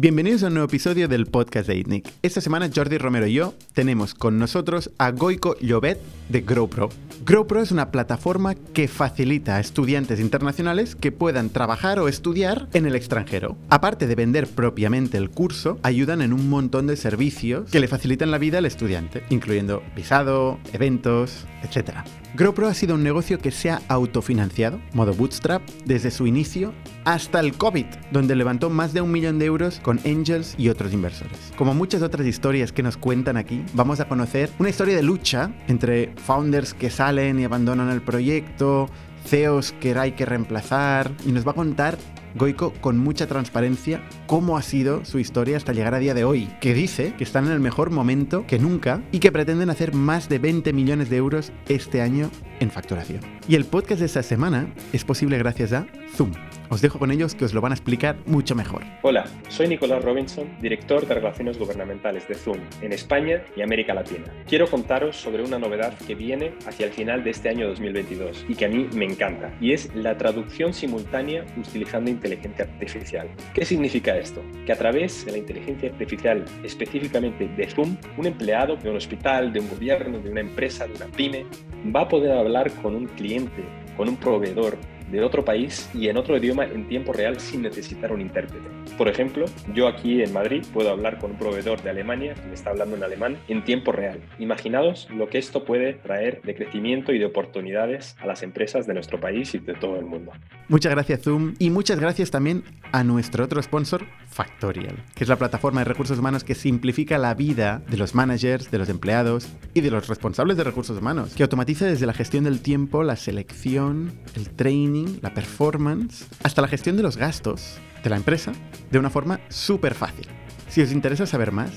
Bienvenidos a un nuevo episodio del podcast de ITNIC. Esta semana Jordi Romero y yo tenemos con nosotros a Goico Llobet de GrowPro. GrowPro es una plataforma que facilita a estudiantes internacionales que puedan trabajar o estudiar en el extranjero. Aparte de vender propiamente el curso, ayudan en un montón de servicios que le facilitan la vida al estudiante, incluyendo visado, eventos, etc. GrowPro ha sido un negocio que se ha autofinanciado, modo bootstrap, desde su inicio hasta el COVID, donde levantó más de un millón de euros con angels y otros inversores. Como muchas otras historias que nos cuentan aquí, vamos a conocer una historia de lucha entre founders que salen y abandonan el proyecto, CEOs que hay que reemplazar, y nos va a contar Goico con mucha transparencia cómo ha sido su historia hasta llegar a día de hoy, que dice que están en el mejor momento que nunca y que pretenden hacer más de 20 millones de euros este año en facturación. Y el podcast de esta semana es posible gracias a Zoom. Os dejo con ellos que os lo van a explicar mucho mejor. Hola, soy Nicolás Robinson, director de Relaciones Gubernamentales de Zoom en España y América Latina. Quiero contaros sobre una novedad que viene hacia el final de este año 2022 y que a mí me encanta, y es la traducción simultánea utilizando inteligencia artificial. ¿Qué significa esto? Que a través de la inteligencia artificial, específicamente de Zoom, un empleado de un hospital, de un gobierno, de una empresa, de una pyme, va a poder hablar con un cliente, con un proveedor, de otro país y en otro idioma en tiempo real sin necesitar un intérprete. Por ejemplo, yo aquí en Madrid puedo hablar con un proveedor de Alemania que me está hablando en alemán en tiempo real. Imaginaos lo que esto puede traer de crecimiento y de oportunidades a las empresas de nuestro país y de todo el mundo. Muchas gracias Zoom y muchas gracias también a nuestro otro sponsor, Factorial, que es la plataforma de recursos humanos que simplifica la vida de los managers, de los empleados y de los responsables de recursos humanos, que automatiza desde la gestión del tiempo, la selección, el training, la performance, hasta la gestión de los gastos de la empresa de una forma súper fácil. Si os interesa saber más,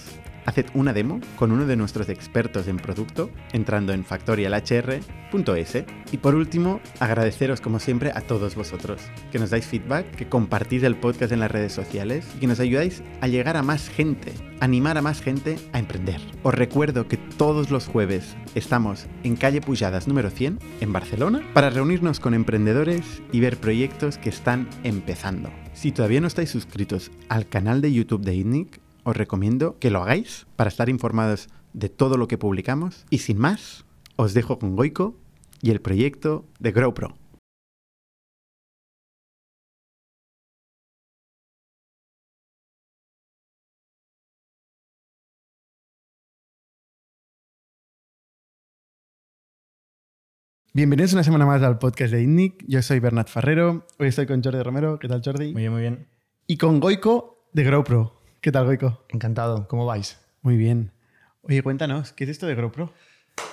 haced una demo con uno de nuestros expertos en producto entrando en factorialhr.es. Y por último, agradeceros como siempre a todos vosotros, que nos dais feedback, que compartís el podcast en las redes sociales y que nos ayudáis a llegar a más gente, animar a más gente a emprender. Os recuerdo que todos los jueves estamos en calle Pujadas número 100 en Barcelona para reunirnos con emprendedores y ver proyectos que están empezando. Si todavía no estáis suscritos al canal de YouTube de ITNIC, os recomiendo que lo hagáis para estar informados de todo lo que publicamos. Y sin más, os dejo con Goico y el proyecto de GrowPro. Bienvenidos una semana más al podcast de INNIC. Yo soy Bernat Ferrero. Hoy estoy con Jordi Romero. ¿Qué tal, Jordi? Muy bien, muy bien. Y con Goico de GrowPro. ¿Qué tal, Goico? Encantado. ¿Cómo vais? Muy bien. Oye, cuéntanos, ¿qué es esto de GrowPro?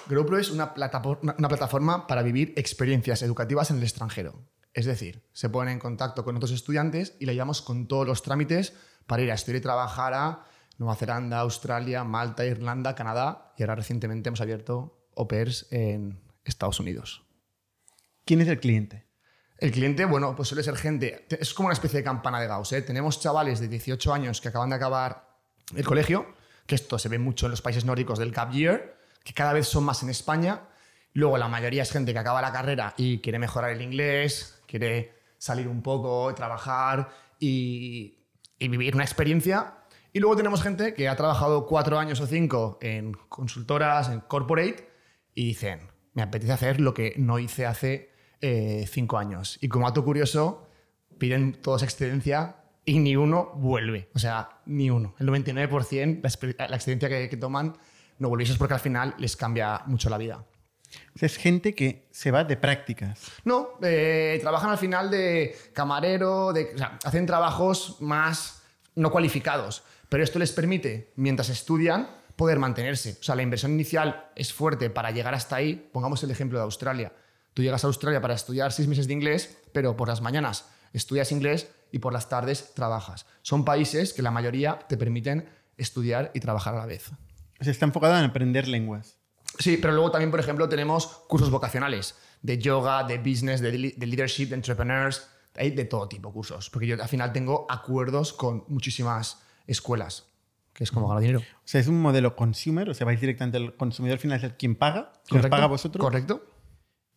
GrowPro es una plataforma, una plataforma para vivir experiencias educativas en el extranjero. Es decir, se ponen en contacto con otros estudiantes y le ayudamos con todos los trámites para ir a estudiar y trabajar a Nueva Zelanda, Australia, Malta, Irlanda, Canadá y ahora recientemente hemos abierto au pairs en Estados Unidos. ¿Quién es el cliente? El cliente, bueno, pues suele ser gente, es como una especie de campana de Gauss. ¿eh? Tenemos chavales de 18 años que acaban de acabar el colegio, que esto se ve mucho en los países nórdicos del Cap Year, que cada vez son más en España. Luego la mayoría es gente que acaba la carrera y quiere mejorar el inglés, quiere salir un poco, trabajar y, y vivir una experiencia. Y luego tenemos gente que ha trabajado cuatro años o cinco en consultoras, en corporate, y dicen, me apetece hacer lo que no hice hace eh, cinco años. Y como dato curioso, piden todos excedencia y ni uno vuelve. O sea, ni uno. El 99% la, la excedencia que, que, toman no vuelve. Eso es porque al final les cambia mucho la vida. Es gente que se va de prácticas. No, eh, trabajan al final de camarero, de, o sea, hacen trabajos más no cualificados. Pero esto les permite, mientras estudian, poder mantenerse. O sea, la inversión inicial es fuerte para llegar hasta ahí. Pongamos el ejemplo de Australia. Tú llegas a Australia para estudiar seis meses de inglés, pero por las mañanas estudias inglés y por las tardes trabajas. Son países que la mayoría te permiten estudiar y trabajar a la vez. O sea, está enfocado en aprender lenguas. Sí, pero luego también, por ejemplo, tenemos cursos vocacionales de yoga, de business, de, de leadership, de entrepreneurs, hay de todo tipo cursos, porque yo al final tengo acuerdos con muchísimas escuelas que es como ganar dinero. O sea, es un modelo consumer, o sea, vais directamente al consumidor final, es quien paga, quien paga vosotros. Correcto.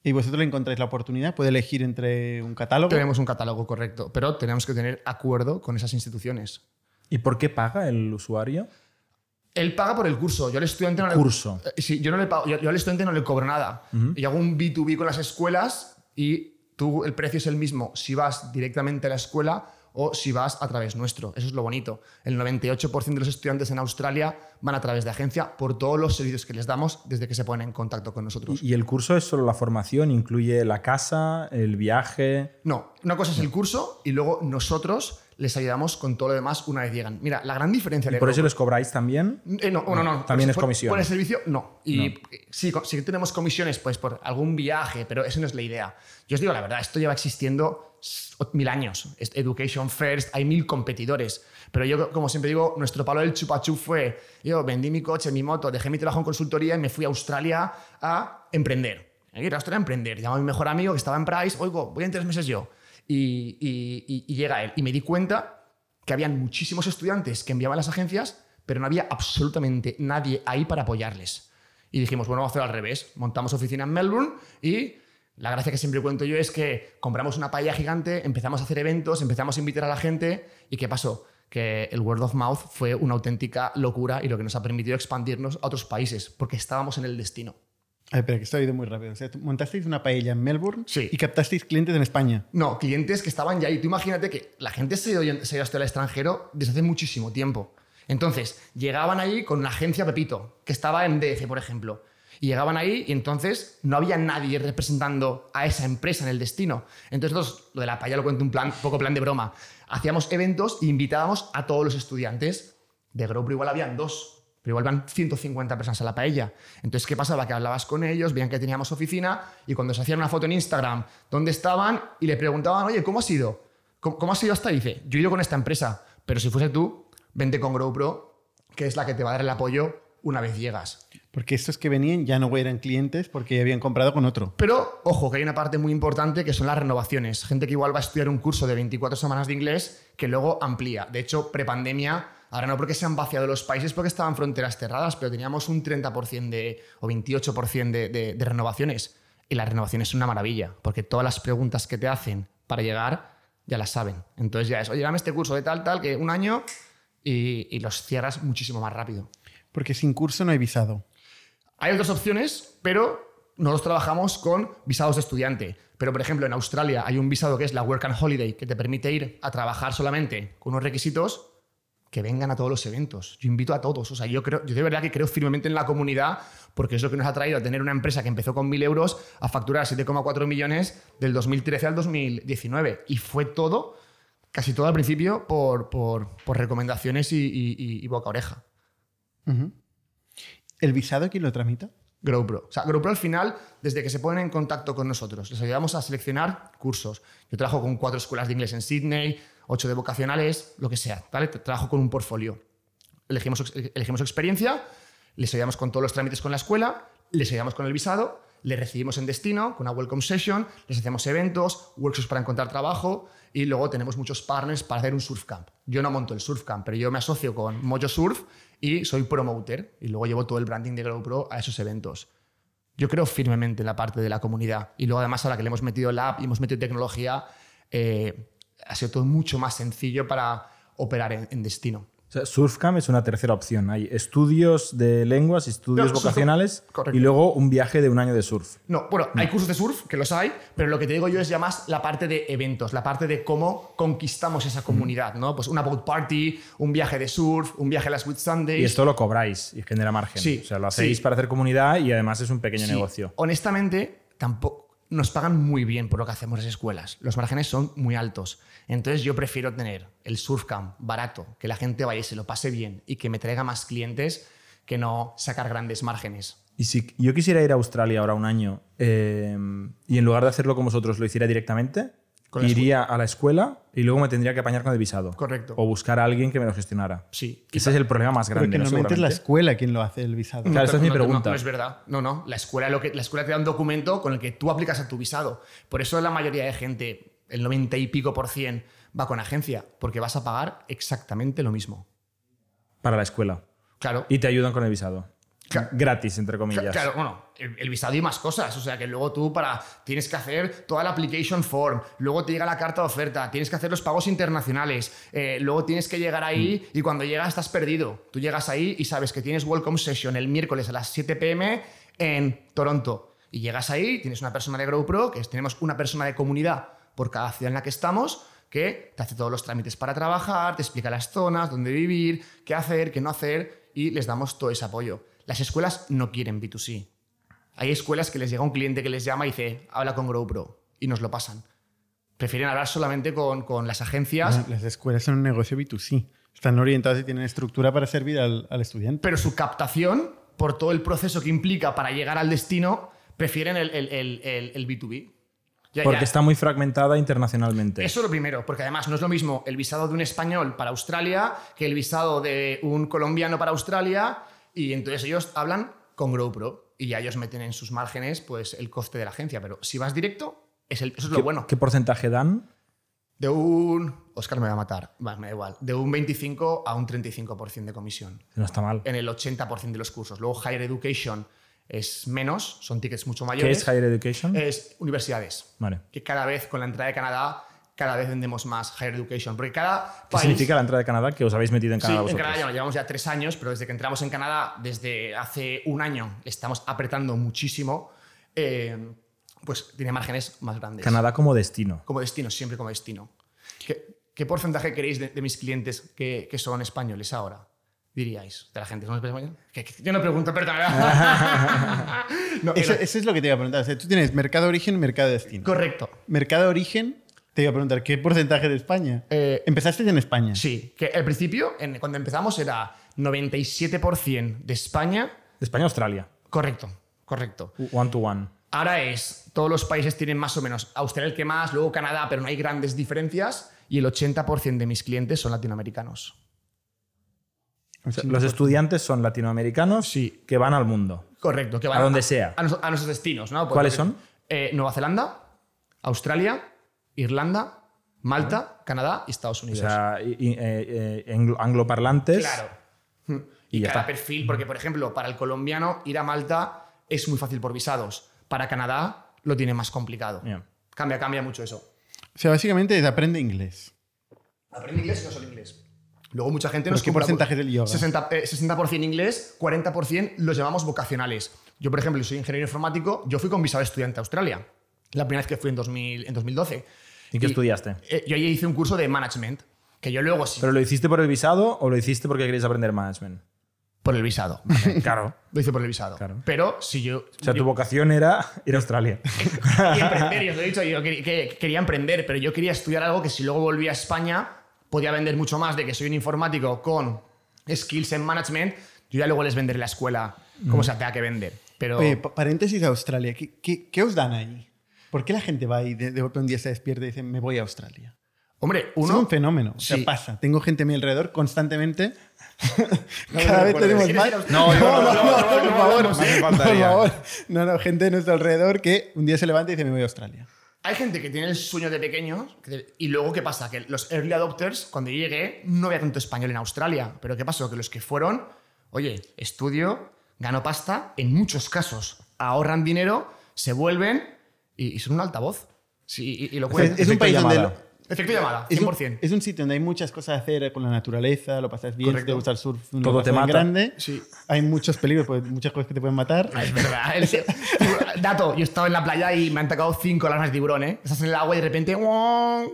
Y vosotros le encontráis la oportunidad, puede elegir entre un catálogo. Tenemos un catálogo, correcto, pero tenemos que tener acuerdo con esas instituciones. ¿Y por qué paga el usuario? Él paga por el curso. Yo al estudiante no le Curso. Eh, Sí, yo no le pago, yo, yo al estudiante no le cobro nada. Y hago un B2B con las escuelas y tú, el precio es el mismo si vas directamente a la escuela o si vas a través nuestro. Eso es lo bonito. El 98% de los estudiantes en Australia van a través de agencia por todos los servicios que les damos desde que se ponen en contacto con nosotros. ¿Y el curso es solo la formación? ¿Incluye la casa, el viaje? No, una cosa es el curso y luego nosotros les ayudamos con todo lo demás una vez llegan. Mira, la gran diferencia ¿Y de por eso les cobráis también? Eh, no, no, no. También Por- es por- comisión. Por el servicio, no. Y No. Sí, sí tenemos comisiones pues, por algún viaje, pero eso no es la idea. Yo os digo la verdad, esto lleva existiendo mil años. Education First, hay mil competidores. Pero yo, como siempre digo, nuestro palo del chupachú fue: yo vendí mi coche, mi moto, dejé mi trabajo en consultoría y me fui a Australia a emprender. A Australia a emprender. Llamo a mi mejor amigo que estaba en Price, oigo, voy en tres meses yo. Y, y- y- llega él. Y me di cuenta que habían muchísimos estudiantes que enviaban las agencias, pero no había absolutamente nadie ahí para apoyarles. Y dijimos, bueno, vamos a hacer al revés. Montamos oficina en Melbourne y la gracia que siempre cuento yo es que compramos una paella gigante, empezamos a hacer eventos, empezamos a invitar a la gente y ¿qué pasó? Que el word of mouth fue una auténtica locura y lo que nos ha permitido expandirnos a otros países, porque estábamos en el destino. Ay, espera, que esto ha ido muy rápido. O sea, montasteis una paella en Melbourne Sí. y captasteis clientes en España. No, clientes que estaban ya ahí. Tú imagínate que la gente se ha ido, hasta el extranjero desde hace muchísimo tiempo. Entonces, llegaban ahí con una agencia Pepito, que estaba en DF, por ejemplo. Y llegaban ahí y entonces no había nadie representando a esa empresa en el destino. Entonces, lo de la paella lo cuento un plan, poco plan de broma. Hacíamos eventos e invitábamos a todos los estudiantes. De grupo igual habían dos, pero igual van 150 personas a la paella. Entonces, ¿qué pasaba? Que hablabas con ellos, veían que teníamos oficina y cuando se hacían una foto en Instagram, ¿dónde estaban? Y le preguntaban, oye, ¿cómo has ido? ¿Cómo, cómo ido hasta ahí? Dice, yo he ido con esta empresa, pero si fuese tú, vente con GrowPro, que es la que te va a dar el apoyo una vez llegas. Porque estos que venían ya no eran clientes porque habían comprado con otro. Pero, ojo, que hay una parte muy importante que son las renovaciones. Gente que igual va a estudiar un curso de 24 semanas de inglés que luego amplía. De hecho, prepandemia, ahora no porque se han vaciado los países porque estaban fronteras cerradas, pero teníamos un 30% de, o 28% de, de, de renovaciones. Y las renovaciones son una maravilla, porque todas las preguntas que te hacen para llegar ya las saben. Entonces ya es, oye, dame este curso de tal, tal, que un año y, y los cierras muchísimo más rápido. Porque sin curso no hay visado. Hay otras opciones, pero nosotros trabajamos con visados de estudiante. Pero, por ejemplo, en Australia hay un visado que es la Work and Holiday, que te permite ir a trabajar solamente con unos requisitos que vengan a todos los eventos. Yo invito a todos. O sea, yo, creo, yo de verdad que creo firmemente en la comunidad porque es lo que nos ha traído a tener una empresa que empezó con 1.000 euros a facturar 7,4 millones del 2013 al 2019. Y fue todo, casi todo al principio, por, por, por recomendaciones y, y- y- boca oreja. ¿El visado quién lo tramita? GrowPro. O sea, GrowPro al final, desde que se ponen en contacto con nosotros, les ayudamos a seleccionar cursos. Yo trabajo con cuatro escuelas de inglés en Sydney, ocho de vocacionales, lo que sea, ¿vale? Trabajo con un portfolio. Elegimos, elegimos experiencia, les ayudamos con todos los trámites con la escuela, les ayudamos con el visado, les recibimos en destino con una welcome session, les hacemos eventos, workshops para encontrar trabajo y luego tenemos muchos partners para hacer un surf camp. Yo no monto el surf camp, pero yo me asocio con Mojo Surf y soy promoter y luego llevo todo el branding de GrowPro a esos eventos. Yo creo firmemente en la parte de la comunidad y luego además ahora que le hemos metido la app y hemos metido tecnología, eh, ha sido todo mucho más sencillo para operar en destino. O sea, Surfcamp es una tercera opción. Hay estudios de lenguas, estudios No, vocacionales y luego un viaje de un año de surf. No, bueno, hay cursos de surf, que los hay, pero lo que te digo yo es ya más la parte de eventos, la parte de cómo conquistamos esa comunidad, ¿no? Pues una boat party, un viaje de surf, un viaje a las Sweet Sundays. Y esto lo cobráis y genera margen. Sí, o sea, lo hacéis sí. para hacer comunidad y además es un pequeño Sí, negocio. Honestamente, tampoco nos pagan muy bien por lo que hacemos en las escuelas. Los márgenes son muy altos. Entonces yo prefiero tener el surfcamp barato, que la gente vaya y se lo pase bien y que me traiga más clientes que no sacar grandes márgenes. Y si yo quisiera ir a Australia ahora un año eh, y en lugar de hacerlo con vosotros lo hiciera directamente, Con iría a la escuela y luego me tendría que apañar con el visado. Correcto. O buscar a alguien que me lo gestionara. Sí. Ese es el problema más Porque grande. ¿no? normalmente es la escuela quien lo hace el visado. Claro, esa es mi No, pregunta. No, no es verdad. No, no. La escuela, lo que, la escuela te da un documento con el que tú aplicas a tu visado. Por eso la mayoría de gente, el 90 y pico por cien, va con agencia, porque vas a pagar exactamente lo mismo. Para la escuela. Claro. Y te ayudan con el visado. Gratis, entre comillas. Claro, bueno, el, el, visado y más cosas. O sea, que luego tú para tienes que hacer toda la application form, luego te llega la carta de oferta, tienes que hacer los pagos internacionales, eh, luego tienes que llegar ahí y cuando llegas estás perdido. Tú llegas ahí y sabes que tienes welcome session el miércoles a las 7 pm en Toronto. Y llegas ahí, tienes una persona de GrowPro, que es, tenemos una persona de comunidad por cada ciudad en la que estamos, que te hace todos los trámites para trabajar, te explica las zonas, dónde vivir, qué hacer, qué no hacer, y les damos todo ese apoyo. Las escuelas no quieren B2C. Hay escuelas que les llega un cliente que les llama y dice, habla con GrowPro, y nos lo pasan. Prefieren hablar solamente con, con las agencias. Bueno, las escuelas son un negocio B2C. Están orientadas y tienen estructura para servir al, al estudiante. Pero su captación, por todo el proceso que implica para llegar al destino, prefieren el, el, el, el B2B. Ya, porque ya. está muy fragmentada internacionalmente. Eso es lo primero, porque además no es lo mismo el visado de un español para Australia que el visado de un colombiano para Australia y entonces ellos hablan con GrowPro y ya ellos meten en sus márgenes pues, el coste de la agencia. Pero si vas directo, es el, eso es lo bueno. ¿Qué porcentaje dan? De un. Oscar me va a matar. Va, me da igual. De un 25 a un 35% de comisión. No está mal. En el 80% de los cursos. Luego, Higher Education es menos, son tickets mucho mayores. ¿Qué es Higher Education? Es universidades. Vale. Que cada vez, con la entrada de Canadá, cada vez vendemos más Higher Education. Porque cada ¿Qué país, significa la entrada de Canadá que os habéis metido en Canadá Sí, en vosotros? Canadá ya llevamos ya tres años, pero desde que entramos en Canadá, desde hace un año, estamos apretando muchísimo. eh, pues tiene márgenes más grandes. Canadá como destino. Como destino, siempre como destino. ¿Qué, qué porcentaje queréis de, de mis clientes que, que, son españoles ahora? Diríais, de la gente. ¿Somos españoles? Que, que, yo no pregunto, perdón. no, eso, eso es lo que te iba a preguntar. O sea, tú tienes mercado de origen y mercado de destino. correcto. Mercado de origen, te iba a preguntar, ¿qué porcentaje de España? Eh, Empezaste en España. Sí, que al principio, en- cuando empezamos, era 97% de España. De España a Australia. Correcto, correcto. One to one. Ahora es, todos los países tienen más o menos, Australia el que más, luego Canadá, pero no hay grandes diferencias, y el 80% de mis clientes son latinoamericanos. O sea, los estudiantes son latinoamericanos Sí. que van al mundo. Correcto, que A van donde sea. A, a nuestros destinos, ¿no? ¿Cuáles son? Eh, Nueva Zelanda, Australia, Irlanda, Malta, Canadá y Estados O Unidos. sea, y- y, eh, eh, anglo- angloparlantes. Claro. Y Y, cada está. perfil, porque por ejemplo, para el colombiano ir a Malta es muy fácil por visados. Para Canadá lo tiene más complicado. Yeah. Cambia, cambia mucho eso. O sea, básicamente es aprende inglés. Aprende inglés y no solo inglés. Luego mucha gente ¿Pero nos qué porcentaje del yoga? 60%, eh, 60% inglés, 40% los llamamos vocacionales. Yo, por ejemplo, soy ingeniero informático, yo fui con visado de estudiante a Australia. La primera vez que fui en, 2000, en 2012. ¿Y qué estudiaste? Eh, yo ahí hice un curso de management, que yo luego sí, ¿Pero lo hiciste por el visado o lo hiciste porque querías aprender management? por el visado. Claro. Lo hice por el visado. Claro. Pero si yo... O sea, yo- tu vocación era ir a Australia. y emprender, y os lo he dicho, yo quería, que- quería emprender, pero yo quería estudiar algo que si luego volvía a España podía vender mucho más de que soy un informático con skills en management, yo ya luego les venderé la escuela como se tenga que vender. Pero Oye, pa- paréntesis Australia. ¿Qué, qué, qué os dan ahí? ¿Por qué la gente va y de, de golpe un día se despierta y dice, me voy a Australia? hombre, Uno, es un fenómeno. O sea, Sí. pasa. Tengo gente a mi alrededor constantemente. me Cada vez tenemos ¿Quieres más. No, no, no, no, no, por favor. no, no, me Por faltaría. favor. No, no, gente de nuestro alrededor que un día se levanta y dice, me voy a Australia. Hay gente que tiene el sueño de pequeños que- y luego ¿qué pasa? Que los early adopters, cuando llegué, no había tanto español en Australia. Pero ¿qué pasó? Que los que fueron, oye, estudio, gano pasta, en muchos casos ahorran dinero, se vuelven y, y son un altavoz. Sí, y, y lo O sea, es un país donde... llamada. lo- Efecto llamada, Es un, 100%. es un sitio donde hay muchas cosas a hacer con la naturaleza, lo pasas bien, Correcto. te gusta el surf, lo Todo te mata. grande. Sí. Hay muchos peligros, pues, muchas cosas que te pueden matar. Ah, Es verdad. El- dato, yo he estado en la playa y me han tocado cinco alarmas de tiburón, ¿eh? Estás en el agua y de repente...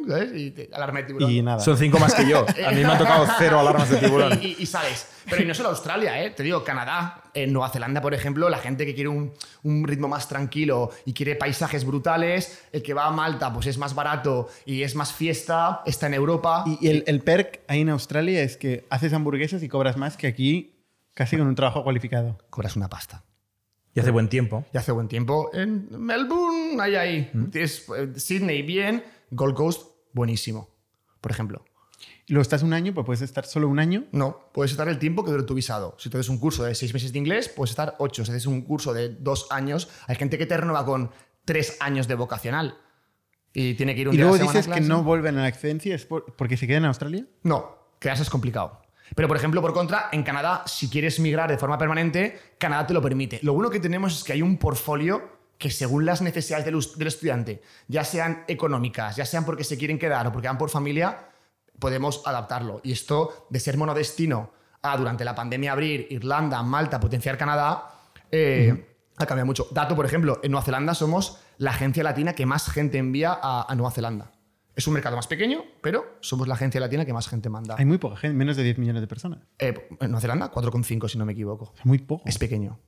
¿sabes? Y te- alarma de tiburón. Y nada. Son cinco más que yo. A mí me han tocado cero alarmas de tiburón. y, y- y sales. Pero y no solo Australia, ¿eh? te digo, Canadá, en Nueva Zelanda, por ejemplo, la gente que quiere un, un ritmo más tranquilo y quiere paisajes brutales, el que va a Malta pues es más barato y es más fiesta, está en Europa. Y y el, el perk ahí en Australia es que haces hamburguesas y cobras más que aquí, casi con un trabajo cualificado. cobras una pasta. Y hace buen tiempo. Y hace buen tiempo en Melbourne, ahí, ahí. Tienes eh, Sydney bien, Gold Coast buenísimo, por ejemplo. Y luego estás un año, pues puedes estar solo un año. No, puedes estar el tiempo que dure tu visado. Si tú haces un curso de seis meses de inglés, puedes estar ocho. Si haces un curso de dos años, hay gente que te renueva con tres años de vocacional. Y tiene que ir un Y día a luego la a dices que no vuelven a la excedencia, ¿es por- porque se quedan en Australia? No, quedarse es complicado. Pero, por ejemplo, por contra, en Canadá, si quieres migrar de forma permanente, Canadá te lo permite. Lo bueno que tenemos es que hay un portfolio que según las necesidades del, del estudiante, ya sean económicas, ya sean porque se quieren quedar o porque van por familia, podemos adaptarlo. Y esto de ser monodestino a durante la pandemia abrir Irlanda, Malta, potenciar Canadá, eh, ha cambiado mucho. Dato, por ejemplo, en Nueva Zelanda somos la agencia latina que más gente envía a, a Nueva Zelanda. Es un mercado más pequeño, pero somos la agencia latina que más gente manda. Hay muy poca gente, menos de 10 millones de personas. Eh, en Nueva Zelanda, 4,5 si no me equivoco. Es muy poco. Es pequeño,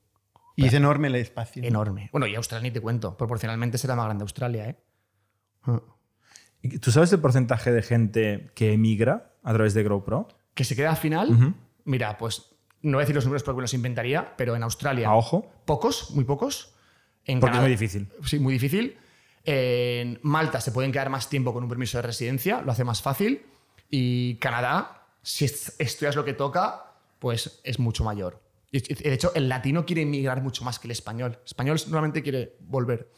y es enorme el espacio. enorme. Bueno, y Australia ni te cuento. Proporcionalmente será más grande Australia, ¿eh? ¿Y ¿Tú sabes el porcentaje de gente que emigra a través de GrowPro? Que se queda al final. Mira, pues no voy a decir los números porque me los inventaría, pero en Australia. A ojo. Pocos, muy pocos. En Porque es muy difícil. Sí, muy difícil. En Malta se pueden quedar más tiempo con un permiso de residencia, lo hace más fácil. Y Canadá, si es- estudias lo que toca, pues es mucho mayor. De hecho, el latino quiere emigrar mucho más que el español. El español normalmente quiere volver.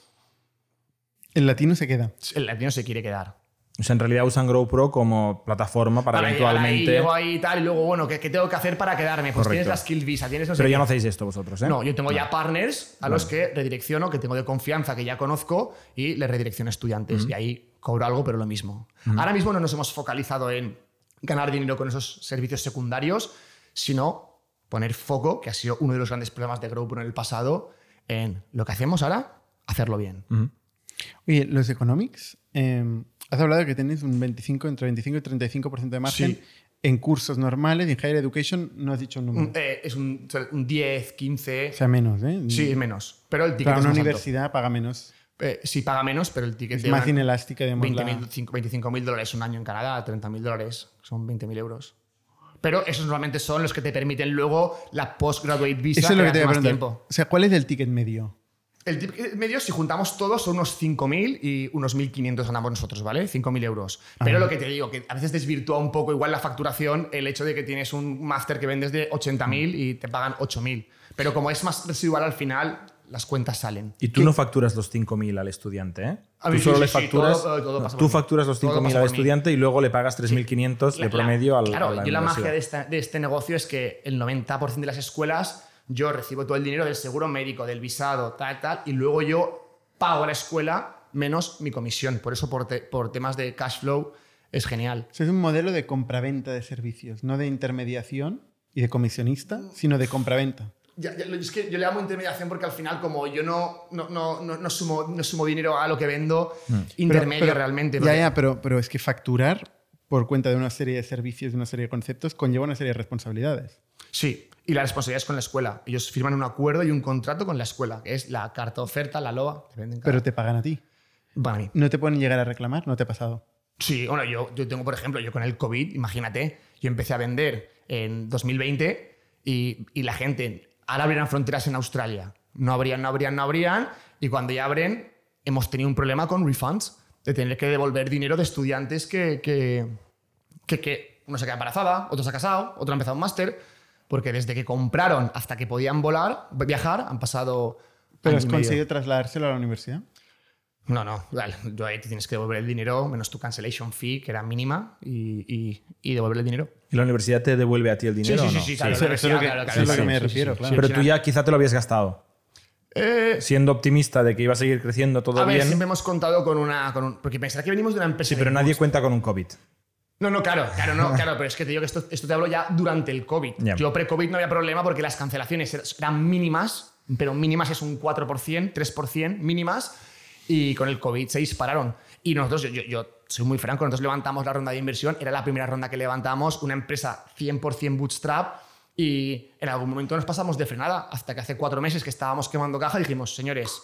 El latino se queda. El latino se quiere quedar. O sea, en realidad usan GrowPro como plataforma para, ahí, eventualmente. llego ahí y tal, y luego, bueno, ¿qué, qué tengo que hacer para quedarme? Pues Correcto. tienes la skill visa, tienes no sé Pero ya qué. no hacéis esto vosotros, ¿eh? No, yo tengo ya partners a los que redirecciono, que tengo de confianza, que ya conozco, y les redirecciono estudiantes. Y ahí cobro algo, pero lo mismo. Ahora mismo no nos hemos focalizado en ganar dinero con esos servicios secundarios, sino poner foco, que ha sido uno de los grandes problemas de Groupon en el pasado, en lo que hacemos ahora, hacerlo bien. Oye, los economics, eh, has hablado de que tenéis un 25, entre 25 y 35% de margen Sí. en cursos normales en higher education no has dicho un número. Un- eh, es un, un 10, 15. O sea, menos, ¿eh? sí, es menos. Pero el ticket Para es una más alto. universidad paga menos. Eh, sí, paga menos, pero el ticket Es de más una- inelástica, digamos. 20 la- 25 mil dólares un año en Canadá, 30 mil dólares, son 20 mil euros. Pero esos normalmente son los que te permiten luego la postgraduate visa. Eso es lo que te voy a preguntar. tiempo. O sea, ¿cuál es el ticket medio? El ticket medio, si juntamos todos, son unos 5.000 y unos 1.500 ganamos nosotros, ¿vale? 5.000 euros. Pero lo que te digo, que a veces desvirtúa un poco igual la facturación el hecho de que tienes un máster que vendes de 80.000 y te pagan 8.000. Pero como es más residual al final, las cuentas salen. Y tú no facturas los 5.000 al estudiante, ¿eh? A tú mí sí, solo sí, le sí, facturas. todo- todo tú facturas los Todo 5.000 pasa al mí. estudiante y luego le pagas 3.500 de La- promedio al. Claro, a la yo la magia de, esta- de este negocio es que el 90% de las escuelas yo recibo todo el dinero del seguro médico, del visado, tal, tal, y luego yo pago a la escuela menos mi comisión. Por eso, por, te- por temas de cash flow, es genial. O sea, es un modelo de compraventa de servicios, no de intermediación y de comisionista, sino de compraventa. Ya- ya, es que yo le llamo intermediación porque al final, como yo no, no, no, no, no sumo, no sumo dinero a lo que vendo, intermedio Pero- pero- realmente. Ya, ya, pero, pero es que facturar por cuenta de una serie de servicios, de una serie de conceptos, conlleva una serie de responsabilidades. Sí, y la responsabilidad es con la escuela. Ellos firman un acuerdo y un contrato con la escuela, que es la carta oferta, la LOA. te venden cada- Pero te pagan a ti. Mí. No te pueden llegar a reclamar, no te ha pasado. Sí, bueno, yo, yo tengo, por ejemplo, yo con el COVID, imagínate, yo empecé a vender en 2020 y, y la gente, ahora abrirán fronteras en Australia. No abrían, no abrían, no abrían. Y cuando ya abren, hemos tenido un problema con refunds, de tener que devolver dinero de estudiantes que, que, que, que uno se queda embarazada, otro se ha casado, otro ha empezado un máster, porque desde que compraron hasta que podían volar, viajar, han pasado... ¿Pero has conseguido trasladárselo a la universidad? No, no, yo ahí te tienes que devolver el dinero menos tu cancellation fee, que era mínima, y, y, y devolver el dinero. ¿Y la universidad te devuelve a ti el dinero? sí, sí, no? sí, claro, Eso- es lo que- universidad, eso es lo que claro, me sí, sí, refiero, claro. Pero sí, tú ya quizá te lo habías gastado. Eh, Siendo optimista de que iba a seguir creciendo todo a ver, bien. siempre hemos contado con una. Con un- porque pensar que venimos de una empresa. Sí, pero nadie cuenta con un COVID. No, no, claro, claro, no, claro, pero es que te digo que esto, esto te hablo ya durante el COVID. Yo pre-COVID no había problema porque las cancelaciones er- eran mínimas, pero mínimas es un 4%, 3% mínimas, y con el COVID se dispararon. Y nosotros, yo, yo- yo soy muy franco, nosotros levantamos la ronda de inversión, era la primera ronda que levantamos, una empresa 100% bootstrap, y en algún momento nos pasamos de frenada, hasta que hace cuatro meses que estábamos quemando caja dijimos, señores,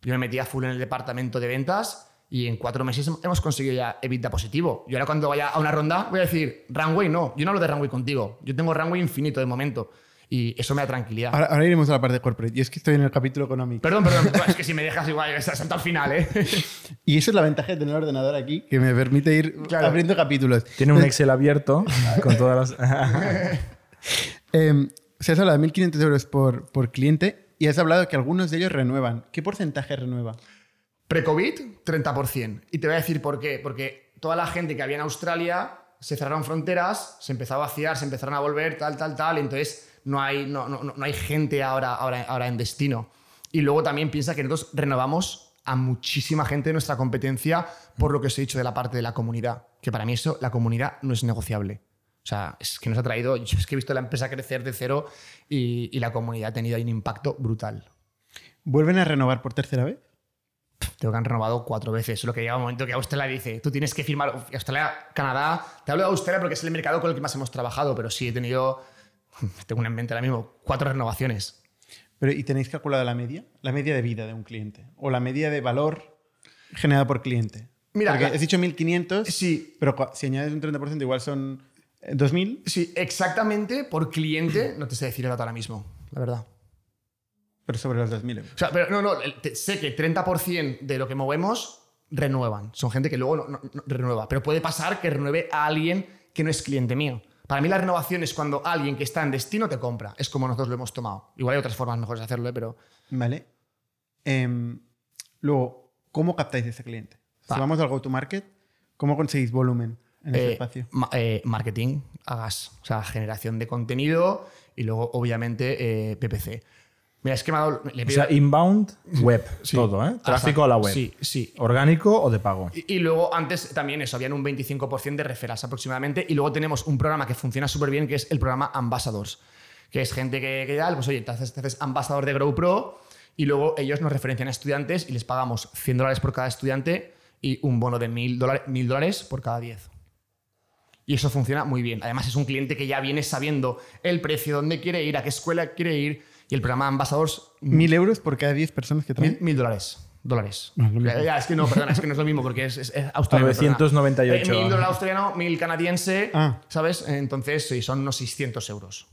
yo me metí a full en el departamento de ventas y en cuatro meses hemos conseguido ya EBITDA positivo. Y ahora cuando vaya a una ronda voy a decir, runway no, yo no hablo de runway contigo, yo tengo runway infinito de momento. Y eso me da tranquilidad. Ahora, ahora iremos a la parte de corporate. Yo es que estoy en el capítulo económico. Perdón, perdón, es que si me dejas igual, salto al final, ¿eh? Y eso es la ventaja de tener el ordenador aquí, que me permite ir Claro. abriendo capítulos. Tiene un Excel abierto con todas las. Eh, se has hablado de 1.500 euros por, por cliente y has hablado que algunos de ellos renuevan. ¿Qué porcentaje renueva? Pre-COVID, 30%. Y te voy a decir por qué. Porque toda la gente que había en Australia se cerraron fronteras, se empezó a vaciar, se empezaron a volver, tal, tal, tal. Entonces no hay, no, no, no hay gente ahora, ahora, ahora en destino. Y luego también piensa que nosotros renovamos a muchísima gente de nuestra competencia por lo que os he dicho de la parte de la comunidad. Que para mí eso, la comunidad no es negociable. O sea, es que nos ha traído, yo es que he visto la empresa crecer de cero y, y la comunidad ha tenido ahí un impacto brutal. ¿Vuelven a renovar por tercera vez? Tengo que han renovado cuatro veces. Lo que llega un momento que Australia dice, tú tienes que firmar. Australia, Canadá. Te hablo de Australia porque es el mercado con el que más hemos trabajado, pero sí he tenido, tengo una en mente ahora mismo, cuatro renovaciones. Pero, ¿Y tenéis calculada la media? La media de vida de un cliente. O la media de valor generada por cliente. Mira, Porque has dicho 1.500, Sí. pero si añades un 30% igual son eh, 2.000. Sí, exactamente por cliente, no te sé decir el dato ahora mismo, la verdad. Pero sobre los 2.000 euros. O sea, pero no, no, el- te- sé que 30% de lo que movemos renuevan. Son gente que luego no, no- no renueva. Pero puede pasar que renueve a alguien que no es cliente mío. Para mí la renovación es cuando alguien que está en destino te compra. Es como nosotros lo hemos tomado. Igual hay otras formas mejores de hacerlo, ¿eh? pero Vale. Em, luego, ¿cómo captáis ese cliente? Si Va. vamos al go-to-market, ¿cómo conseguís volumen en ese eh, espacio? ma- eh, marketing, hagas. O sea, generación de contenido y luego, obviamente, eh, PPC. Mira, es que me ha dado... le O pido- sea, inbound, web, Sí. todo, ¿eh? Tráfico Hasta- a la web. Sí, sí. ¿Orgánico o de pago? Y, y luego antes también eso, habían un 25% de referrals aproximadamente. Y luego tenemos un programa que funciona súper bien, que es el programa Ambassadors. Que es gente que, que tal, pues oye, te haces, te haces ambasador de GrowPro y luego ellos nos referencian a estudiantes y les pagamos 100 dólares por cada estudiante y un bono de 1000 dólares, 1000 dólares por cada 10. Y eso funciona muy bien. Además, es un cliente que ya viene sabiendo el precio, dónde quiere ir, a qué escuela quiere ir. Y el programa Ambassadors, ¿1.000 euros por cada 10 personas que traen? Mil, mil dólares. Dólares. No, es lo mismo. ya, ya, es que no, perdona, es que no es lo mismo porque es, es, es australiano. 998. perdona. Eh, mil dólares australiano, mil canadiense, Ah. ¿sabes? Entonces, sí, son unos 600 euros.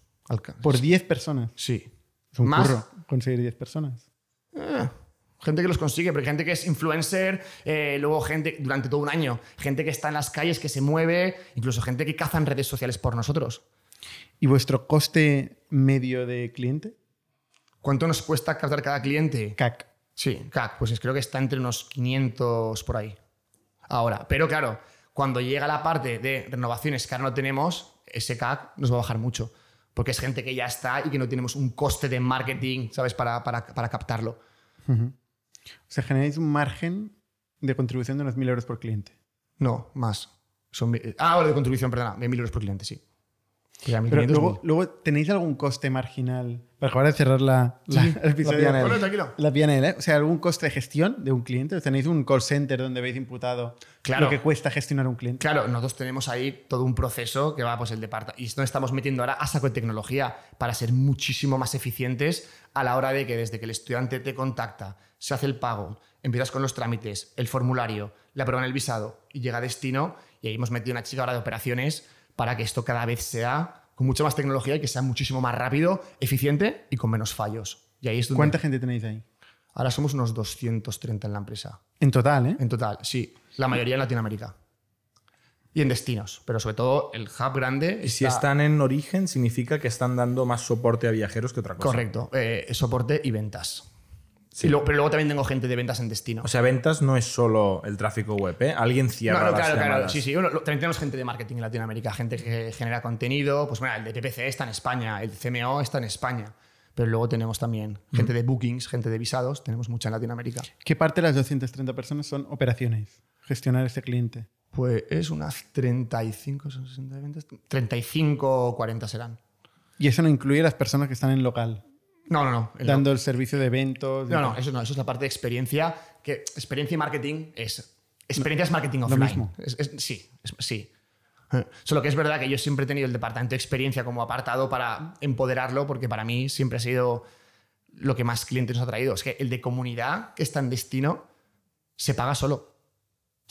Por 10 personas. Sí. Es un Más curro conseguir 10 personas. eh, gente que los consigue, pero hay gente que es influencer, eh, luego gente durante todo un año, gente que está en las calles, que se mueve, incluso gente que caza en redes sociales por nosotros. ¿Y vuestro coste medio de cliente? ¿Cuánto nos cuesta captar cada cliente? CAC. Sí, CAC, pues es- creo que está entre unos 500 por ahí. Ahora, pero claro, cuando llega la parte de renovaciones que ahora no tenemos, ese CAC nos va a bajar mucho. Porque es gente que ya está y que no tenemos un coste de marketing, ¿sabes? Para, para, para captarlo. O sea, generáis un margen de contribución de unos 1.000 euros por cliente. No, más. Son, ah, de contribución, perdona, de 1.000 euros por cliente, sí. Que ya 1.500, Pero luego, 1.000. luego, ¿tenéis algún coste marginal? Para acabar de cerrar la, la- Sí, el episodio. la PNL. Bueno, tranquilo. La PNL, ¿eh? O sea, ¿algún coste de gestión de un cliente? ¿O ¿Tenéis un call center donde habéis imputado Claro. lo que cuesta gestionar un cliente? Claro, nosotros tenemos ahí todo un proceso que va, pues el departamento. Y esto estamos metiendo ahora a saco de tecnología para ser muchísimo más eficientes a la hora de que desde que el estudiante te contacta, se hace el pago, empiezas con los trámites, el formulario, le aprueban el visado y llega a destino. Y ahí hemos metido una chica ahora de operaciones para que esto cada vez sea con mucha más tecnología y que sea muchísimo más rápido, eficiente y con menos fallos. Y ahí es donde. ¿Cuánta gente tenéis ahí? Ahora somos unos 230 en la empresa. En total, ¿eh? En total, sí. La mayoría en Latinoamérica. Y en destinos. Pero sobre todo el hub grande. Y si está- están en origen, significa que están dando más soporte a viajeros que otra cosa. Correcto. eh, soporte y ventas. Sí. Y luego- pero luego también tengo gente de ventas en destino. O sea, ventas no es solo el tráfico web, ¿eh? Alguien no, cierra no, las claro, claro. llamadas. Sí, sí. Bueno, también tenemos gente de marketing en Latinoamérica, gente que genera contenido. Pues bueno, el de PPC está en España, el de CMO está en España. Pero luego tenemos también gente de bookings, gente de visados. Tenemos mucha en Latinoamérica. ¿Qué parte de las 230 personas son operaciones? Gestionar ese cliente. Pues es unas 35, son 60 de ventas. 35 o 40 serán. Y eso no incluye las personas que están en local, No, no, no. Dando el servicio de eventos. de No, no, eso no, eso es la parte de experiencia, que experiencia y marketing es... Experiencia es marketing offline. mismo. Es- es- sí, es- sí. Solo que es verdad que yo siempre he tenido el departamento de experiencia como apartado para empoderarlo, porque para mí siempre ha sido lo que más clientes nos ha traído. Es que el de comunidad que está en destino se paga solo.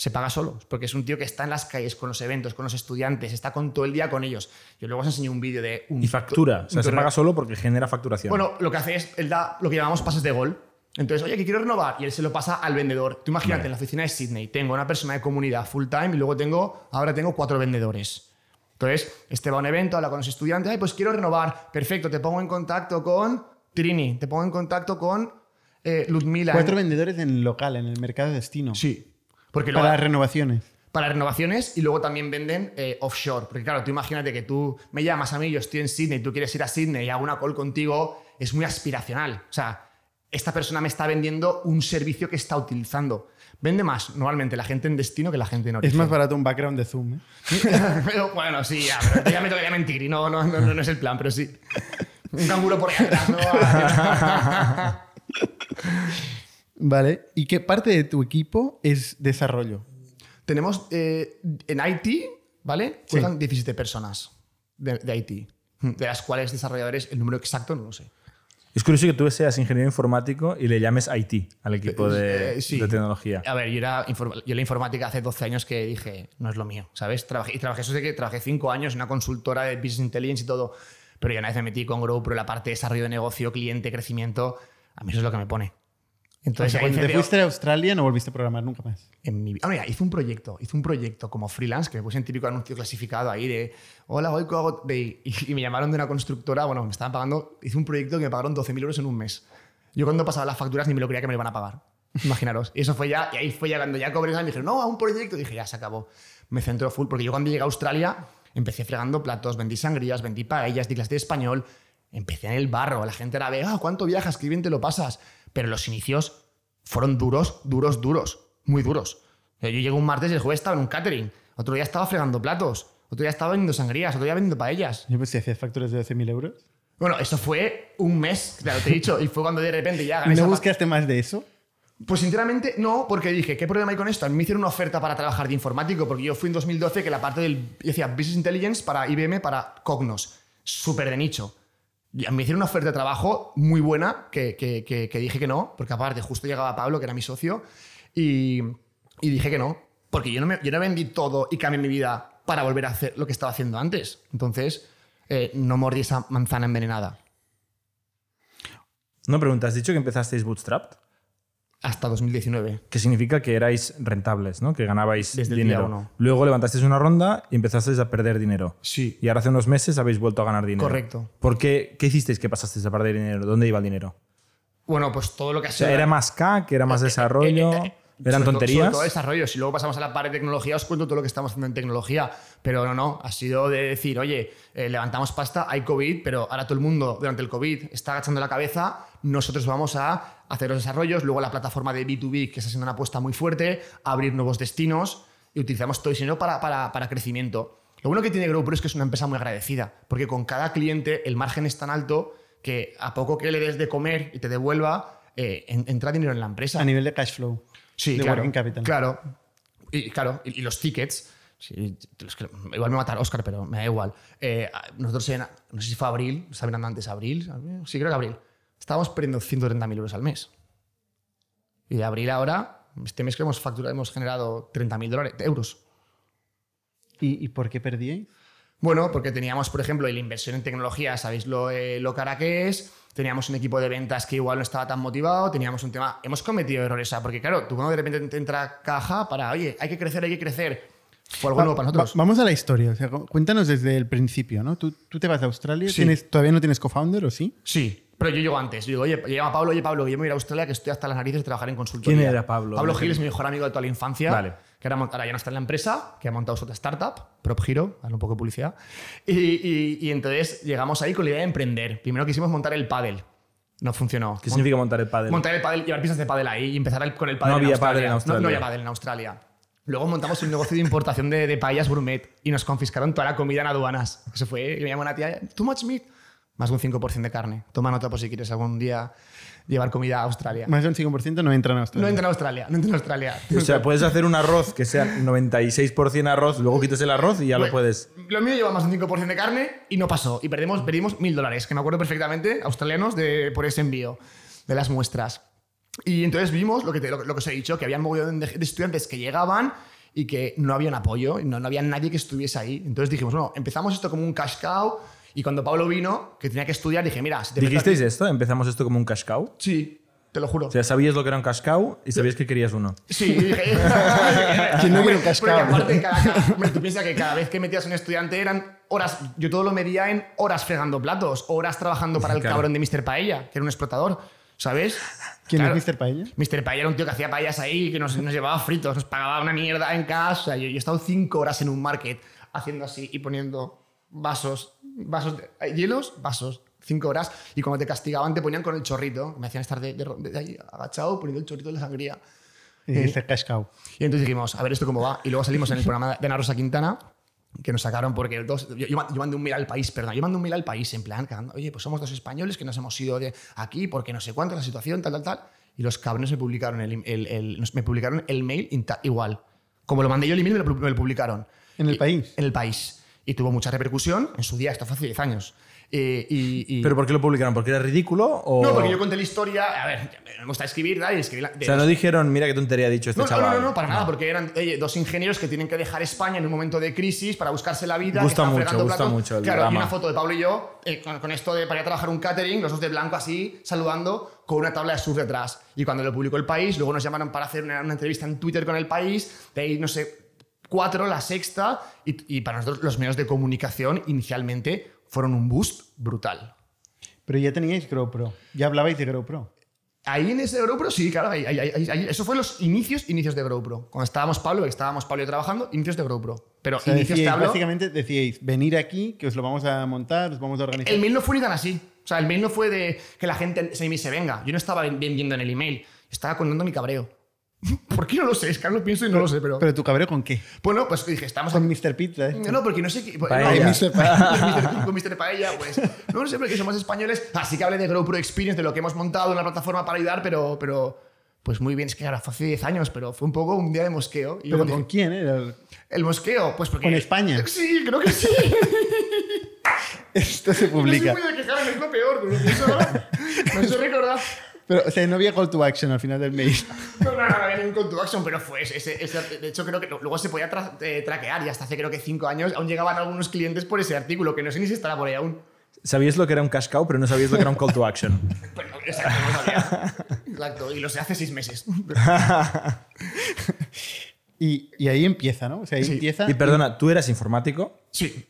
Se paga solo, porque es un tío que está en las calles con los eventos, con los estudiantes, está con todo el día con ellos. Yo luego os enseño un vídeo de un Y factura. O sea, un se paga solo porque genera facturación. bueno, lo que hace es, él da lo que llamamos pases de gol. Entonces, oye, que quiero renovar. Y él se lo pasa al vendedor. Tú imagínate, Vale. en la oficina de Sydney tengo una persona de comunidad full time y luego tengo, ahora tengo cuatro vendedores. Entonces, este va a un evento, habla con los estudiantes, ay, pues quiero renovar. Perfecto, te pongo en contacto con Trini, te pongo en contacto con eh, Ludmila. Cuatro vendedores en local, en el mercado de destino. Sí. Porque luego, Para renovaciones. para renovaciones y luego también venden eh, offshore. Porque claro, tú imagínate que tú me llamas a mí, yo estoy en Sydney, tú quieres ir a Sydney y hago una call contigo, es muy aspiracional. O sea, esta persona me está vendiendo un servicio que está utilizando. Vende más normalmente la gente en destino que la gente en origen. Es más barato un background de Zoom. ¿eh? Pero, bueno, sí, ya, pero ya me tocaría mentir y no, no, no, no es el plan, pero sí. Un canguro por ahí atrás, ¿no? vale. ¿Y qué parte de tu equipo es desarrollo? Tenemos eh, en IT, ¿vale? Sí. Juegan 17 personas de, de IT, de las cuales desarrolladores, el número exacto no lo sé. Es curioso que tú seas ingeniero informático y le llames IT al equipo de, Eh, sí. de tecnología. A ver, yo, era yo la informática hace 12 años que dije, no es lo mío, ¿sabes? Trabajé, y trabajé, eso sé que trabajé 5 años en una consultora de Business Intelligence y todo, pero ya una vez me metí con GrowPro, la parte de desarrollo de negocio, cliente, crecimiento, a mí eso es lo que me pone. O Entonces, sea, ahí cuando te fuiste a Australia no volviste a programar nunca más. en mi vida. Ah, mira, hice un proyecto, hice un proyecto como freelance que me puse en típico anuncio clasificado ahí de hola, hoy hago de, y, y me llamaron de una constructora, bueno, me estaban pagando, hice un proyecto que me pagaron 12.000 euros en un mes. Yo cuando pasaba las facturas ni me lo creía que me lo iban a pagar. Imaginaros. Y eso fue ya, y ahí fue ya cuando ya cobré, me dijeron, no, a un proyecto. Y dije, ya se acabó. Me centro full, porque yo cuando llegué a Australia empecé fregando platos, vendí sangrías, vendí paellas, di clases de español. Empecé en el barro, la gente era de, ah, ¿cuánto viajas? Qué bien te lo pasas. Pero los inicios fueron duros, duros, duros, muy duros. Yo llegué un martes y el jueves estaba en un catering, otro día estaba fregando platos, otro día estaba vendiendo sangrías, otro día vendiendo paellas. Yo pues si hacías facturas de 12.000 euros. Bueno, eso fue un mes, claro, te he dicho, y fue cuando de repente ya ¿Y gané no buscaste más de eso? Pues sinceramente no, porque dije, ¿qué problema hay con esto? A mí me hicieron una oferta para trabajar de informático, porque yo fui en 2012 que la parte del, yo decía Business Intelligence para IBM, para Cognos, súper de nicho. Me hicieron una oferta de trabajo muy buena que, que- que- dije que no, porque aparte justo llegaba Pablo, que era mi socio, y, y dije que no, porque yo no, me, yo no vendí todo y cambié mi vida para volver a hacer lo que estaba haciendo antes. Entonces, eh, no mordí esa manzana envenenada. No, pregunta, has dicho que empezasteis bootstrapped, Hasta 2019. que significa que erais rentables, ¿no? que ganabais Desde el día dinero. uno. Luego levantasteis una ronda y empezasteis a perder dinero. Sí. Y ahora hace unos meses habéis vuelto a ganar dinero. Correcto. ¿Por qué? ¿Qué hicisteis que pasasteis a perder dinero? ¿Dónde iba el dinero? Bueno, pues todo lo que ha O sido... sea, ¿Era más K, que era más desarrollo? ¿Eran sobre todo- tonterías? sobre todo desarrollo. Si luego pasamos a la parte de tecnología, os cuento todo lo que estamos haciendo en tecnología. Pero no, no. Ha sido de decir, oye, eh, levantamos pasta, hay COVID, pero ahora todo el mundo durante el COVID está agachando la cabeza. Nosotros vamos a hacer los desarrollos. Luego la plataforma de B2B, que está siendo una apuesta muy fuerte, abrir nuevos destinos y utilizamos todo ese dinero para, para, para crecimiento. Lo bueno que tiene GrowPro es que es una empresa muy agradecida, porque con cada cliente el margen es tan alto que a poco que le des de comer y te devuelva, eh, en- entra dinero en la empresa. A nivel de cash flow. Sí, de claro. working capital. Claro. Y, claro, y, y los tickets. sí, igual me va a matar Oscar, pero me da igual. Eh, nosotros en, no sé si fue abril, estaba mirando antes abril, sí, creo que abril. Estábamos perdiendo 130.000 euros al mes. Y de abril a ahora, este mes que hemos facturado, hemos generado 30.000 dólares, euros. ¿Y, y por qué perdíais? Bueno, porque teníamos, por ejemplo, la inversión en tecnología, sabéis lo, eh, lo cara que es, teníamos un equipo de ventas que igual no estaba tan motivado, teníamos un tema, hemos cometido errores, porque claro, tú cuando de repente te entra caja para, oye, hay que crecer, hay que crecer, fue algo Va- nuevo para va- nosotros. vamos a la historia. O sea, cu- cuéntanos desde el principio, ¿no? Tú, tú te vas a Australia, Sí. ¿tienes, ¿todavía no tienes co-founder o sí? Sí, pero yo llego antes. Yo digo, oye, llama a Pablo, oye, Pablo, que yo me voy a ir a Australia, que estoy hasta las narices de trabajar en consultoría. ¿Quién era Pablo? Pablo Gil es mi mejor amigo de toda la infancia. Vale. Que ahora, mont- ahora ya no está en la empresa, que ha montado su otra startup, Prop Hero, un poco de publicidad. Y, y- y entonces llegamos ahí con la idea de emprender. Primero quisimos montar el paddle. No funcionó. ¿Qué significa montar el pádel? Montar el pádel, llevar pistas de pádel ahí y empezar con el pádel No en había Australia. pádel en Australia. No, no había pádel en Australia. Luego montamos un negocio de importación de, de paellas gourmet y nos confiscaron toda la comida en aduanas. Eso fue, que me llamó una tía, too much meat. Más de un 5% de carne. Toma nota por si quieres algún día llevar comida a Australia. Más de un 5% no entran a Australia. No entra en Australia, no entra en Australia. O sea, puedes hacer un arroz que sea 96% arroz, luego quitas el arroz y ya lo Bueno, puedes. Lo mío lleva más de un 5% de carne y no pasó. Y perdimos, perdimos mil dólares, que me acuerdo perfectamente, australianos, de, por ese envío de las muestras. Y entonces vimos lo que, te- lo, lo que os he dicho, que había un mogollón de, de estudiantes que llegaban y que no había un apoyo, no, no había nadie que estuviese ahí. Entonces dijimos, bueno, empezamos esto como un cash cow y cuando Pablo vino, que tenía que estudiar, dije, mira, si te ¿Dijisteis aquí- esto? ¿Empezamos esto como un cash cow? Sí, te lo juro. O sea, sabías lo que era un cash cow y sabías que querías uno. Sí, dije. ¿Quién no quiere un Porque cascado? aparte, cada, cada- hombre, tú piensas que cada vez que metías a un estudiante eran horas. Yo todo lo medía en horas fregando platos, horas trabajando para el Claro. cabrón de Mr. Paella, que era un explotador. ¿sabes? ¿Quién Claro. es Mr. Paella? Mr. Paella era un tío que hacía paellas ahí, que nos, nos llevaba fritos, nos pagaba una mierda en casa. Yo, yo he estado cinco horas en un market haciendo así y poniendo vasos, vasos de hielos, vasos, cinco horas. Y cuando te castigaban te ponían con el chorrito, me hacían estar de, de- de ahí agachado poniendo el chorrito de la sangría. Y dijiste cascao. Y entonces dijimos, a ver esto cómo va. Y luego salimos en el programa de Ana Rosa Quintana, que nos sacaron porque dos, yo, yo mandé un mail al país, perdón, yo mandé un mail al país en plan, cagando, oye, pues somos dos españoles que nos hemos ido de aquí porque no sé cuánto la situación, tal, tal, tal. Y los cabrones me publicaron el, el- el- nos- me publicaron el mail igual. Como lo mandé yo el email, me lo, pu- me lo publicaron. ¿En el Y- país? En el país. Y tuvo mucha repercusión en su día, esto fue hace 10 años. Eh, y, y- ¿Pero por qué lo publicaron? ¿Porque era ridículo? O... no, porque yo conté la historia, a ver, me gusta escribir, ¿verdad? Y escribí la- de O sea, no dijeron, mira qué tontería ha dicho este no, no, chaval. no, no, para nada, porque eran oye, dos ingenieros que tienen que dejar España en un momento de crisis para buscarse la vida. Gusta mucho, gusta platos. mucho el Claro, y drama. una foto de Pablo y yo eh, con, con esto de para ir a trabajar un catering, los dos de blanco así, saludando, con una tabla de surf detrás. Y cuando lo publicó el país, luego nos llamaron para hacer una, una entrevista en Twitter con el país, de ahí, no sé, cuatro, la sexta, y, y para nosotros los medios de comunicación inicialmente fueron un boost brutal. Pero ya teníais GoPro. Ya hablabais de GoPro. Ahí en ese GoPro, sí, claro, ahí, ahí- eso fue los inicios, inicios de GoPro. Cuando estábamos Pablo, estábamos Pablo y trabajando, inicios de GoPro. Pero O sea, inicios decíais- básicamente decíais, venir aquí, que os lo vamos a montar, os vamos a organizar. el mail no fue ni tan así. O sea, el mail no fue de que la gente se, se venga. Yo no estaba viendo en el email. Estaba contando mi cabreo. ¿Por qué no lo sé? Es que ahora lo pienso y no lo sé, pero... Pero tu cabreo con qué? bueno, pues dije, estamos... Con Mr. Pizza. ¿eh? No, porque no sé qué. Paella. No, Mr. Paella. con Mr. Paella, pues. No, no sé, porque somos españoles. Así que hablé de GoPro Experience, de lo que hemos montado, una plataforma para ayudar, pero. pero pues muy bien, es que ahora fue hace 10 años, pero fue un poco un día de mosqueo. Y ¿Pero dije, con quién? eh? El mosqueo, pues porque. ¿Con España? Sí, creo que sí. Esto se publica. No soy muy de quejarme, es lo peor, pero lo pienso ahora. Me hizo recordar. Pero, o sea, no había call to action al final del mail. No, no, no, no había ningún call to action, pero fue ese, ese- ese- De hecho, creo que luego se podía tra- eh, traquear y hasta hace creo que 5 años aún llegaban algunos clientes por ese artículo, que no sé ni si estará por ahí aún. Sabíais lo que era un cash cow, pero no sabíais lo que era un call to action. Bueno, exacto, no sabía. Exacto, y lo sé hace 6 meses. Y, y ahí empieza, ¿no? O sea, ahí Sí. empieza. Y perdona, ¿tú eras informático Sí,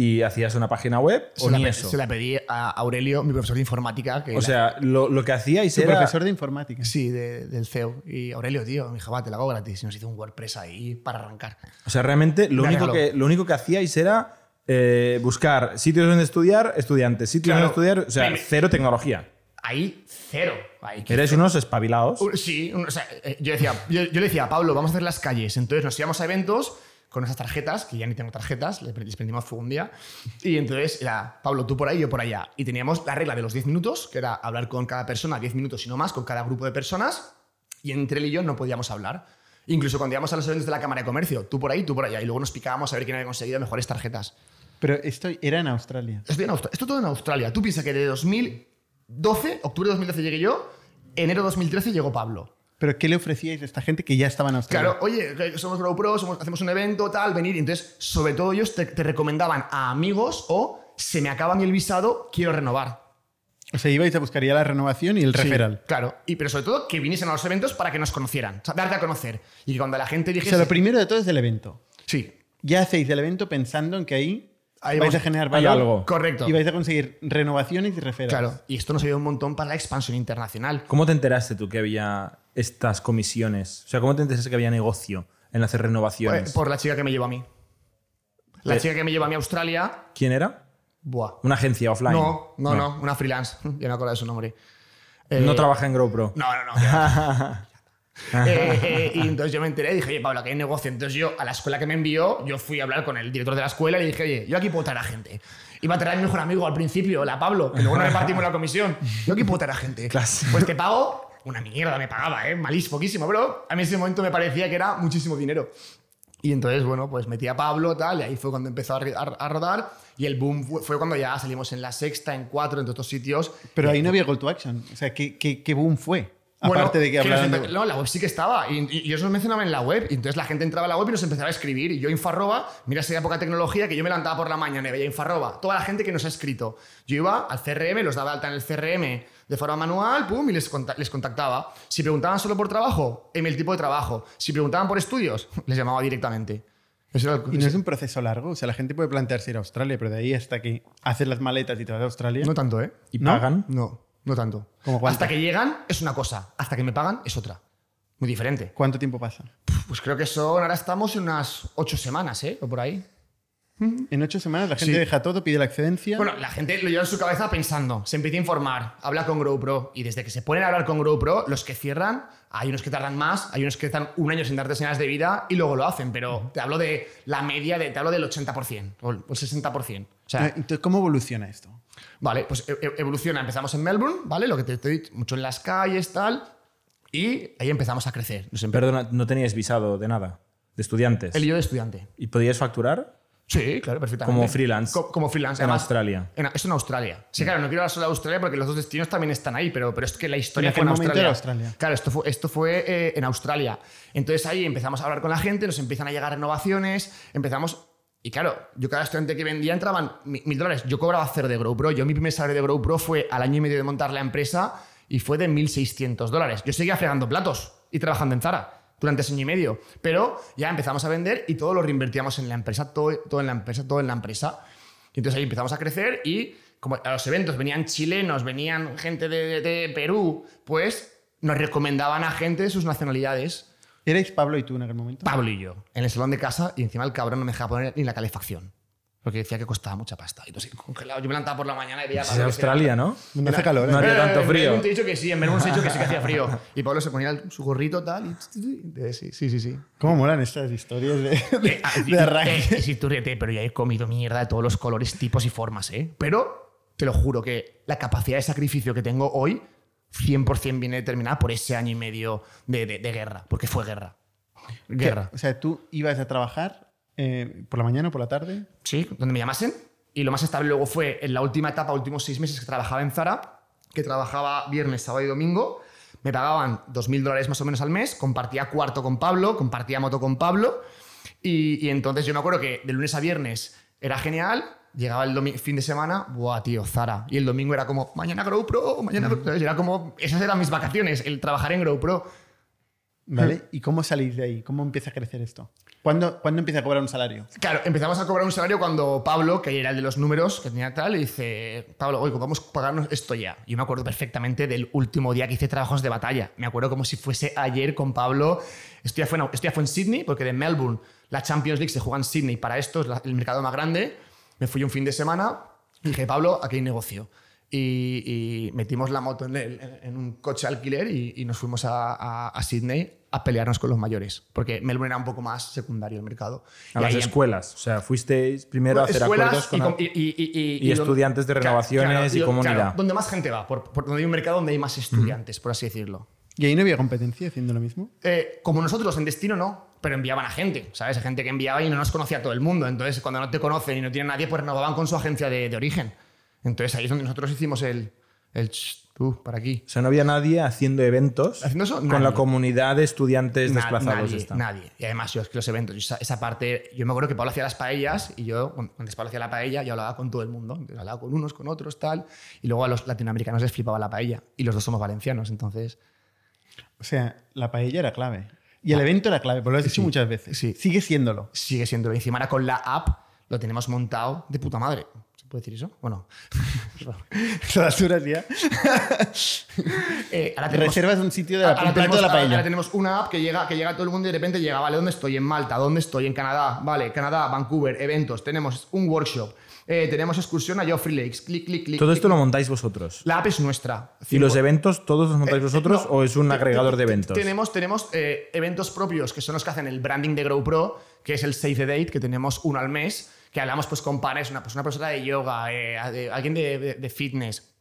y hacías una página web o se la, ni eso? se la pedí a Aurelio, mi profesor de informática. Que O la- sea, lo, lo que hacíais era... profesor de informática. sí, de- del CEO. Y Aurelio, tío, me dijo, va, te la hago gratis. Y nos hizo un WordPress ahí para arrancar. O sea, realmente lo Me único, regaló. que, lo único que hacíais era eh, buscar sitios donde estudiar, estudiantes, sitios Claro. donde estudiar, o sea, cero tecnología. Ahí, cero. Ahí, Erais unos espabilados. Un- Sí, o sea, eh, yo, decía, yo, yo le decía a Pablo, vamos a hacer las calles. Entonces nos íbamos a eventos con esas tarjetas, que ya ni tengo tarjetas, les prendimos fuego un día. Y entonces era, Pablo, tú por ahí, yo por allá. Y teníamos la regla de los 10 minutos, que era hablar con cada persona 10 minutos y no más, con cada grupo de personas. Y entre él y yo no podíamos hablar. Incluso cuando íbamos a los eventos de la Cámara de Comercio, tú por ahí, tú por allá. Y luego nos picábamos a ver quién había conseguido mejores tarjetas. Pero esto era en Australia. Estoy en Austra- Esto todo en Australia. Tú piensas que de 2012, octubre de 2012 llegué yo, enero de 2013 llegó Pablo. ¿Pero qué le ofrecíais a esta gente que ya estaba en Australia? Claro, oye, somos somos- hacemos un evento, tal, venir. Entonces, sobre todo ellos te, te recomendaban a amigos o se me acaba el visado, quiero renovar. O sea, ibais a buscar ya la renovación y el Sí, referral. claro. Y, pero sobre todo que viniesen a los eventos para que nos conocieran, o sea, darte a conocer. Y que cuando la gente O dijese... sea, lo primero de todo es el evento. sí, Ya hacéis el evento pensando en que ahí, Ahí vais vamos- a generar valor algo. correcto. y vais a conseguir renovaciones y referrals. Claro. Y esto nos ayudó un montón para la expansión internacional. ¿Cómo te enteraste tú que había estas comisiones? O sea, ¿cómo te enteraste que había negocio en hacer renovaciones? Eh, Por la chica que me llevó a mí. La Eh. chica que me llevó a mí a Australia... ¿Quién era? Buah. Una agencia offline. No, no, no, una freelance. Ya no acuerdo de su nombre. Eh, No trabaja en GoPro. No, no, no. Eh, eh, y entonces yo me enteré y dije, oye, Pablo, que hay negocio. Entonces yo, a la escuela que me envió, yo fui a hablar con el director de la escuela y dije, oye, yo aquí puedo traer a gente. Iba a traer a mi mejor amigo al principio, la Pablo, que luego no repartimos la comisión. Yo aquí puedo traer a gente. Clásico. Pues te pago una mierda, me pagaba, ¿eh? Malís, poquísimo, pero a mí en ese momento me parecía que era muchísimo dinero. Y entonces, bueno, pues metí a Pablo, tal, y ahí fue cuando empezó a, a- a rodar. Y el boom fue, fue cuando ya salimos en la sexta, en cuatro, en otros sitios. Pero ahí no había call to action. O sea, ¿qué, qué, qué boom fue? Bueno, Aparte de que de... No, la web sí que estaba. Y, y, y eso nos mencionaba en la web. Y entonces la gente entraba a la web y nos empezaba a escribir. Y yo, Infarroba, mira esa época de tecnología que yo me levantaba por la mañana y veía Infarroba. Toda la gente que nos ha escrito. Yo iba al CRM, los daba alta en el CRM de forma manual, pum, y les, les contactaba. Si preguntaban solo por trabajo, en el tipo de trabajo. Si preguntaban por estudios, les llamaba directamente. Eso era el- Y no es un proceso largo. O sea, la gente puede plantearse ir a Australia, pero de ahí hasta que haces las maletas y te vas a Australia. No tanto, ¿eh? ¿Y ¿No? pagan? No. No tanto. Hasta que llegan es una cosa, hasta que me pagan es otra. Muy diferente. ¿Cuánto tiempo pasa? Pues creo que son, ahora estamos en unas ocho semanas, ¿eh? O por ahí. En ocho semanas la gente Sí. deja todo, pide la excedencia. Bueno, la gente lo lleva en su cabeza pensando, se empieza a informar, habla con GrowPro y desde que se ponen a hablar con GrowPro, los que cierran, hay unos que tardan más, hay unos que están un año sin darte señales de vida y luego lo hacen, pero te hablo de la media, de, te hablo del 80% o el 60%. O sea, Entonces, ¿cómo evoluciona esto? Vale, pues e- e- evoluciona. Empezamos en Melbourne, ¿vale? Lo que te estoy mucho en las calles, tal. Y ahí empezamos a crecer. Nos Perdona, no teníais visado de nada, de estudiantes. El y yo de estudiante. ¿Y podíais facturar? Sí, claro, perfectamente. Como freelance. Co- como freelance. En Además, Australia. en- eso en Australia. Sí, claro, no quiero hablar solo de Australia porque los dos destinos también están ahí, pero, pero es que la historia En fue en Australia. era Australia. Claro, esto fue, esto fue eh, en Australia. Entonces ahí empezamos a hablar con la gente, nos empiezan a llegar renovaciones, empezamos. Y claro, yo cada estudiante que vendía entraban mi- mil dólares. Yo cobraba cero de GrowPro. Yo mi primer salario de GrowPro fue al año y medio de montar la empresa y fue de 1.600 dólares. Yo seguía fregando platos y trabajando en Zara durante ese año y medio. Pero ya empezamos a vender y todo lo reinvertíamos en la empresa, todo, todo en la empresa, todo en la empresa. Y entonces ahí empezamos a crecer y como a los eventos venían chilenos, venían gente de, de Perú, pues nos recomendaban a gente de sus nacionalidades. ¿Erais Pablo y tú en aquel momento? Pablo y yo, en el salón de casa y encima el cabrón no me dejaba poner ni la calefacción. Porque decía que costaba mucha pasta. Y entonces, congelado. Yo me levantaba por la mañana y veía a Es se Australia, ¿no? No hace calor, ¿eh? No haría tanto en frío. Melbourne te he dicho que sí, en Melbourne te he dicho que sí que hacía frío. Y Pablo se ponía el- su gorrito tal y... Sí, sí, sí. sí. ¿Cómo molan estas historias de, de, Eh, de arranque? eh, sí, tú ríete, pero ya he comido mierda de todos los colores, tipos y formas, ¿eh? Pero te lo juro que la capacidad de sacrificio que tengo hoy 100% viene determinada por ese año y medio de, de- de guerra, porque fue guerra. Guerra. O sea, tú ibas a trabajar eh, por la mañana o por la tarde. Sí, donde me llamasen. Y lo más estable luego fue en la última etapa, últimos seis meses que trabajaba en Zara, que trabajaba viernes, sábado y domingo. Me pagaban 2.000 dólares más o menos al mes, compartía cuarto con Pablo, compartía moto con Pablo. Y, y entonces yo me acuerdo que de lunes a viernes era genial. Llegaba el fin de semana, buah, tío, Zara. Y el domingo era como, mañana GrowPro, mañana GrowPro. Era como, esas eran mis vacaciones, el trabajar en GrowPro. ¿Vale? ¿Y cómo salís de ahí? ¿Cómo empieza a crecer esto? ¿Cuándo, ¿cuándo empieza a cobrar un salario? Claro, empezamos a cobrar un salario cuando Pablo, que era el de los números, que tenía tal, y dice, Pablo, oye, vamos a pagarnos esto ya. Yo me acuerdo perfectamente del último día que hice trabajos de batalla. Me acuerdo como si fuese ayer con Pablo. Esto ya fue en, esto ya fue en Sydney, porque de Melbourne la Champions League se juega en Sydney. Para esto es la- el mercado más grande. Me fui un fin de semana y dije, Pablo, aquí hay negocio. Y, y metimos la moto en, el- en un coche alquiler y, y nos fuimos a, a- a Sydney a pelearnos con los mayores, porque Melbourne era un poco más secundario el mercado. A Y las ahí em- escuelas. O sea, fuisteis primero a hacer escuelas acuerdos con... y, com- y- y- y- y y estudiantes de renovaciones y comunidad. donde más gente va, por, por donde hay un mercado donde hay más estudiantes, por así decirlo. ¿Y ahí no había competencia haciendo lo mismo? Eh, como nosotros en destino no, pero enviaban a gente, ¿sabes? A gente que enviaba y no nos conocía todo el mundo. Entonces, cuando no te conocen y no tienen nadie, pues renovaban con su agencia de, de origen. Entonces, ahí es donde nosotros hicimos el, el "Ch, tú, para aquí. O sea, no había nadie haciendo eventos ¿Haciendo eso? con Nadie. la comunidad de estudiantes Na- desplazados. nadie, esta. nadie. Y además, yo es que los eventos, esa, esa parte, yo me acuerdo que Pablo hacía las paellas y yo, cuando cuando Pablo hacía la paella, yo hablaba con todo el mundo. Entonces, hablaba con unos, con otros, tal. Y luego a los latinoamericanos les flipaba la paella. Y los dos somos valencianos, entonces. O sea, la paella era clave. Y el evento era clave, porque lo has dicho Sí, muchas veces. sí. Sigue siéndolo. Sigue siendo. Encima ahora con la app lo tenemos montado de puta madre. ¿Se puede decir eso? Bueno. Todas horas ya. Eh, ahora tenemos- Reservas un sitio de la, Ahora un plato tenemos, de la ahora- paella. ahora tenemos una app que llega, que llega a todo el mundo y de repente llega, vale, ¿dónde estoy? En Malta, ¿dónde estoy? En Canadá, vale, Canadá, Vancouver, eventos, tenemos un workshop, eh, tenemos excursión a Joffrey Lakes, clic, clic, clic. Todo clic, esto lo clic. montáis vosotros. La app es nuestra. ¿Y los Cinco- eventos todos los montáis Eh, vosotros no, o es un agregador de eventos? Tenemos, tenemos eh, eventos propios que son los que hacen el branding de GrowPro, que es el Save the Date, que tenemos uno al mes, que hablamos pues con pares, una, pues, persona de yoga, eh, de- alguien de, de- de fitness.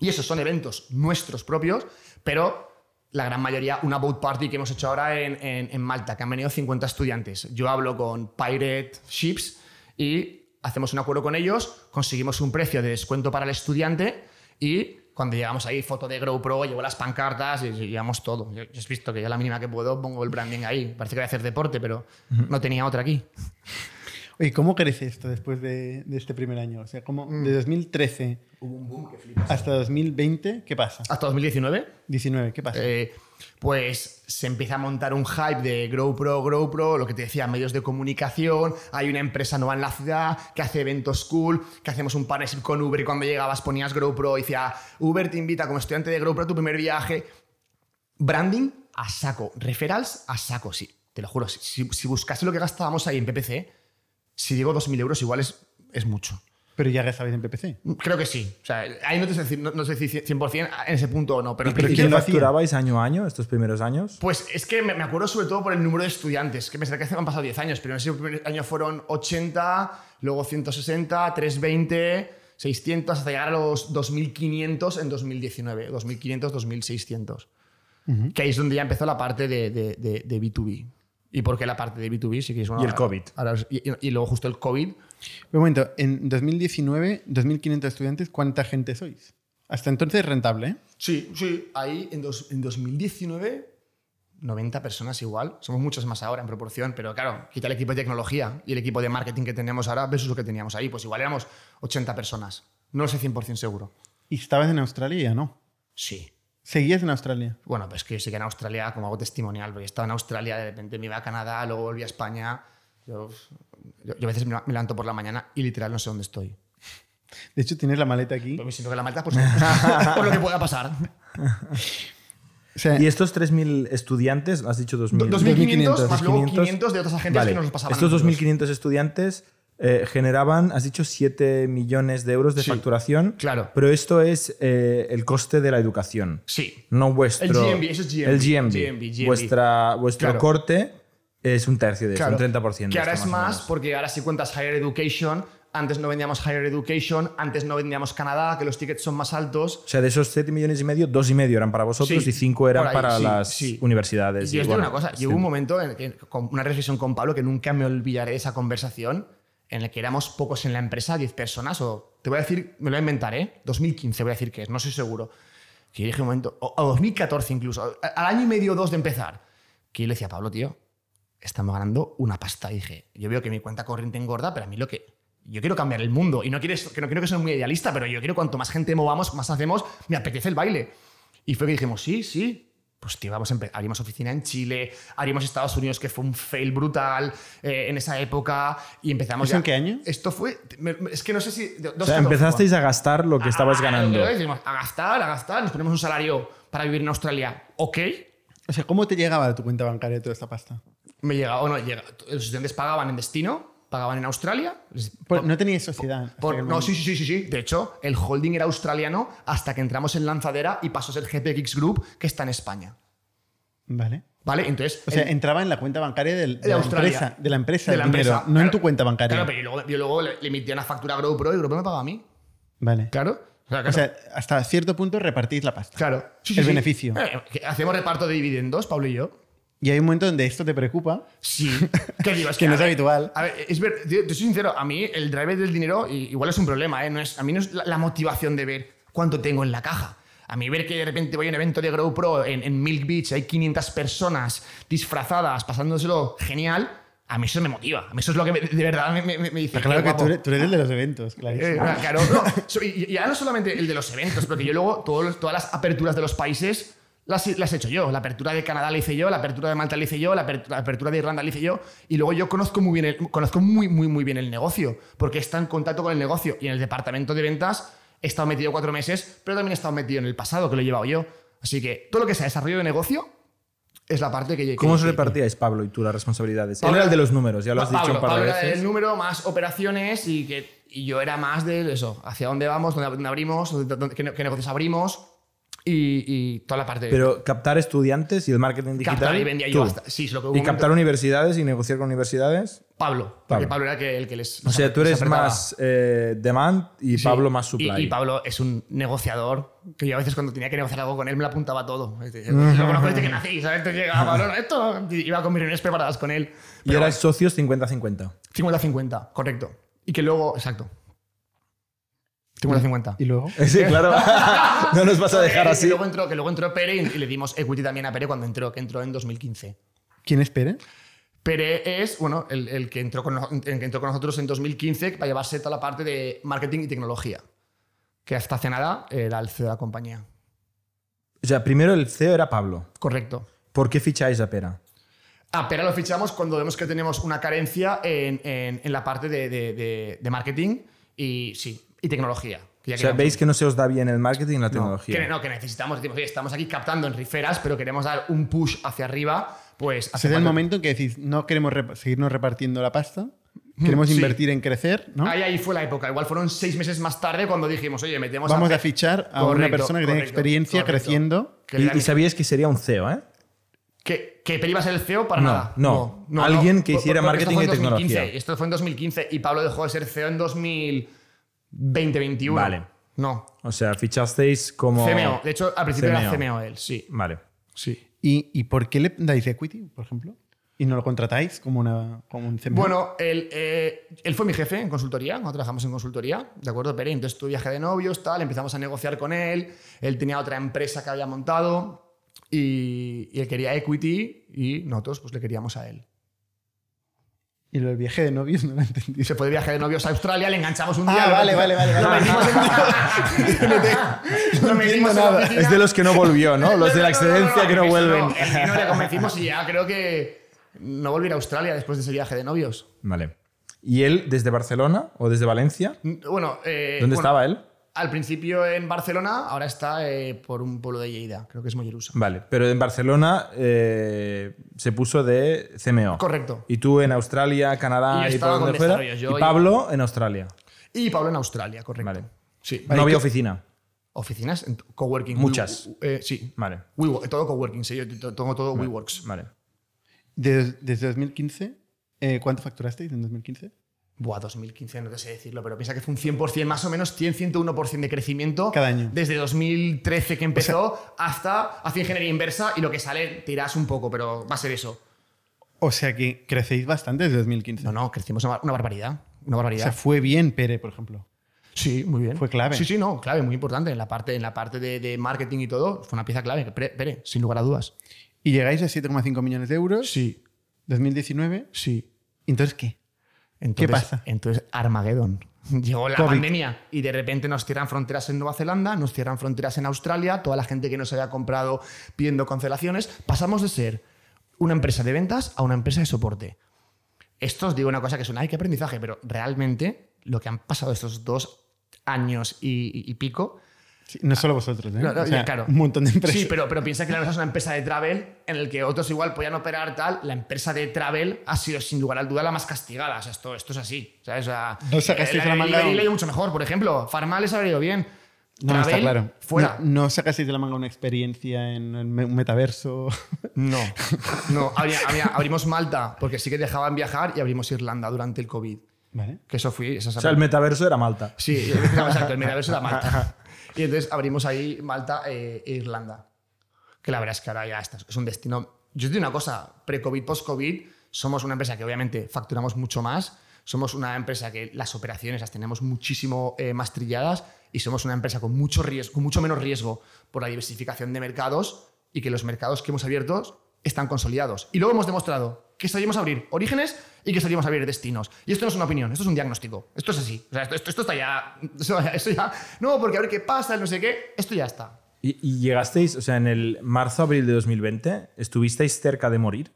Y esos son eventos nuestros propios, pero la gran mayoría, una boat party que hemos hecho ahora en, en- en Malta, que han venido 50 estudiantes. Yo hablo con Pirate Ships y hacemos un acuerdo con ellos, conseguimos un precio de descuento para el estudiante y cuando llegamos ahí, foto de GrowPro, llevo las pancartas y llevamos todo. Yo, yo has visto que yo a la mínima que puedo pongo el branding ahí. Parece que voy a hacer deporte, pero no tenía otra aquí. Oye, ¿cómo crece esto después de, de este primer año? O sea, ¿cómo, Mm. de 2013 Hubo un boom que flipas. hasta 2020, ¿qué pasa? Hasta 2019 19, ¿qué pasa? Eh, pues se empieza a montar un hype de GrowPro, GrowPro, lo que te decía, medios de comunicación, hay una empresa nueva en la ciudad que hace eventos cool, que hacemos un partnership con Uber y cuando llegabas ponías GrowPro y decía, Uber te invita como estudiante de GrowPro a tu primer viaje. Branding a saco, referrals a saco, sí, te lo juro, si, si buscase lo que gastábamos ahí en PPC, si digo 2.000 euros igual es, es mucho. Pero ya gastabais en PPC. Creo que sí. O sea, ahí no te sé decir, no, no sé decir 100% en ese punto o no, pero, ¿Y pero ¿Y quién lo facturabais año a año, estos primeros años? Pues es que me, me acuerdo sobre todo por el número de estudiantes, que me que hace han pasado 10 años, pero en ese primer año fueron 80, luego 160, 320, 600, hasta llegar a los 2500 en 2019, 2500, 2600. Que ahí es donde ya empezó la parte de, de- de- de B2B. ¿Y por qué la parte de B2B? Si queréis, bueno, Y el COVID. ahora y, y- luego justo el COVID. Un momento, en 2019, 2.500 estudiantes, ¿cuánta gente sois? Hasta entonces rentable, ¿eh? Sí, sí. Ahí en, dos- en 2019, 90 personas igual. Somos muchos más ahora en proporción, pero claro, quita el equipo de tecnología y el equipo de marketing que tenemos ahora versus lo que teníamos ahí. Pues igual éramos 80 personas. No lo sé 100% seguro. ¿Y estabas en Australia no? Sí. ¿Seguías en Australia? Bueno, pues que yo que en Australia, como hago testimonial, porque estaba en Australia, de repente me iba a Canadá, luego volví a España. Yo, yo, yo a veces me levanto por la mañana y literal no sé dónde estoy. De hecho, tienes la maleta aquí. Pero me siento que la malta, pues, por lo que pueda pasar. O sea, Y estos 3.000 estudiantes, has dicho 2.000. 2.500 más luego 2.500. 500 de otras agencias Vale. que nos pasaban. Estos nosotros. 2.500 estudiantes eh, generaban, has dicho, 7 millones de euros de Sí, facturación. claro. Pero esto es eh, el coste de la educación. Sí. No vuestro. El GMB, eso es GMB. El GMB. GMB, GMB. Vuestra, vuestro Claro. corte es un tercio de eso, un 30%. Que ahora es más porque ahora si cuentas Higher Education, antes no vendíamos Higher Education, antes no vendíamos Canadá, que los tickets son más altos. O sea, de esos 7 millones y medio, 2 y medio eran para vosotros Sí, y 5 eran ahí, para sí, las sí. universidades. Y yo digo bueno, una cosa, llegó un momento, en que, con una reflexión con Pablo, que nunca me olvidaré de esa conversación, en la que éramos pocos en la empresa, 10 personas, o te voy a decir, me lo voy a inventar, ¿eh? 2015 voy a decir que es, no estoy seguro. Que yo dije un momento, o, o 2014 incluso, al año y medio o dos de empezar, que yo le decía Pablo, tío, estamos ganando una pasta. Y dije, yo veo que mi cuenta corriente engorda, pero a mí lo que... Yo quiero cambiar el mundo y no, quieres, que no quiero que sea muy idealista, pero yo quiero cuanto más gente movamos, más hacemos, me apetece el baile. Y fue que dijimos, sí, sí. Pues tío, vamos haríamos oficina en Chile, haríamos Estados Unidos, que fue un fail brutal eh, en esa época, y empezamos ¿Eso ya- en qué año? Esto fue, es que no sé si... de- O sea, empezasteis a gastar lo que estabas Ah, ganando. lo que decimos, A gastar, a gastar, nos ponemos un salario para vivir en Australia, ok, o sea, ¿cómo te llegaba a tu cuenta bancaria toda esta pasta? me llega, o no llega, los estudiantes pagaban en destino, pagaban en Australia, les- Pues no teníais sociedad. Por- no, sí, sí, sí, sí, sí. De hecho, el holding era australiano hasta que entramos en Lanzadera y pasó a ser GPX Group, que está en España. Vale. ¿Vale? Entonces. O sea, el- entraba en la cuenta bancaria del- de, la Australia. empresa. De la empresa, de dinero, no en tu cuenta bancaria. Claro, pero yo luego, yo luego le, le emitía una factura a GoPro y GoPro me pagaba a mí. Vale. Claro. O sea, O claro. sea, hasta cierto punto repartís la pasta. claro. Sí, el sí. beneficio. Eh, hacemos reparto de dividendos, Pablo y yo. Y hay un momento donde esto te preocupa. Sí. ¿Qué digo? Es Que no a es ver, habitual. A ver, es ver, tío, te soy sincero, a mí el driver del dinero igual es un problema, ¿eh? No es, a mí no es la, la motivación de ver cuánto tengo en la caja. A mí ver que de repente voy a un evento de Grow Pro en, en Milk Beach, hay 500 personas disfrazadas, pasándoselo genial, a mí eso me motiva. A mí eso es lo que me- de verdad me, me- me dice. Claro "Qué que guapo". tú eres, tú eres el de los eventos. Eh, claro, no. Y ya no solamente el de los eventos, porque yo luego todos todas las aperturas de los países las, las he hecho yo. La apertura de Canadá la hice yo, la apertura de Malta la hice yo, la apertura, la apertura de Irlanda la hice yo. Y luego yo conozco muy bien, el, conozco muy, muy, muy bien el negocio, porque está en contacto con el negocio. Y en el departamento de ventas he estado metido cuatro meses, pero también he estado metido en el pasado, que lo he llevado yo. Así que todo lo que sea desarrollo de negocio es la parte que... que- ¿Cómo que- repartíais, Pablo, y tú las responsabilidades? Pablo Él era el de los números, ya lo has dicho un par Pablo era el número más operaciones y que y yo era más de eso, hacia dónde vamos, dónde, abrimos, dónde- dónde- qué negocios abrimos y, y toda la parte de Pero captar estudiantes y el marketing digital. captar y vendía yo hasta. Sí, es lo que hubo Y captar momento- universidades y negociar con universidades. Pablo, porque Pablo. Pablo era que- el que les. O sea, tú eres más eh, demand y Sí. Pablo más Y- supply. Y, Pablo es un negociador que yo a veces cuando tenía que negociar algo con él me lo apuntaba todo. Lo conozco desde que nací, ¿sabes? Entonces llegaba Pablo, "No, esto iba con reuniones preparadas con él. y Pero erais socios 50-50. 50-50, correcto. Y que luego, exacto. 50-50. Y luego. Sí, claro. no nos vas a dejar así. Que luego entró, que luego entró Pere y, le dimos equity también a Pere cuando entró, que entró en 2015. ¿Quién es Pere? Pere es, bueno, el, el que entró con, no- el que entró con nosotros en 2015 para llevarse toda la parte de marketing y tecnología. Que hasta hace nada era el CEO de la compañía. O sea, primero el CEO era Pablo. Correcto. ¿Por qué ficháis a Pera? A Pera lo fichamos cuando vemos que tenemos una carencia en, en- en la parte de, de- de- de marketing y, sí, y tecnología. que ya O sea, veis que no se os da bien el marketing y la no, tecnología. que, no, que necesitamos, decimos, oye, estamos aquí captando en riferas, pero queremos dar un push hacia arriba, pues... Hace es el momento en que decís, no queremos rep- seguirnos repartiendo la pasta, queremos sí. invertir en crecer, ¿no? Ahí, ahí fue la época. Igual fueron seis meses más tarde cuando dijimos, oye, metemos Vamos a Pe- fichar a una persona que tenga correcto, experiencia correcto. creciendo. Que Y, y sabíais que sería un CEO, ¿eh? ¿Que, que Peri iba a ser el CEO para No, nada. no. Alguien que hiciera marketing y en 2015, tecnología. Esto fue en 2015 y Pablo dejó de ser CEO en 2020-21. Vale. No. O sea, fichasteis como. CMO. De hecho, al principio era CMO. CMO él, sí. Vale. Sí. ¿Y, y por qué le dais equity, por ejemplo? ¿Y no lo contratáis como, una, como un CMO? Bueno, él, eh, él fue mi jefe en consultoría, cuando trabajamos en consultoría, ¿de acuerdo, Pere? Entonces tuve viaje de novios, tal, empezamos a negociar con él, él tenía otra empresa que había montado y, y él quería equity y nosotros pues le queríamos a él. Y lo del viaje de novios no lo. Y se fue de viaje de novios a Australia, le enganchamos un día. Ah, vale, vale, vale, Lo vale. metimos en, lo metimos nada. Es de los que no volvió, ¿no? Los de la excedencia que no vuelven. No, le convencimos y ya creo que no volví a Australia después de ese viaje de novios. Vale. ¿Y él desde Barcelona o desde Valencia? Bueno, eh, ¿Dónde bueno, estaba él? Al principio en Barcelona, ahora está eh, por un pueblo de Lleida, creo que es Mollerusa. Vale, pero en Barcelona eh, se puso de CMO. Correcto. Y tú en Australia, Canadá Y y, por donde fuera. yo y y- Pablo en Australia. Y Pablo en Australia, correcto. Vale. Sí. no había oficina. Oficinas, coworking. Muchas. We- eh, sí. Vale. WeWork, todo coworking, sí, yo tengo todo WeWorks. Vale. Des- desde 2015, eh, ¿cuánto facturasteis en 2015? Buah, 2015, no te sé decirlo, pero piensa que fue un 100%, más o menos 100, 101% de crecimiento. Cada año. Desde 2013 que empezó hasta hacia ingeniería inversa y lo que sale tiras un poco, pero va a ser eso. O sea que crecéis bastante desde 2015. No, no, crecimos una una barbaridad. Una O barbaridad. sea, fue bien Pere, por ejemplo. Sí, muy bien. Fue clave. Sí, sí, no, clave, muy importante. En la parte, en la parte de, de marketing y todo, fue una pieza clave. Pere, Pere, sin lugar a dudas. Y llegáis a 7,5 millones de euros. Sí, 2019. sí. Entonces, ¿qué? Entonces, pasa? Entonces, Armageddon. Llegó la COVID. pandemia y de repente nos cierran fronteras en Nueva Zelanda, nos cierran fronteras en Australia, toda la gente que nos había comprado pidiendo cancelaciones. Pasamos de ser una empresa de ventas a una empresa de soporte. Esto os digo una cosa que suena, ay, qué aprendizaje, pero realmente lo que han pasado estos dos años y, y- y pico. Sí, no solo vosotros, ¿eh? No, no, O sea, ya, claro. Un montón de empresas. Sí, pero, pero piensa que la nuestra es una empresa de travel en el que otros igual podían operar tal. La empresa de travel ha sido sin lugar a duda la más castigada. O sea, esto, esto es así. ¿sabes? O sea, No sacasteis eh, la manga un- mucho mejor, por ejemplo. Farmal les ha ido bien. No, está claro. Fuera. No, no sacasteis de la manga una experiencia en un metaverso. No, no. abri- abri- abrimos Malta porque sí que dejaban viajar y abrimos Irlanda durante el COVID. ¿Vale? Que eso fui. esa- O sea, el metaverso era Malta. Sí, exacto, el metaverso era Malta. Y entonces abrimos ahí Malta e Irlanda. Que la verdad es que ahora ya está, es un destino. Yo te digo una cosa, pre-COVID, post-COVID, somos una empresa que obviamente facturamos mucho más, somos una empresa que las operaciones las tenemos muchísimo eh, más trilladas y somos una empresa con mucho, riesgo, con mucho menos riesgo por la diversificación de mercados y que los mercados que hemos abierto están consolidados. Y luego hemos demostrado que sabíamos abrir orígenes y que sabíamos abrir destinos. Y esto no es una opinión, esto es un diagnóstico. Esto es así. O sea, esto, esto- esto está ya, esto ya-. No, porque a ver qué pasa, no sé qué. Esto ya está. Y, y llegasteis, o sea, en el marzo-abril de 2020, ¿estuvisteis cerca de morir?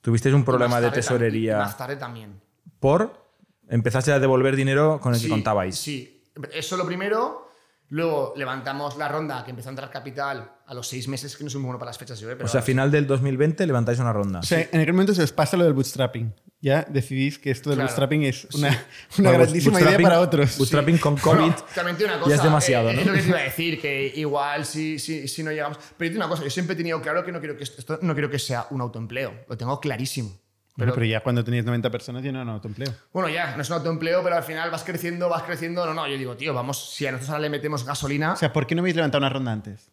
¿Tuvisteis un problema de tesorería también- Más tarde también. por empezaste a devolver dinero con el que Sí, contabais? Sí, eso lo primero. Luego levantamos la ronda que empezó a entrar capital a los seis meses, que no soy muy bueno para las fechas yo, ¿eh? pero O sea, a final del 2020 levantáis una ronda. O sea, en aquel momento se os pasa lo del bootstrapping. Ya decidís que esto del Claro. bootstrapping es una, una Bueno, grandísima idea para otros. Bootstrapping con COVID Bueno, también una cosa, ya es demasiado, eh, ¿no? Es lo que te iba a decir, que igual si, si, si no llegamos. Pero yo una cosa, yo siempre he tenido claro que no quiero que esto, esto no quiero que sea un autoempleo. Lo tengo clarísimo. Bueno, pero ya cuando tenías 90 personas ya no un autoempleo. Bueno, ya, no es un autoempleo, pero al final vas creciendo, vas creciendo. No, no, yo digo, tío, vamos, si a nosotros ahora le metemos gasolina. O sea, ¿por qué no habéis levantado una ronda antes?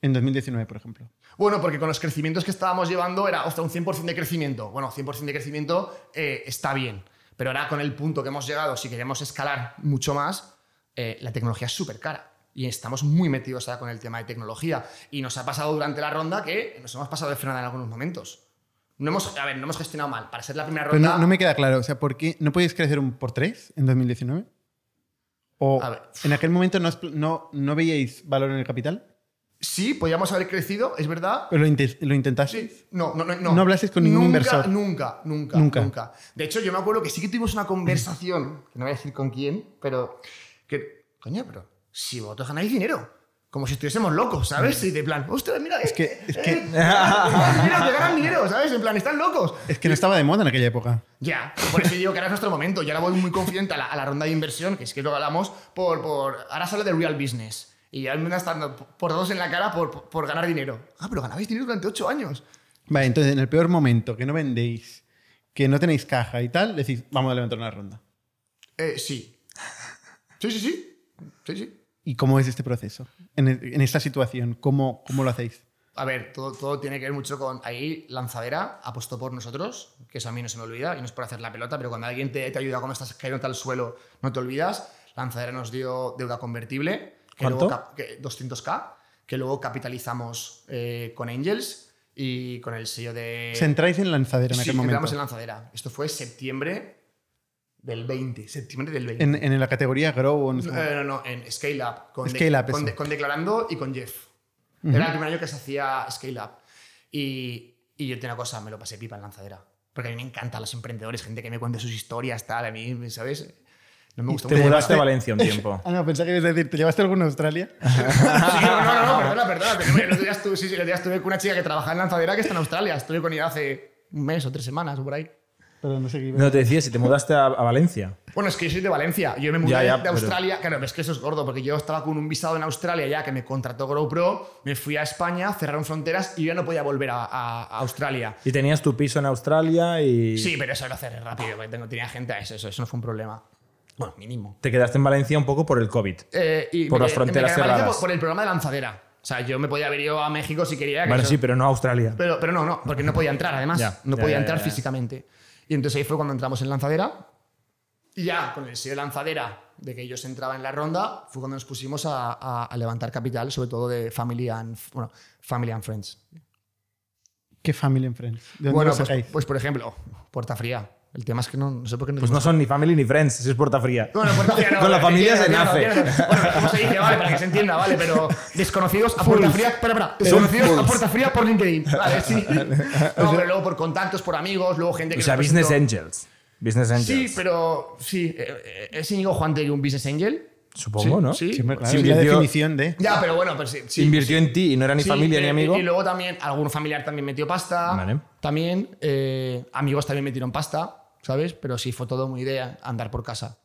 En 2019, por ejemplo. Bueno, porque con los crecimientos que estábamos llevando era, ostras, un 100% de crecimiento. Bueno, 100% de crecimiento eh, está bien. Pero ahora con el punto que hemos llegado, si queremos escalar mucho más, eh, la tecnología es súper cara. Y estamos muy metidos ahora con el tema de tecnología. Y nos ha pasado durante la ronda que nos hemos pasado de frenada en algunos momentos. No hemos, a ver, no hemos gestionado mal. Para ser la primera Pero ronda... no, no me queda claro. O sea, ¿por qué no podéis crecer un por tres en 2019? ¿O A ver. en aquel momento no, no, no veíais valor en el capital? Sí, podíamos haber crecido, es verdad. ¿Pero lo, inte- lo intentaste? Sí, no, no, no. No, No hablasteis con ningún Nunca, inversor. Nunca, nunca, Nunca. nunca, De hecho, yo me acuerdo que sí que tuvimos una conversación, que no voy a decir con quién, pero que, coño, pero si vosotros ganáis dinero, como si estuviésemos locos, ¿sabes? Y de plan, ostras, mira, Es que- es que- eh, dinero, que ganan dinero, ¿sabes? En plan, están locos. Es que no estaba de moda en aquella época. Ya, por eso digo que ahora es nuestro momento. Y ahora voy muy confiante a la, a la ronda de inversión, que es que lo hablamos, por, por. Ahora sale de real business. Y ya me están por dos en la cara por, por, por ganar dinero. Ah, pero ganabais dinero durante ocho años. Vale, entonces en el peor momento, que no vendéis, que no tenéis caja y tal, decís, vamos a levantar una ronda. Eh, sí. Sí, sí, sí. Sí, sí. ¿Y cómo es este proceso? En, en esta situación, ¿cómo, ¿cómo lo hacéis? A ver, todo, todo tiene que ver mucho con. Ahí, Lanzadera apostó por nosotros, que eso a mí no se me olvida, y no es por hacer la pelota, pero cuando alguien te, te ayuda cuando estás cayendo al suelo, no te olvidas. Lanzadera nos dio deuda convertible, que ¿Cuánto? luego que 200k, que luego capitalizamos eh, con Angels y con el sello de. Centráis en lanzadera en Sí, aquel momento. en Lanzadera. Esto fue septiembre del 20. Septiembre del 20. En, en la categoría Grow. o no. No, no, en Scale Up. Con, de- Scale Up, con, de- con Declarando y con Jeff. Era el primer año que se hacía Scale Up. Y, y yo tengo una cosa, me lo pasé pipa en lanzadera. Porque a mí me encantan los emprendedores, gente que me cuente sus historias, tal. A mí, ¿sabes? No me gusta Te mudaste a Valencia un tiempo. Ah, no, pensé que ibas a decir, ¿te llevaste alguno a Australia? Sí, no, no, no, perdona, perdona. pero El otro día estuve, sí, sí, el otro día estuve con una chica que trabajaba en lanzadera que está en Australia. Estuve con ella hace un mes o tres semanas o por ahí. Pero no sé qué No, te decía, si te mudaste a, a Valencia. Bueno, es que yo soy de Valencia. Yo me mudé Ya, ya, de pero- Australia. Claro, es que eso es gordo, porque yo estaba con un visado en Australia ya que me contrató GoPro, me fui a España, cerraron fronteras y yo ya no podía volver a, a- a Australia. Y tenías tu piso en Australia y Sí, pero eso lo cerré rápido, porque tengo- tenía gente a eso, eso, eso no fue un problema. Bueno, mínimo. te quedaste en Valencia un poco por el COVID. Eh, y Por me- las fronteras cerradas. Por, por el programa de lanzadera. O sea, yo me podía haber ido a México si quería. que Bueno, eso- sí, pero no a Australia. Pero, pero no, no, porque no podía entrar, además. Ya, no podía ya, entrar ya, ya. físicamente. Y entonces ahí fue cuando entramos en lanzadera. Y ya, con el sello de lanzadera, de que ellos entraban en la ronda, fue cuando nos pusimos a, a- a levantar capital, sobre todo de Family and, bueno, family and Friends. ¿Qué family and friends? ¿De dónde Bueno, pues, pues, por ejemplo, Puerta Fría. El tema es que no, no sé por qué no Pues no son ni family ni friends, es puerta fría. Bueno, Puerta Fría no, Con la familia se entiendo, nace. Bueno, ¿cómo se dice? Vale, para que se entienda, vale, pero desconocidos a Puerta Fría. Espera, espera. Desconocidos a Puerta Fría por LinkedIn. Vale, sí. No, pero luego por contactos, por amigos, luego gente que. O sea, Business. Angels. Business Angels. Sí, pero sí. eh, eh, ¿Es Íñigo Juantegui un business angel? Supongo, ¿no? Sí. Sí, claro, es la invirtió- definición de... Ya, pero bueno, pero sí. sí, Invirtió en ti y no era ni sí, familia eh, ni amigo. Y luego también algún familiar también metió pasta. Vale. También eh, amigos también metieron pasta, ¿sabes? Pero sí fue todo muy idea andar por casa.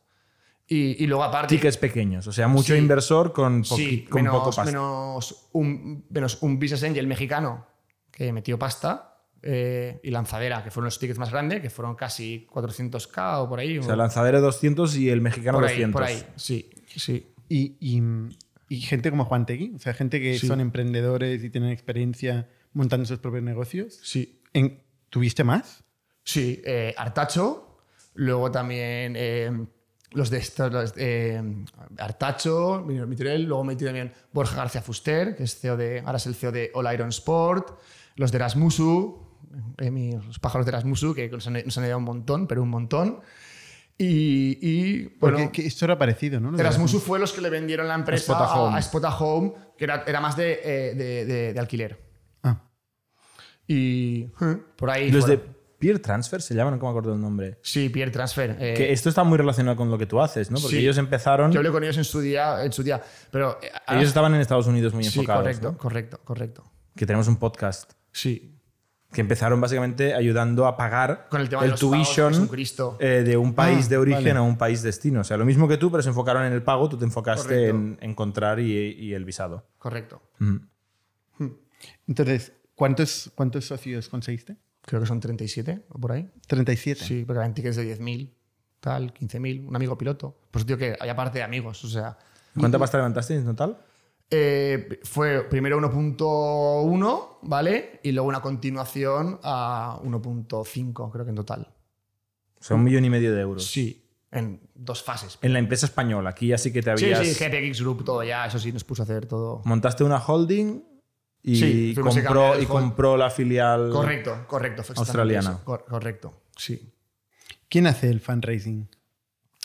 Y, y luego aparte. Tickets pequeños, o sea, mucho Sí. inversor con, Sí, con menos, poco pasta. menos un, menos un business angel mexicano que metió pasta eh, y lanzadera, que fueron los tickets más grandes, que fueron casi 400k o por ahí. O sea, lanzadero 200 y el mexicano por ahí, 200. por ahí, sí, sí. Y, y, y gente como Juan Tegui, o sea, gente que Sí. son emprendedores y tienen experiencia montando sus propios negocios. Sí, En- ¿Tuviste más? Sí. eh, Artacho, luego también eh, los de estos, los, eh, Artacho, Miturel, luego metí también Borja García Fuster, que es CEO de, ahora es el CEO de All Iron Sport, los de Erasmusu, eh, los pájaros de Erasmusu, que nos han, nos han ayudado un montón, pero un montón. Y, y, Porque bueno, que esto era parecido, ¿no? Erasmusu fue los que le vendieron la empresa a Home. a Spot a Home, que era, era más de, eh, de, de- de alquiler. Ah. Y eh, por ahí. Y los de. Peer Transfer se llaman, no me acuerdo el nombre. Sí, Peer Transfer. eh, Que esto está muy relacionado con lo que tú haces, ¿no? Porque Sí. ellos empezaron. yo hablé con ellos en su día. En su día pero, eh, ahora- Ellos estaban en Estados Unidos muy sí, enfocados. correcto, ¿no? correcto, correcto. Que tenemos un podcast Sí. que empezaron básicamente ayudando a pagar Con el tema de el tuition eh, de un país Ah, de origen vale. a un país destino. O sea, lo mismo que tú, pero se enfocaron en el pago, tú te enfocaste Correcto. en encontrar y, y el visado. Correcto. Entonces, ¿cuántos, ¿cuántos socios conseguiste? Creo que son 37 o por ahí. 37. Sí, porque eran tickets de 10.000, tal, 15.000, un amigo piloto. Pues digo que hay aparte de amigos, o sea. ¿Cuánta pasta levantaste en total? Eh, fue primero 1.1, ¿vale? Y luego una continuación a 1.5, creo que en total. O sea, un millón y medio de euros. Sí, en dos fases. En la empresa española, aquí ya sí que te Sí, habías... sí, GPX Group, todo ya, eso sí, nos puso a hacer todo. Montaste una holding y, Sí, compró, y compró la filial... Correcto, correcto. Australiana. cor- correcto, sí. ¿Quién hace el fundraising?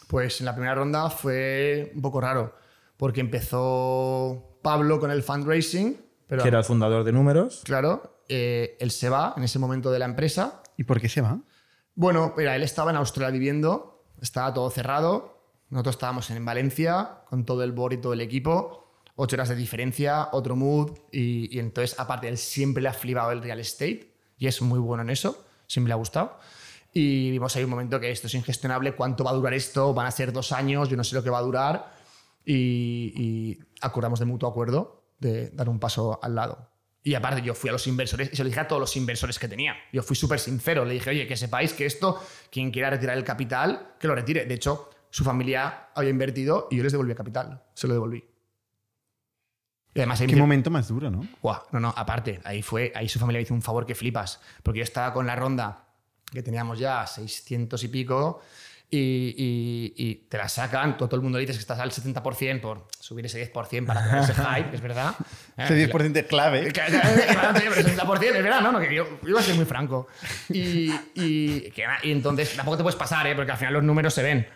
Pues en la primera ronda fue un poco raro, porque empezó Pablo con el fundraising Pero, que era el fundador de Números. Claro, eh, él se va en ese momento de la empresa. ¿Y por qué se va? Bueno, mira, él estaba en Australia viviendo, estaba todo cerrado. Nosotros estábamos en Valencia con todo el board y todo el equipo. Ocho horas de diferencia, otro mood. Y, entonces, aparte, él siempre le ha flipado el real estate y es muy bueno en eso. Siempre le ha gustado. Y vimos ahí un momento que esto es ingestionable. ¿Cuánto va a durar esto? Van a ser dos años, yo no sé lo que va a durar. Y, y acordamos de mutuo acuerdo de dar un paso al lado. Y aparte, yo fui a los inversores y se lo dije a todos los inversores que tenía. Yo fui súper sincero. Le dije, oye, que sepáis que esto, quien quiera retirar el capital, que lo retire. De hecho, su familia había invertido y yo les devolví el capital. Se lo devolví. Y además, Qué me- momento más duro, ¿no? Buah, no, no, aparte, ahí fue, ahí su familia me hizo un favor que flipas, porque yo estaba con la ronda que teníamos ya 600 y pico y, y- y te la sacan, todo, todo el mundo le dices que estás al 70% por subir ese 10% para tener ese hype, es verdad. Ese 10% es clave. Que- tío, pero 60%, es verdad, ¿no? no que yo, yo iba a ser muy franco. Y, y, que y entonces, tampoco te puedes pasar, ¿eh? Porque al final los números se ven.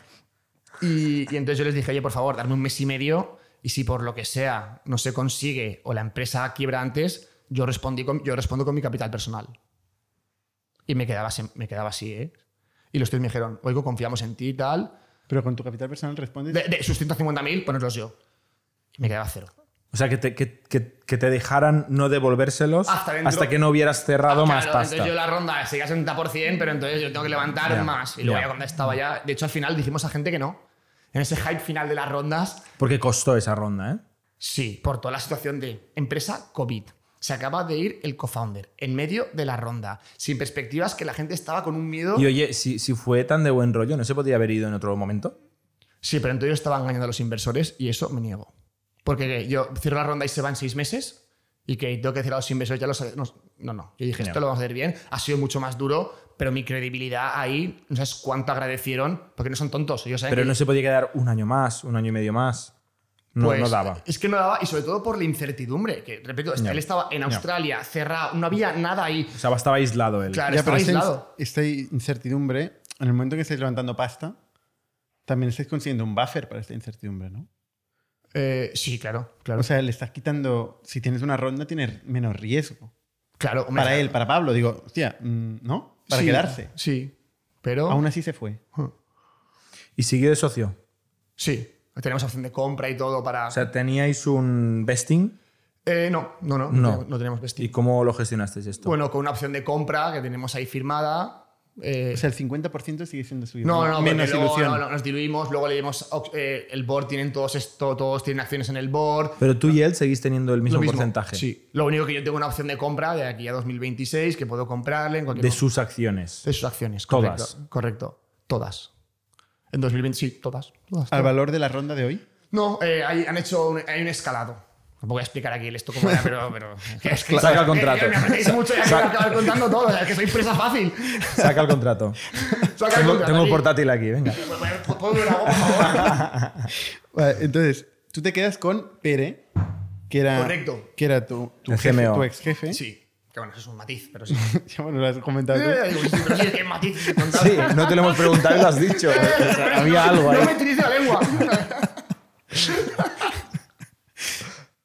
Y, y entonces yo les dije, oye, por favor, darme un mes y medio y si por lo que sea no se consigue o la empresa quiebra antes, yo, respondí con, yo respondo con mi capital personal. Y me quedaba, así- me quedaba así, ¿eh? Y los tíos me dijeron, oigo, confiamos en ti y tal. Pero con tu capital personal respondes. De, de sus 150.000, ponerlos yo. Y me quedaba cero. O sea, que te, que, que- que te dejaran no devolvérselos Hasta dentro. que no hubieras cerrado Ah, más claro, pasta. Entonces yo la ronda seguía 60%, pero entonces yo tengo que levantar Ya, más. Y luego ya. ya cuando estaba ya. De hecho, al final dijimos a gente que no. En ese hype final de las rondas, Porque costó esa ronda, ¿eh? sí, por toda la situación de empresa COVID. Se acaba de ir el co-founder en medio de la ronda, sin perspectivas, que la gente estaba con un miedo. Y oye, si, si fue tan de buen rollo, ¿no se podría haber ido en otro momento? Sí, pero entonces yo estaba engañando a los inversores y eso me niego. Porque yo cierro la ronda y se van seis meses y que tengo que decir a los inversores ya lo saben. No, no. Yo dije, esto lo vamos a hacer bien. Ha sido mucho más duro, pero mi credibilidad ahí, no sabes cuánto agradecieron, porque no son tontos. Ellos saben Pero que- no se podía quedar un año más, un año y medio más. No, Pues, no daba. Es que no daba, y sobre todo por la incertidumbre. Que, repito, él estaba en Australia, cerrado, no había nada ahí. O sea, estaba aislado él. Claro, Ya, estaba aislado. esta incertidumbre, en el momento en que estáis levantando pasta, también estáis consiguiendo un buffer para esta incertidumbre, ¿no? Eh, sí, claro, claro. O sea, le estás quitando, si tienes una ronda, tienes menos riesgo. claro, hombre, Para él, para Pablo, digo, hostia, mm, ¿no? Para sí, quedarse. Sí, pero. Aún así se fue. ¿Y siguió de socio? Sí, tenemos opción de compra y todo para. O sea, ¿teníais un vesting? Eh, no, no, no, No. no, tenemos ¿Y vestido. cómo lo gestionasteis esto? Bueno, con una opción de compra que tenemos ahí firmada. Eh, O sea, el 50% sigue siendo suyo. no, no, Menos luego, ilusión. no, no, nos diluimos, luego le dimos eh, el board, tienen todos esto, todos tienen acciones en el board. Pero tú y él seguís teniendo el mismo, porcentaje Sí. Lo único que yo tengo una opción de compra de aquí a 2026 que puedo comprarle en cualquier de momento. sus acciones. de sus acciones. Todas. Correcto. correcto. Todas. En 2020, sí, todas. todas, ¿Al todas. valor de la ronda de hoy? No, eh, hay- han hecho un, hay un escalado. No voy a explicar aquí esto cómo era, pero. pero es que- Saca el contrato. Eh, me mucho y aquí voy a acabar contando todo. Es que soy presa fácil. Saca el contrato. Saca el tengo contrato tengo aquí. portátil aquí, venga. ¿Puedo ver algo, por favor? Vale, entonces, tú te quedas con Pere, que era, Correcto. Que era tu, tu, El jefe, tu ex jefe. Sí. Que bueno, eso es un matiz, pero sí. ya bueno, lo has comentado tú. Sí, pero sí, qué matiz de contar. Sí, no te lo hemos preguntado y lo has dicho. O sea, había algo No ahí. me utilice la lengua.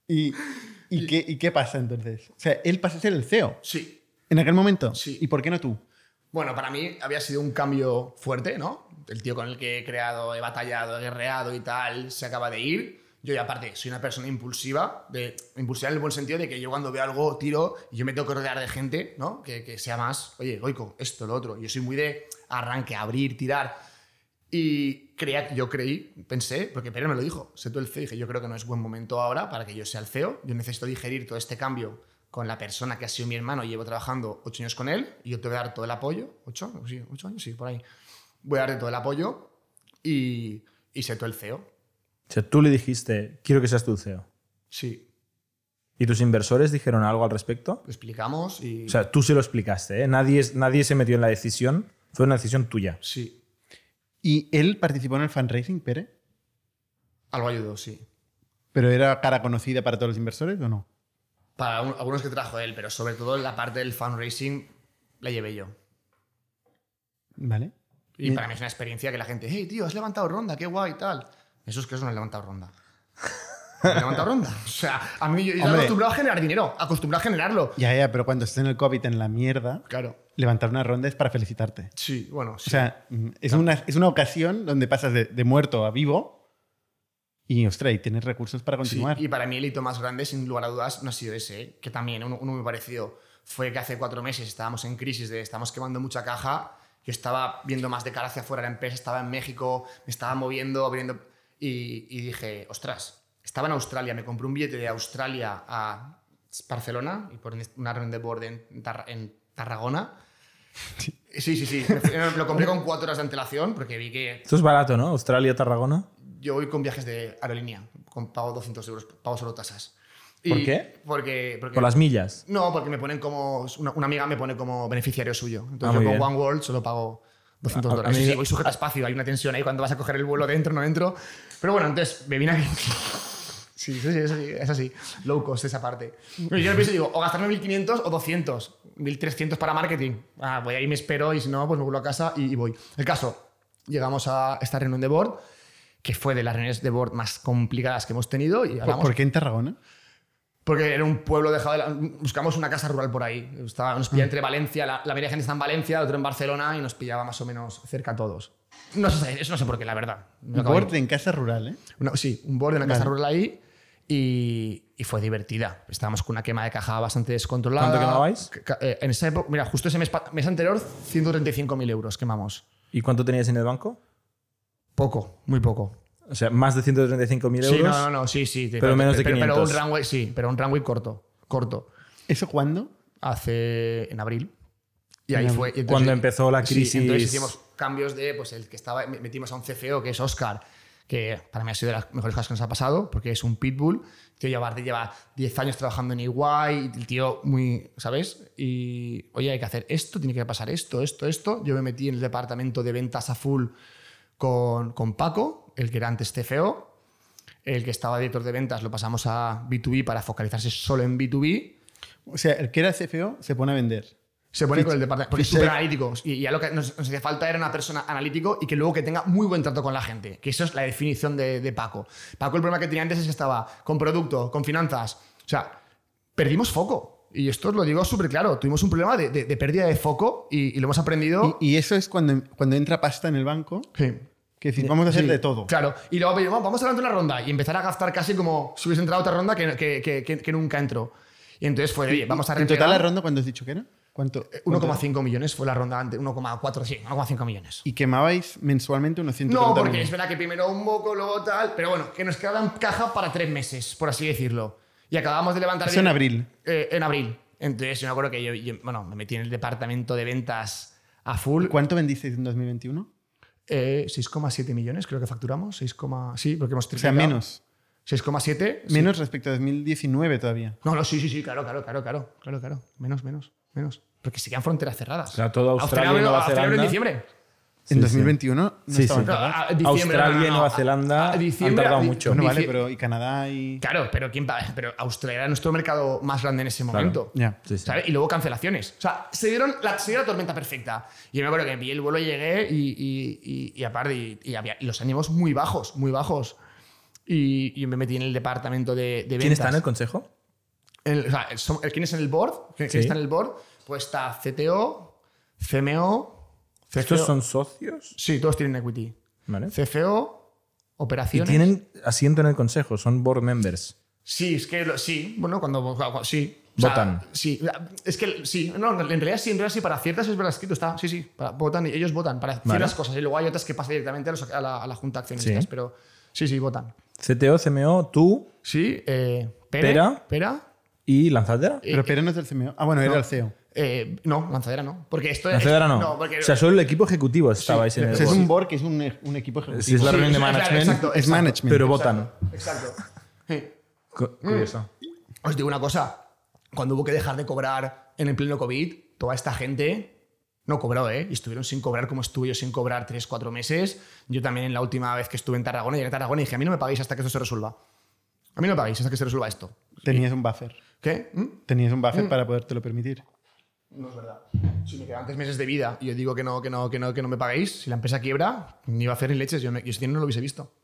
¿Y, y, qué, ¿Y qué pasa entonces? O sea, él pasa a ser el CEO Sí. en aquel momento. Sí. ¿Y por qué no tú? Bueno, para mí había sido un cambio fuerte, ¿no? El tío con el que he creado, he batallado, he guerreado y tal, se acaba de ir. Yo, y aparte, soy una persona impulsiva, de, impulsiva en el buen sentido de que yo cuando veo algo tiro y yo me tengo que rodear de gente, ¿no? Que, que sea más, oye, Goico, esto, lo otro. Yo soy muy de arranque, abrir, tirar. Y creía, yo creí, pensé, porque Pérez me lo dijo, sé tú el CEO, dije, yo creo que no es buen momento ahora para que yo sea el CEO, yo necesito digerir todo este cambio con la persona que ha sido mi hermano y llevo trabajando ocho años con él y yo te voy a dar todo el apoyo, ocho, sí, ocho años, sí, por ahí, voy a darte todo el apoyo y, y sé tú el CEO, O sea, tú le dijiste, quiero que seas tu CEO. sí, ¿Y tus inversores dijeron algo al respecto? lo explicamos y O sea, tú se lo explicaste, ¿eh? Nadie, nadie se metió en la decisión. Fue una decisión tuya. sí, ¿Y él participó en el fundraising, Pere? algo ayudó, sí. ¿Pero era cara conocida para todos los inversores o no? Para un- algunos que trajo él, pero sobre todo la parte del fundraising la llevé yo. Vale. Y para mí es una experiencia que la gente, hey, tío, has levantado ronda, qué guay y tal. Eso es que eso no has levantado ronda. he levantado ronda. O sea, a mí yo, yo acostumbrado a generar dinero, acostumbrado a generarlo. Ya, ya, pero cuando estés en el COVID en la mierda, Claro. Levantar una ronda es para felicitarte. Sí, bueno, sí. O sea, mm, es, una, es una ocasión donde pasas de, de muerto a vivo y, ostras, y tienes recursos para Sí, continuar. y para mí el hito más grande, sin lugar a dudas, no ha sido ese, ¿eh? que también uno, uno muy parecido. Fue que hace cuatro meses estábamos en crisis de estamos quemando mucha caja. Yo estaba viendo más de cara hacia afuera la empresa, estaba en México, me estaba moviendo, abriendo. Y, y dije, ostras, estaba en Australia, me compré un billete de Australia a Barcelona y por una reunión de board en, en Tarragona. Sí, sí, sí. Lo compré con cuatro horas de antelación porque vi que Esto es barato, ¿no? Australia, Tarragona. yo voy con viajes de aerolínea, con pago 200 euros, pago solo tasas. ¿Por qué? Porque, porque Por las millas. No, porque me ponen como. Una, una amiga me pone como beneficiario suyo. Entonces Ah, yo con bien. One World solo pago 200 A- a dólares. sí, voy sujeto a espacio, hay una tensión ahí cuando vas a coger el vuelo dentro, no dentro. Pero bueno, entonces me vine aquí. Sí, sí, sí, es así. Low cost esa parte. Pero yo pienso digo, o gastarme 1.500 o 200. 1.300 para marketing. Ah, voy ahí, me espero y si no, pues me vuelvo a casa y, y voy. El caso, llegamos a esta reunión de board, que fue de las reuniones de board más complicadas que hemos tenido y ¿Por, hablamos por qué en Tarragona? porque era un pueblo dejado de la- Buscamos una casa rural por ahí. Estaba, nos pillaba entre Valencia, la, la mayoría de gente está en Valencia, otro en Barcelona y nos pillaba más o menos cerca a todos. No sé, eso no sé por qué, la verdad. Un board en casa rural, ¿eh? Sí, un board en una casa rural ahí y, y fue divertida. Estábamos con una quema de caja bastante descontrolada. ¿Cuánto quemabais? Eh, En esa época, mira, justo ese mes, mes anterior, 135.000 euros quemamos. ¿Y cuánto tenías en el banco? Poco, muy poco. O sea, más de 135.000 euros. Sí, no, no, no, sí, sí. Pero menos de pero, pero 500. un runway, sí, pero un runway corto, corto. ¿Eso cuándo? hace en abril. Y ahí fue. entonces- Cuando empezó la sí, crisis. entonces hicimos cambios de, pues el que estaba, metimos a un CFO que es Oscar, que para mí ha sido de las mejores cosas que nos ha pasado, porque es un pitbull. El tío lleva, lleva 10 años trabajando en Iguay, el tío muy, ¿sabes? Y, oye, hay que hacer esto, tiene que pasar esto, esto, esto. Yo me metí en el departamento de ventas a full con, con Paco, el que era antes CFO. El que estaba director de ventas lo pasamos a B2B para focalizarse solo en B2B. O sea, el que era CFO se pone a vender. Se pone Fitch- con el departamento. Porque es Fitch- súper analítico. Y ya lo que nos, nos hacía falta era una persona analítico y que luego que tenga muy buen trato con la gente. Que eso es la definición de, de Paco. Paco, el problema que tenía antes es que estaba con producto, con finanzas. O sea, perdimos foco. Y esto os lo digo súper claro. Tuvimos un problema de, de- de pérdida de foco y, y lo hemos aprendido. Y, y eso es cuando, cuando entra pasta en el banco, Sí. que decir, vamos a hacer Sí, de todo. Claro. Y luego pues, vamos a una ronda y empezar a gastar casi como si hubiese entrado otra ronda que, que- que- que- nunca entró. Y entonces fue, oye, vamos a En total la ronda, ¿cuánto has dicho que era? ¿Cuánto? cuánto? 1,5 millones fue la ronda antes. 1,4, sí, 1,5 millones. Y quemabais mensualmente unos 130 No, porque millones. es verdad que primero un poco, luego tal, pero bueno, que nos quedaba en caja para tres meses, por así decirlo. Y acabamos de levantar... Eso en abril. Eh, en abril. Entonces yo me acuerdo que yo, yo, bueno, me metí en el departamento de ventas a full. ¿Cuánto vendisteis en 2021? Eh, 6,7 millones creo que facturamos. 6, sí, porque hemos O sea, triplicado. menos. 6,7. sí. Menos respecto a 2019 todavía. No, no, sí, sí, sí, claro, claro, claro, claro, claro, claro. Menos, menos, menos. Porque seguían fronteras cerradas. O sea, todo Australia y Nueva Australia abrió en Zelanda. diciembre. En Sí, 2021 no Sí, estaban sí. No, diciembre, Australia y no, Nueva Zelanda a han diciembre, tardado a- mucho. Bueno, vale, pero ¿y Canadá y...? Claro, pero, ¿quién pero Australia era nuestro mercado más grande en ese momento. Ya. Sí, sí. ¿sabes? Y luego cancelaciones. O sea, se dieron la, se dio la tormenta perfecta. Y yo me acuerdo que vi el vuelo y llegué y, y, y, y aparte, y, y había y los ánimos muy bajos, muy bajos. Y, y yo me metí en el departamento de, de ventas. ¿Quién está en el consejo? El- o sea, el- som- el- ¿Quién es en el board? ¿Quién Sí. está en el board? Pues está CTO, CMO, CFO. ¿Estos son socios? Sí, todos tienen equity. Vale. CFO, Y operaciones. tienen asiento en el consejo, son board members. Sí, es que lo- sí, bueno, cuando, sí. O sea, Votan. Sí, es que sí, no, en realidad sí, en realidad sí, para ciertas es verdad escrito, está, sí, sí, para- votan, y ellos votan para Vale. ciertas cosas y luego hay otras que pasan directamente a, los- a la, a la junta de accionistas, Sí. pero sí, sí, votan. CTO, CMO, tú Sí, eh, Pere, Pera. Pera, y Lanzadera. Pero Pérez no es del CMO. Ah, bueno, era el CEO. eh, no, lanzadera no, porque esto Lanzadera no. No, porque o sea, solo el equipo ejecutivo estabais en O el es board. un board que es un, un equipo ejecutivo. Sí, es la Sí, reunión de es- claro, management, exacto, es exacto. management. pero votan. Exacto. Sí. Cu- Curioso. Os digo una cosa, cuando hubo que dejar de cobrar en el pleno COVID, toda esta gente no cobró, ¿eh? Y estuvieron sin cobrar como estuve yo sin cobrar tres, cuatro meses. Yo también en la última vez que estuve en Tarragona, llegué a Tarragona y dije, a mí no me pagáis hasta que esto se resuelva. A mí no me pagáis hasta que se resuelva esto. Tenías un buffer. ¿Qué? ¿Mm? Tenías un buffer para podértelo permitir. No es verdad. Si me quedan tres meses de vida y yo digo que no, que no, que no, que no me pagáis, si la empresa quiebra, ni va a hacer ni leches, yo, no- yo ese dinero no lo hubiese visto.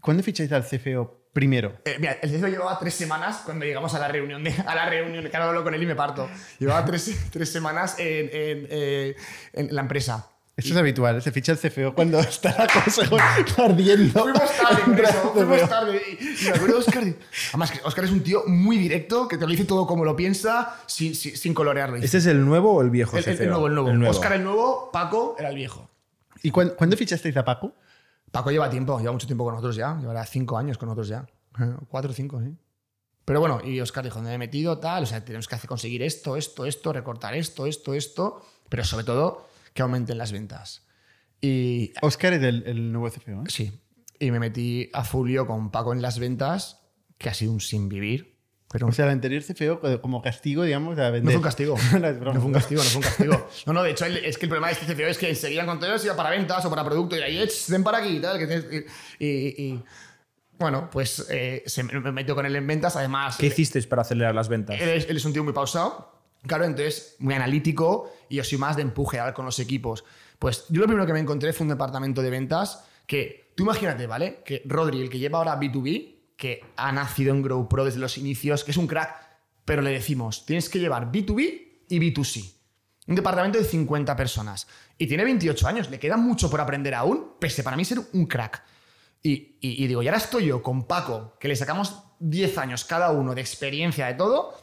¿Cuándo ficháis al CFO primero? Eh, mira, el CFO llevaba tres semanas cuando llegamos a la reunión, de, a la reunión, que ahora hablo con él y me parto. Llevaba tres, tres semanas en, en, eh, en la empresa. Esto es habitual, se ficha el CFO cuando está la cosa ardiendo. Fuimos tarde eso, fuimos tarde. Y, y me acuerdo de Oscar. y- Además, que Oscar es un tío muy directo, que te lo dice todo como lo piensa, sin, sin, sin colorearlo. ¿Este es el nuevo o el viejo? el, el- nuevo, el nuevo. Oscar el nuevo, Paco era el viejo. ¿Y cuándo, cuándo fichasteis a Paco? Paco lleva tiempo, lleva mucho tiempo con nosotros ya. Llevará cinco años con nosotros ya. Eh, Cuatro o cinco, sí. Pero bueno, y Oscar dijo, ¿dónde me he metido? Tal, o sea, tenemos que hacer, conseguir esto, esto, esto, recortar esto, esto, esto, pero sobre todo que aumenten las ventas. Y Oscar es el, el nuevo CFO. ¿eh? sí, y me metí a Fulio con Paco en las ventas, que ha sido un sin vivir. Pero O sea, el anterior CFO eh, como castigo, digamos, a vender. no fue un castigo. No, fue un castigo, no fue un castigo. No, no, de hecho, es que el problema de este CFO es que enseguida cuando ellos iba para ventas o para producto y ahí, "Ech, ven para aquí y tal. que tienes- y, y- y- bueno, pues eh, se me me metió con él en ventas. Además, ¿Qué hicisteis para acelerar las ventas? él es, él es un tío muy pausado. Claro, entonces muy analítico y yo soy más de empuje a hablar con los equipos. Pues yo lo primero que me encontré fue un departamento de ventas que, tú imagínate, ¿vale? Que Rodri, el que lleva ahora B2B, que ha nacido en GrowPro desde los inicios, que es un crack, pero le decimos, tienes que llevar B2B y B2C. Un departamento de 50 personas. Y tiene 28 años, le queda mucho por aprender aún, pese para mí ser un crack. Y, y- y digo, y ahora estoy yo con Paco, que le sacamos 10 años cada uno de experiencia de todo,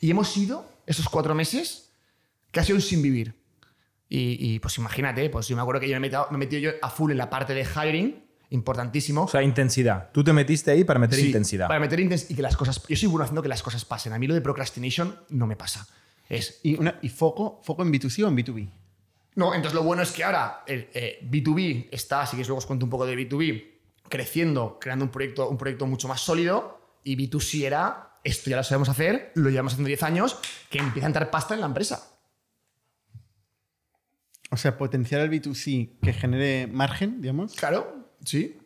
y hemos ido esos cuatro meses casi un sin vivir. Y, y, pues imagínate, pues yo me acuerdo que yo me he metido, me he metido yo a full en la parte de hiring, importantísimo. O sea, intensidad. Tú te metiste ahí para meter Sí, intensidad. Para meter intensidad y que las cosas. Yo soy bueno haciendo que las cosas pasen. A mí lo de procrastination no me pasa. Es. ¿Y, una- y foco, foco en B2C o en B2B? No, entonces lo bueno es que ahora el eh, B2B está, si quieres luego os cuento un poco de B2B, creciendo, creando un proyecto, un proyecto mucho más sólido. Y B2C era, esto ya lo sabemos hacer, lo llevamos haciendo 10 años, que empieza a entrar pasta en la empresa. O sea, potenciar el B2C que genere margen, digamos, Claro, sí.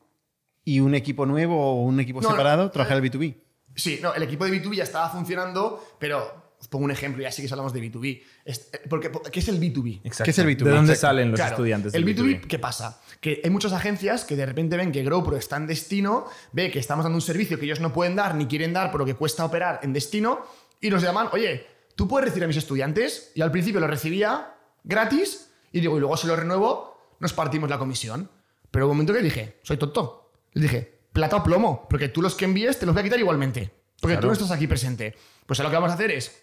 y un equipo nuevo o un equipo No, no. separado, trabajar el B2B. Sí, no, el equipo de B2B ya estaba funcionando, pero os pongo un ejemplo, ya sí que hablamos de B2B. Es- eh, porque, ¿Qué es el B2B? Exacto. ¿Qué es el B2B? ¿De dónde Exacto. salen los Claro, estudiantes El del B2B, ¿qué pasa? Que hay muchas agencias que de repente ven que GrowPro está en destino, ve que estamos dando un servicio que ellos no pueden dar ni quieren dar por lo que cuesta operar en destino y nos llaman, oye, ¿tú puedes recibir a mis estudiantes? Y al principio lo recibía gratis y digo, y luego se lo renuevo, nos partimos la comisión. Pero hubo un momento que dije, soy tonto. Le dije, plata o plomo, porque tú los que envíes te los voy a quitar igualmente. Porque tú no estás aquí presente. Pues ahora lo que vamos a hacer es,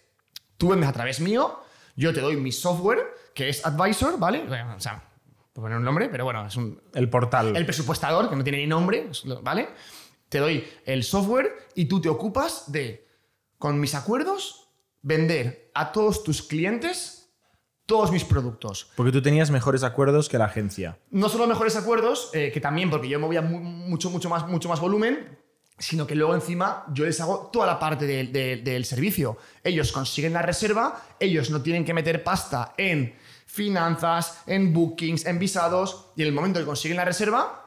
tú vendes a través mío, yo te doy mi software, que es Advisor, ¿vale? O sea, por poner un nombre, pero bueno, es un, El portal. el presupuestador, que no tiene ni nombre, ¿vale? Te doy el software y tú te ocupas de, con mis acuerdos, vender a todos tus clientes todos mis productos. Porque tú tenías mejores acuerdos que la agencia. No solo mejores acuerdos, eh, que también porque yo movía mu- mucho, mucho, más, mucho más volumen, sino que luego encima yo les hago toda la parte del- servicio. Ellos consiguen la reserva, ellos no tienen que meter pasta en finanzas, en bookings, en visados, y en el momento que consiguen la reserva,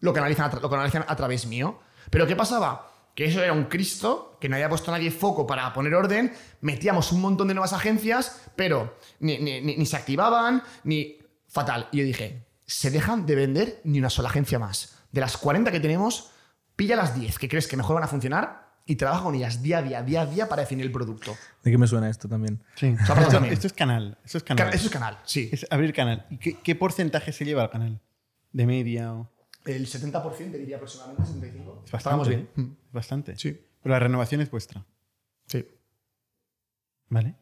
lo canalizan a, lo canalizan a través mío. Pero ¿qué pasaba? Que eso era un Cristo, que no había puesto nadie foco para poner orden, metíamos un montón de nuevas agencias, pero ni, ni- ni- ni se activaban, ni... Fatal. Y yo dije, se dejan de vender ni una sola agencia más. De las 40 que tenemos, pilla las 10 que crees que mejor van a funcionar y trabaja con ellas día a día, día a día para definir el producto. ¿De qué me suena esto también? Sí. Esto, también. esto es canal. Esto es Ca- canal. Eso es canal, sí. Es abrir canal. ¿Y qué, qué porcentaje se lleva al canal? ¿De media o...? El 70% te diría aproximadamente, 75%. Es bastante. Estábamos bien. Es bastante. Sí. Pero la renovación es vuestra. Sí. ¿Vale?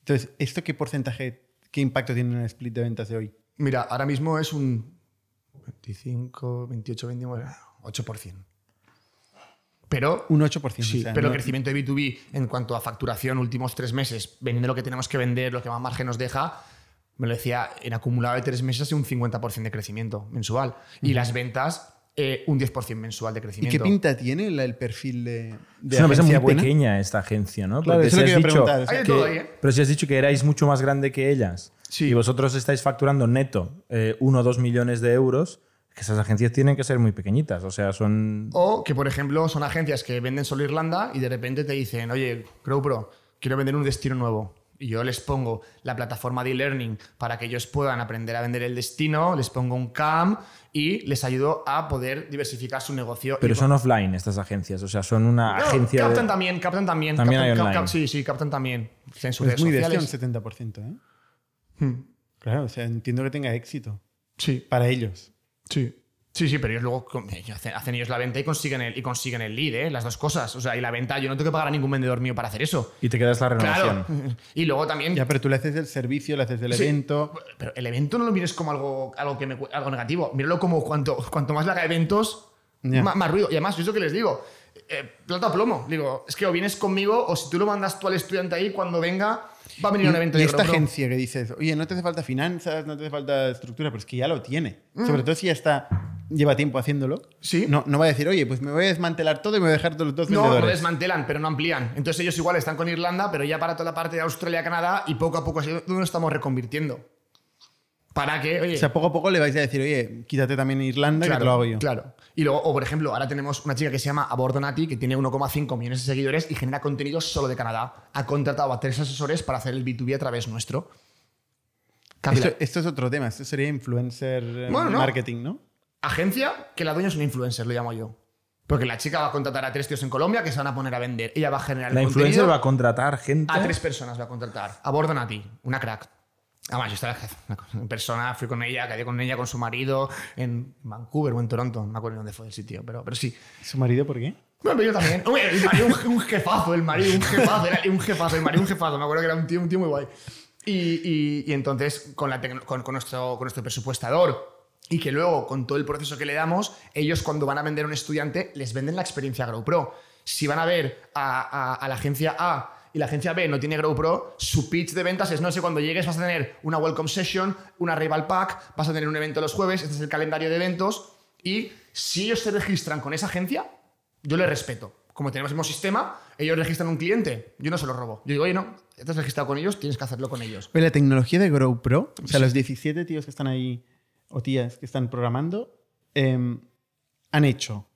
Entonces, ¿esto qué porcentaje, qué impacto tiene en el split de ventas de hoy? Mira, ahora mismo es un 25, 28, 29, 8%. Pero, Un 8%. sí, o sea, pero no- el crecimiento de B2B en cuanto a facturación últimos tres meses, vendiendo lo que tenemos que vender, lo que más margen nos deja, me lo decía, en acumulado de tres meses un 50% de crecimiento mensual. Y las ventas, eh, un 10% mensual de ¿Y crecimiento. qué pinta tiene la- el perfil de, de es una empresa muy buena? pequeña esta agencia, ¿no? Claro, Porque eso si es lo has que iba a dicho preguntar, o sea, Hay de que- todo ahí, ¿eh? Pero si has dicho que erais mucho más grande que ellas Sí. y vosotros estáis facturando neto 1 o 2 millones de euros, que esas agencias tienen que ser muy pequeñitas. O sea, son... O que, por ejemplo, son agencias que venden solo Irlanda y de repente te dicen, oye, GrowPro, quiero vender un destino nuevo. yo les pongo la plataforma de e-learning para que ellos puedan aprender a vender el destino, les pongo un CAM y les ayudo a poder diversificar su negocio. Pero Y- son offline estas agencias, o sea, son una No, agencia. de- captan también, captan también. También captan- hay online. cap- sí, sí, captan también. En sus Pues es muy sociales. un 70%, ¿eh? Hmm. Claro, o sea, entiendo que tenga éxito Sí, para ellos. Sí. Sí, sí, pero ellos luego ellos hacen, ellos la venta y consiguen el, y consiguen el lead, ¿eh? las dos cosas. O sea, y la venta, yo no tengo que pagar a ningún vendedor mío para hacer eso. Y te quedas la renovación. Claro. Y luego también. Ya, pero tú le haces el servicio, le haces el Sí. evento. Pero el evento no lo mires como algo, algo, que me algo negativo. Míralo como cuanto, cuanto más le haga eventos, ma- más, ruido. Y además, yo es lo que les digo. eh, plato a plomo. Digo, es que o vienes conmigo o si tú lo mandas tú al estudiante ahí, cuando venga, va a venir a un evento y de esta GrowPro. agencia que dices, oye, no te hace falta finanzas, no te hace falta estructura, pero es que ya lo tiene. Mm. Sobre todo si ya está, lleva tiempo haciéndolo. Sí. No, no va a decir, oye, pues me voy a desmantelar todo y me voy a dejar todos los dos No, lo desmantelan, pero no amplían. Entonces ellos igual están con Irlanda, pero ya para toda la parte de Australia, Canadá y poco a poco así nos estamos reconvirtiendo. Para que, oye, O sea, poco a poco le vais a decir, oye, quítate también Irlanda que te lo hago yo. Claro. Y luego, o por ejemplo, ahora tenemos una chica que se llama Abordonati, que tiene 1,5 millones de seguidores y genera contenido solo de Canadá. Ha contratado a tres asesores para hacer el B2B a través nuestro. Esto, esto es otro tema, esto sería influencer eh, Bueno, no. marketing, ¿no? Agencia que la dueña es una influencer, lo llamo yo. Porque la chica va a contratar a tres tíos en Colombia que se van a poner a vender. Ella va a generar La el influencer contenido. va a contratar gente. A tres personas va a contratar. A Bordonati, una crack. Además, yo estaba en persona, fui con ella, quedé con ella, con su marido en Vancouver o en Toronto, no me acuerdo dónde fue el sitio, pero, pero sí. ¿Su marido por qué? Bueno, pero yo también. Hombre, el marido, un, jefazo, el marido, un jefazo, era un jefazo, el marido, un jefazo. Me acuerdo que era un tío, un tío muy guay. Y, y- y entonces, con, la con, con nuestro, con nuestro presupuestador y que luego, con todo el proceso que le damos, ellos cuando van a vender a un estudiante, les venden la experiencia GrowPro. Si van a ver a, a- a la agencia A y la agencia B no tiene GrowPro, su pitch de ventas es, no sé, cuando llegues vas a tener una welcome session, una rival pack, vas a tener un evento los jueves, este es el calendario de eventos, y si ellos se registran con esa agencia, yo les respeto. Como tenemos el mismo sistema, ellos registran un cliente, yo no se lo robo. Yo digo, oye, no, estás registrado con ellos, tienes que hacerlo con ellos. Oye, la tecnología de GrowPro, o sea, los 17 tíos que están ahí, o tías que están programando, em, han hecho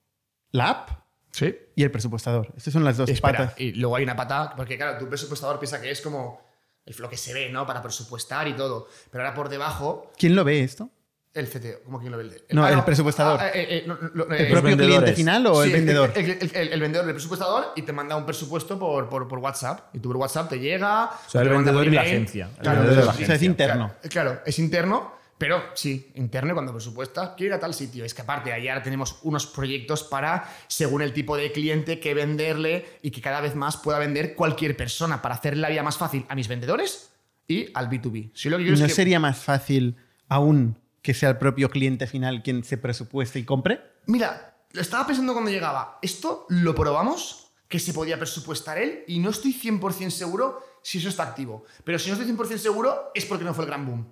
la app Sí. y el presupuestador. Estas son las dos Espera, patas. y luego hay una pata, porque claro, tu presupuestador piensa que es como el- lo que se ve, ¿no? Para presupuestar y todo. Pero ahora por debajo, ¿Quién lo ve esto? el CTO, ¿cómo que lo ve? El, No, el presupuestador. ah, eh, eh, no, no, ¿El eh, propio cliente final o el Sí, vendedor? El, el- el- el vendedor, el presupuestador, y te manda un presupuesto por, por, por WhatsApp. Y tu WhatsApp te llega. O sea, el vendedor por y la agencia. El Claro, vendedor de la o sea, es agencia. interno. Claro, claro, es interno, pero sí, interno cuando presupuesta, quiero ir a tal sitio. Es que aparte, ahí ahora tenemos unos proyectos para, según el tipo de cliente, que venderle y que cada vez más pueda vender cualquier persona para hacerle la vida más fácil a mis vendedores y al B2B. Si lo que ¿Y quiero no es que- sería más fácil aún que sea el propio cliente final quien se presupueste y compre? Mira, lo estaba pensando cuando llegaba. Esto lo probamos, que se podía presupuestar él, y no estoy 100% seguro si eso está activo. Pero si no estoy 100% seguro, es porque no fue el gran boom.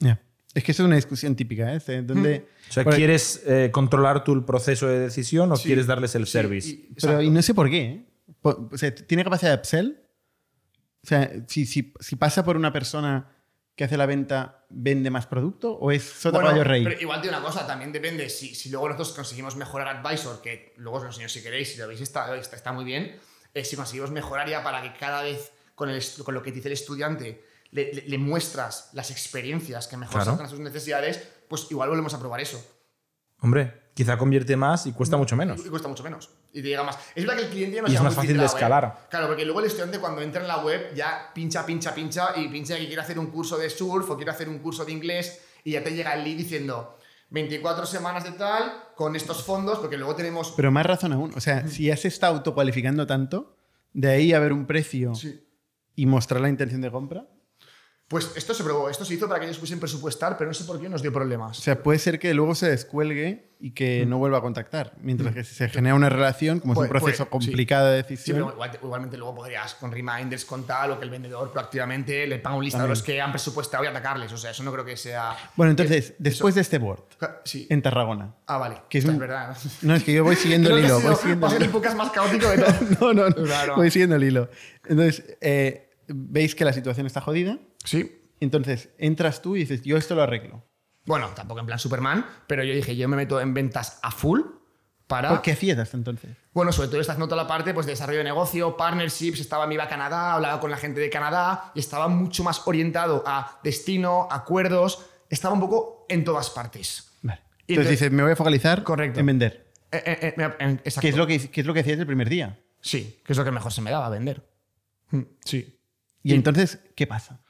Ya. Es que eso es una discusión típica, ¿eh? De Donde, O sea, ¿quieres eh, controlar tú el proceso de decisión o Sí. quieres darles el Sí, service? y- Pero y no sé por qué. ¿eh? O sea, ¿tiene capacidad de upsell? O sea, si, si, si pasa por una persona que hace la venta, ¿vende más producto? ¿O es sota Bueno, rey? Pero igual tiene una cosa, también depende. Si, si luego nosotros conseguimos mejorar Advisor, que luego os lo enseño si queréis, si lo veis, está, está, está muy bien. eh, si conseguimos mejorar ya para que cada vez con, el, con lo que dice el estudiante le, le- le muestras las experiencias que mejor Claro. sacan a sus necesidades, pues igual volvemos a probar eso. Hombre, quizá convierte más y cuesta mucho menos. Y cuesta mucho menos. Y te llega más. Es verdad que el cliente ya no Y se es más fácil de escalar. Claro, porque luego el estudiante cuando entra en la web ya pincha, pincha, pincha y pincha que quiere hacer un curso de surf o quiere hacer un curso de inglés y ya te llega el lead diciendo 24 semanas de tal con estos fondos, porque luego tenemos. Pero más razón aún. O sea, si ya se está autocualificando tanto, de ahí a ver un precio Sí. y mostrar la intención de compra. Pues esto se probó, esto se hizo para que ellos pudiesen presupuestar, pero no sé por qué nos dio O problemas. sea, puede ser que luego se descuelgue y que no vuelva a contactar. Mientras que si se genera una relación, como es un proceso puede, sí. complicado de Sí, decisión. pero igual- igualmente luego podrías con reminders, con tal, o que el vendedor proactivamente le paga un listado a los que han presupuestado y atacarles. O sea, eso no creo que sea. Bueno, entonces, Eh, después de este board, eso- Sí. en Tarragona. Ah, vale. Que es un- es verdad. No, es que yo voy siguiendo el que hilo. Voy siguiendo el hilo. más caótico de todo. No, no, no. Claro. Voy siguiendo el hilo. Entonces, eh, veis que la situación está jodida. Sí. Entonces, entras tú y dices, yo esto lo arreglo. Bueno, tampoco en plan Superman, pero yo dije, yo me meto en ventas a full para... ¿Por qué hacías hasta entonces? Bueno, sobre todo está haciendo toda la parte pues, de desarrollo de negocio, partnerships, estaba me iba a Canadá, hablaba con la gente de Canadá y estaba mucho más orientado a destino, acuerdos, estaba un poco en todas partes. Vale. Y Entonces, entonces- dices, me voy a focalizar Correcto. en vender. Eh, eh, eh, exacto. ¿Qué es, lo que, ¿Qué es lo que hacías el primer día? Sí, que es lo que mejor se me daba, vender. Mm, Sí. Y entonces, ¿qué pasa?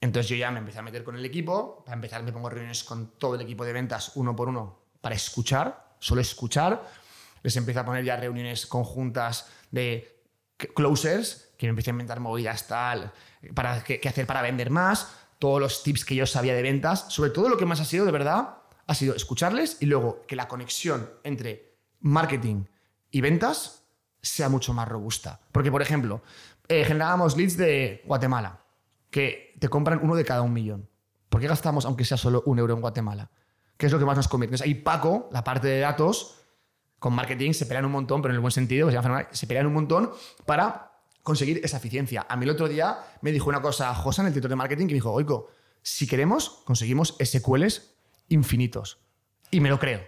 Entonces yo ya me empecé a meter con el equipo. Para empezar, me pongo reuniones con todo el equipo de ventas uno por uno para escuchar, solo escuchar. Les empiezo a poner ya reuniones conjuntas de closers, que me empecé a inventar movidas tal, para qué, qué hacer para vender más, todos los tips que yo sabía de ventas. Sobre todo lo que más ha sido, de verdad, ha sido escucharles y luego que la conexión entre marketing y ventas sea mucho más robusta. Porque, por ejemplo, eh, generábamos leads de Guatemala, que te compran uno de cada un millón. ¿Por qué gastamos, aunque sea solo un euro en Guatemala? ¿Qué es lo que más nos conviene? Entonces, ahí Paco, la parte de datos, con marketing se pelean un montón, pero en el buen sentido, que se pelean un montón para conseguir esa eficiencia. A mí el otro día me dijo una cosa Josan, el director de marketing, que me dijo, Oiko, si queremos, conseguimos SQLs infinitos. Y me lo creo.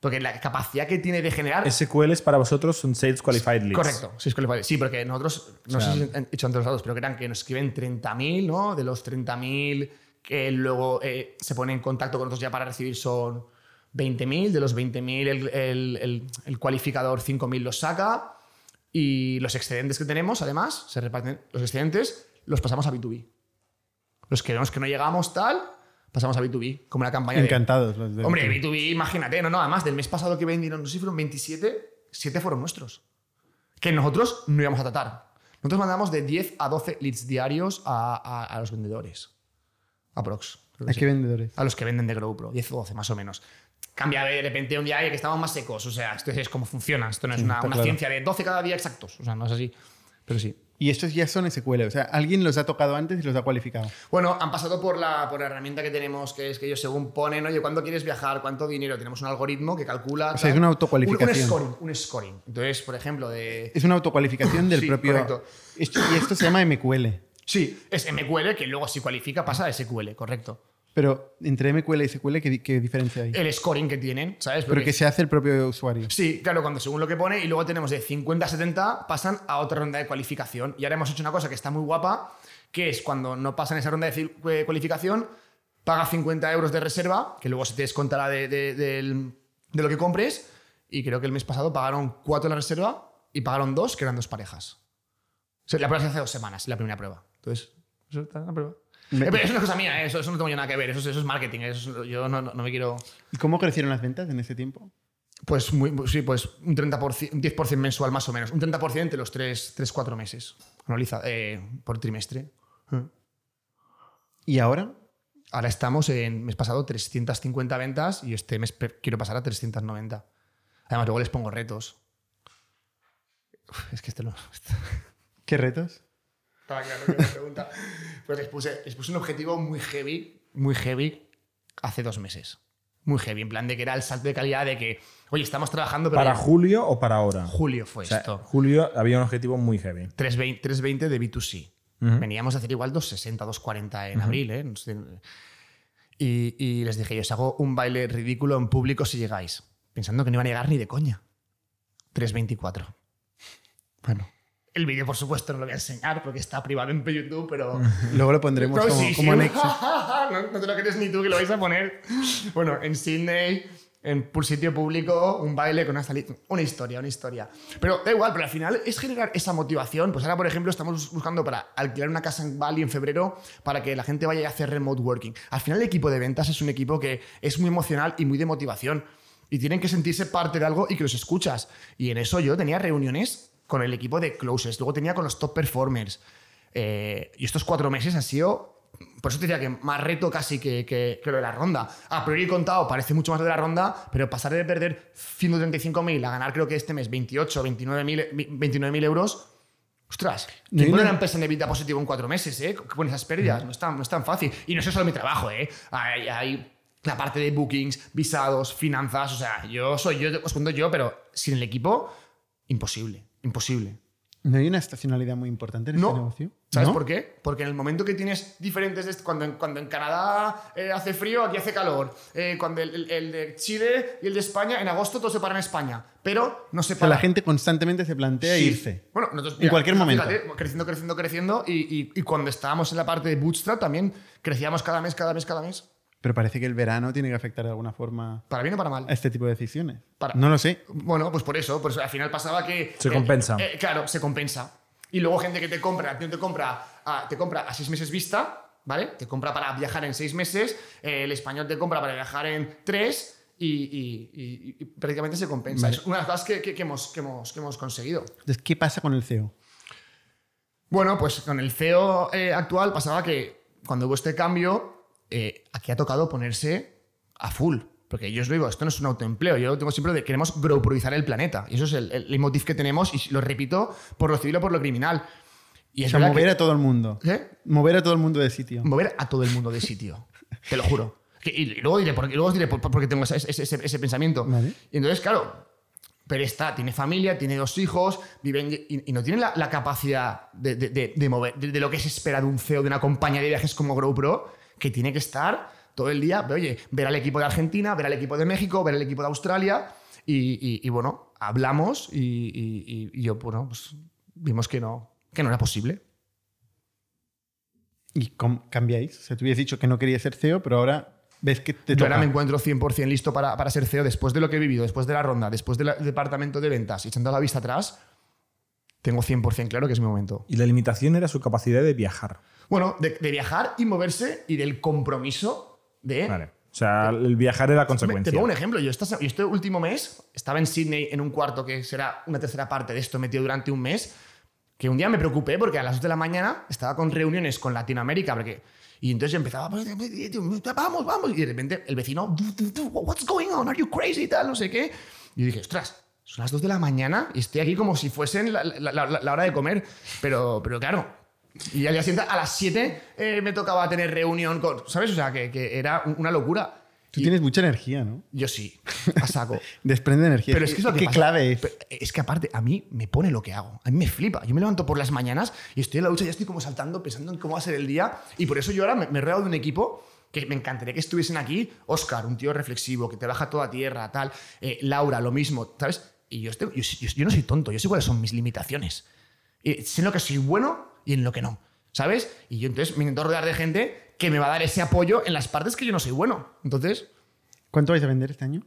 Porque la capacidad que tiene de generar... SQLs para vosotros son Sales Qualified Leads. Correcto, sí, es qualified. Sí, porque nosotros, no O sea- sé si han hecho entre los datos, pero que eran que nos escriben 30.000, ¿no? De los 30.000 que luego eh, se ponen en contacto con nosotros ya para recibir son 20.000. De los 20.000 el, el, el, el cualificador 5.000 los saca. Y los excedentes que tenemos, además, se reparten los excedentes, los pasamos a B2B. Los que vemos que no llegamos tal, pasamos a B2B, como una campaña de... Encantados los de Hombre, B2B, imagínate, no, no, además del mes pasado que vendieron, no sé si fueron 27, 7 fueron nuestros. Que nosotros no íbamos a tratar. Nosotros mandamos de 10 a 12 leads diarios a, a- a los vendedores. Creo que ¿A sí. qué vendedores? A los que venden de GrowPro, 10 o 12 más o menos. Cambia de repente un día que estamos más secos. O sea, esto es cómo funciona. Esto no es Sí, una, una claro. ciencia de 12 cada día exactos. O sea, no es así. Pero sí. Y estos ya son SQL. O sea, alguien los ha tocado antes y los ha cualificado. Bueno, han pasado por la, por la herramienta que tenemos, que es que ellos según ponen, oye, ¿cuándo quieres viajar? ¿Cuánto dinero? Tenemos un algoritmo que calcula... O sea, es una autocualificación. Un, un scoring, un scoring. Entonces, por ejemplo, de... Es una autocualificación del Sí, propio. correcto. Esto- y esto se llama MQL. Sí, es MQL, que luego si cualifica pasa a SQL, correcto. Pero entre MQL y SQL, ¿qué, qué diferencia hay? El scoring que tienen, ¿sabes? Pero Porque- que se hace el propio usuario. Sí, claro, cuando según lo que pone, y luego tenemos de 50 a 70, pasan a otra ronda de cualificación. Y ahora hemos hecho una cosa que está muy guapa, que es cuando no pasan esa ronda de eh, cualificación, paga 50 euros de reserva, que luego se te descontará de, de- del- de lo que compres, y creo que el mes pasado pagaron 4 la reserva y pagaron 2, que eran dos parejas. O sea, la prueba se hace dos semanas, la primera prueba. Entonces, eso está en la prueba. Me- Eh, pero es una cosa mía, ¿eh? eso, eso no tengo yo nada que ver, eso, es- eso es marketing, eso es- yo no, no- no me quiero... ¿Y cómo crecieron las ventas en ese tiempo? Pues muy, sí, pues un 30%, un 10% mensual más o menos. Un 30% entre los 3-4 meses. Analiza eh, por trimestre. ¿Y ahora? Ahora estamos en mes pasado 350 ventas y este mes quiero pasar a 390. Además, luego les pongo retos. Uf, es que este no. ¿Qué retos? Estaba claro que me pregunta. Pues les puse, les puse un objetivo muy heavy, muy heavy, hace dos meses. Muy heavy, en plan de que era el salto de calidad de que, oye, estamos trabajando, pero ¿Para ya- julio o para ahora? julio fue O sea, esto. julio había un objetivo muy heavy. 320, 320 de B2C. Ujú. Veníamos a hacer igual 260, 240 en abril. ¿eh? No sé. Y, y les dije, yo os hago un baile ridículo en público si llegáis. Pensando que no iban a llegar ni de coña. 324. Bueno. El vídeo, por supuesto, no lo voy a enseñar porque está privado en YouTube, pero... Luego lo pondremos No, como, sí, como sí. anexo. no, no te lo crees ni tú que lo vais a poner. Bueno, en Sydney, en por sitio público, un baile con una salida. Una historia, una historia. Pero da igual, pero al final es generar esa motivación. Pues ahora, por ejemplo, estamos buscando para alquilar una casa en Bali en febrero para que la gente vaya a hacer remote working. Al final, el equipo de ventas es un equipo que es muy emocional y muy de motivación. Y tienen que sentirse parte de algo y que los escuchas. Y en eso yo tenía reuniones con el equipo de closes, luego tenía con los top performers. Eh, y estos cuatro meses ha sido. Por eso te decía que más reto casi que, que, que lo de la ronda. A priori contado parece mucho más de la ronda, pero pasar de perder 135.000 a ganar creo que este mes 28, 29.000 29.000 euros. Ostras, No ¿quién hay pone una- una empresa en EBITDA positivo en cuatro meses? ¿eh? Con esas pérdidas. No es, tan, no es tan fácil. Y no es solo mi trabajo, ¿eh? Hay, hay la parte de bookings, visados, finanzas. O sea, yo soy yo, os cuento yo, pero sin el equipo, imposible. Imposible. ¿No hay una estacionalidad muy importante en este No. negocio? ¿Sabes ¿No? por qué? Porque en el momento que tienes diferentes. Cuando, en- cuando en Canadá eh, hace frío, aquí hace calor. Eh, cuando el, el- el de Chile y el de España, en agosto todos se paran en España. Pero no se O sea, para. la gente constantemente se plantea Sí. irse. Bueno, nosotros, En cualquier momento. fíjate, creciendo, creciendo, creciendo. Y, y- y cuando estábamos en la parte de Bootstrap también crecíamos cada mes, cada mes, cada mes. Pero parece que el verano tiene que afectar de alguna forma Para bien o para mal. a este tipo de decisiones. Para- No lo sé. Bueno, pues por eso, por eso al final pasaba que. Se eh, compensa. eh, claro, se compensa. Y luego gente que te compra, te compra, a, te compra a seis meses vista, ¿vale? Te compra para viajar en seis meses, eh, el español te compra para viajar en tres y, y- y- y prácticamente se compensa. Es una de las cosas que, que- que hemos, que, hemos, que hemos conseguido. Entonces, ¿qué pasa con el CEO? Bueno, pues con el CEO eh, actual pasaba que cuando hubo este cambio, eh, aquí ha tocado ponerse a full. Porque yo os digo, esto no es un autoempleo. Yo tengo siempre de queremos growproizar el planeta. Y eso es el, el leitmotiv que tenemos y lo repito por lo civil o por lo criminal. Y O sea, mover que- a todo el mundo. ¿Qué? Mover a todo el mundo de sitio. mover a todo el mundo de sitio. Te lo juro. Que- Y, y luego diré por, y luego os diré por, por qué tengo ese, ese- ese- ese pensamiento. Vale. Y entonces, claro, pero está, tiene familia, tiene dos hijos, viven y, y no tiene la, la capacidad de, de- de- de mover, de, lo que se espera de un CEO de una compañía de viajes como GrowPro, que tiene que estar todo el día, oye, ver al equipo de Argentina, ver al equipo de México, ver al equipo de Australia. Y, y- y, bueno, hablamos y, y- y- y yo, bueno, pues vimos que no, que no era posible. ¿Y cómo cambiáis? O sea, tú habías dicho que no querías ser CEO, pero ahora ves que te Yo toca. ahora me encuentro 100% listo para, para ser CEO después de lo que he vivido, después de la ronda, después del departamento de ventas, echando la vista atrás, tengo 100% claro que es mi momento. Y la limitación era su capacidad de viajar. Bueno, de, de viajar y moverse y del compromiso de... Vale. O sea, el viajar era Te consecuencia. pongo un ejemplo. Yo, esta- yo este último mes estaba en Sydney en un cuarto que será una tercera parte de esto metido durante un mes. Que un día me preocupé porque a las 2 de la mañana estaba con reuniones con Latinoamérica. Porque, y entonces empezaba, pues, vamos, vamos. Y de repente el vecino, what's going on? Are you crazy? Tal, no sé qué. Y dije, ostras, son las 2 de la mañana y estoy aquí como si fuesen la, la- la- la hora de comer. Pero, pero claro. Y al día siguiente, a las 7 eh, me tocaba tener reunión con. ¿Sabes? O sea, que, que era una locura. Tú Y- tienes mucha energía, ¿no? yo sí, a saco. Desprende energía. Pero es que es lo que ¿Qué pasa. clave es? Pero es que aparte, a mí me pone lo que hago. A mí me flipa. Yo me levanto por las mañanas y estoy en la ducha y ya estoy como saltando, pensando en cómo va a ser el día. Y por eso yo ahora me, me he rodeado de un equipo que me encantaría que estuviesen aquí. Oscar, un tío reflexivo, que te baja toda tierra, tal. Eh, Laura, lo mismo, ¿sabes? Y yo, estoy- yo, yo- yo no soy tonto, yo sé cuáles son mis limitaciones. Eh, sé en lo que soy bueno y en lo que no, ¿sabes? Y yo entonces me intento rodear de gente que me va a dar ese apoyo en las partes que yo no soy bueno. Entonces, ¿Cuánto vais a vender este año?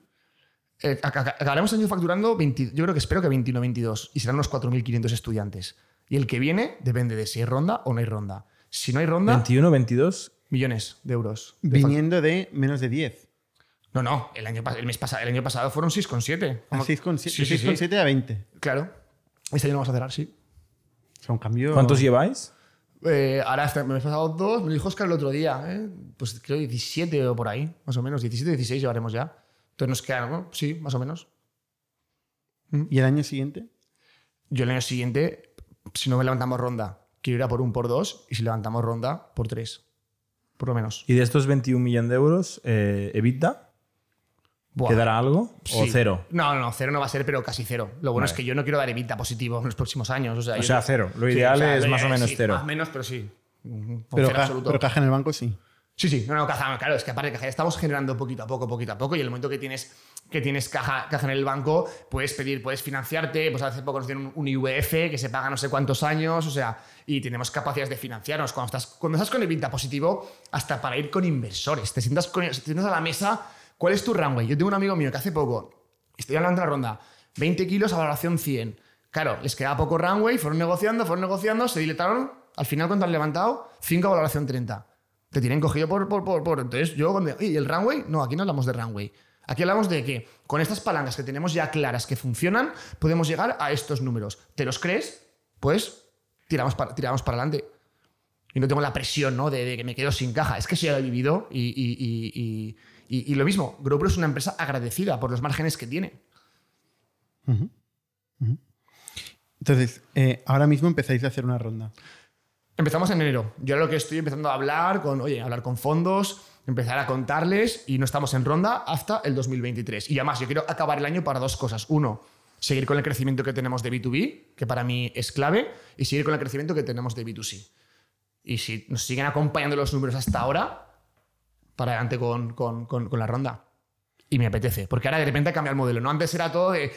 eh, ac- ac- acabaremos el año facturando, 20 yo creo que espero que 21 22 y serán unos 4.500 estudiantes. Y el que viene depende de si hay ronda o no hay ronda. Si no hay ronda, 21, 22. millones de euros. de Viniendo de menos de 10. No, no, el año, el mes pasado, el año pasado fueron 6,7. A Como- 6,7 Sí, sí, sí. 6,7 a 20. Claro. Este año lo vamos a cerrar, sí. O sea, un cambio. ¿Cuántos lleváis? Eh, ahora me he pasado dos, me lo dijo Oscar el otro día, ¿eh? pues creo 17 o por ahí, más o menos, 17, 16 llevaremos ya. Entonces nos quedan, ¿no? sí, más o menos. ¿Y el año siguiente? Yo el año siguiente, si no me levantamos ronda, quiero ir a por un por dos, y si levantamos ronda, por tres. Por lo menos. Y de estos 21 millones de euros, eh, ¿EBITDA? Buah. ¿Quedará algo? ¿O Sí. cero? No, no, cero no va a ser, pero casi cero. Lo bueno Vale. es que yo no quiero dar evita positivo en los próximos años. O sea, O sea, cero. Lo Sí, ideal o sea, es más o menos sí, cero. Más o menos, pero sí. Con Pero, cero ca- absoluto. pero caja en el banco sí. Sí, sí, no, no, caja, claro, es que aparte de caja, ya estamos generando poquito a poco, poquito a poco, y en el momento que tienes, que tienes caja, caja en el banco, puedes pedir, puedes financiarte, pues hace poco nos dieron un, un IVF que se paga no sé cuántos años, o sea, y tenemos capacidades de financiarnos. Cuando estás, cuando estás con el Vinta positivo, hasta para ir con inversores, te sientas, con, te sientas a la mesa, ¿cuál es tu runway? Yo tengo un amigo mío que hace poco, estoy hablando de la ronda, 20 kilos a valoración 100. Claro, les quedaba poco runway, fueron negociando, fueron negociando, se dilataron, al final ¿cuánto han levantado? 5 a valoración 30 te tienen cogido por, por, por, por- Entonces, yo, cuando. ¿Y el runway? No, aquí no hablamos de runway. Aquí hablamos de que con estas palancas que tenemos ya claras que funcionan, podemos llegar a estos números. ¿Te los crees? Pues tiramos para, tiramos para adelante. Y no tengo la presión ¿no? de, que me quedo sin caja. Es que eso ya lo he vivido y- y- y- y- y lo mismo. GoPro es una empresa agradecida por los márgenes que tiene. Entonces, eh, ahora mismo empezáis a hacer una ronda. Empezamos en enero. Yo ahora lo que estoy empezando a hablar con, oye, hablar con fondos, empezar a contarles y no estamos en ronda hasta el 2023. Y además, yo quiero acabar el año para dos cosas. Uno, seguir con el crecimiento que tenemos de B2B, que para mí es clave, y seguir con el crecimiento que tenemos de B2C. Y si nos siguen acompañando los números hasta ahora, para adelante con, con- con- la ronda. Y me apetece, porque ahora de repente cambia el modelo. No antes era todo de.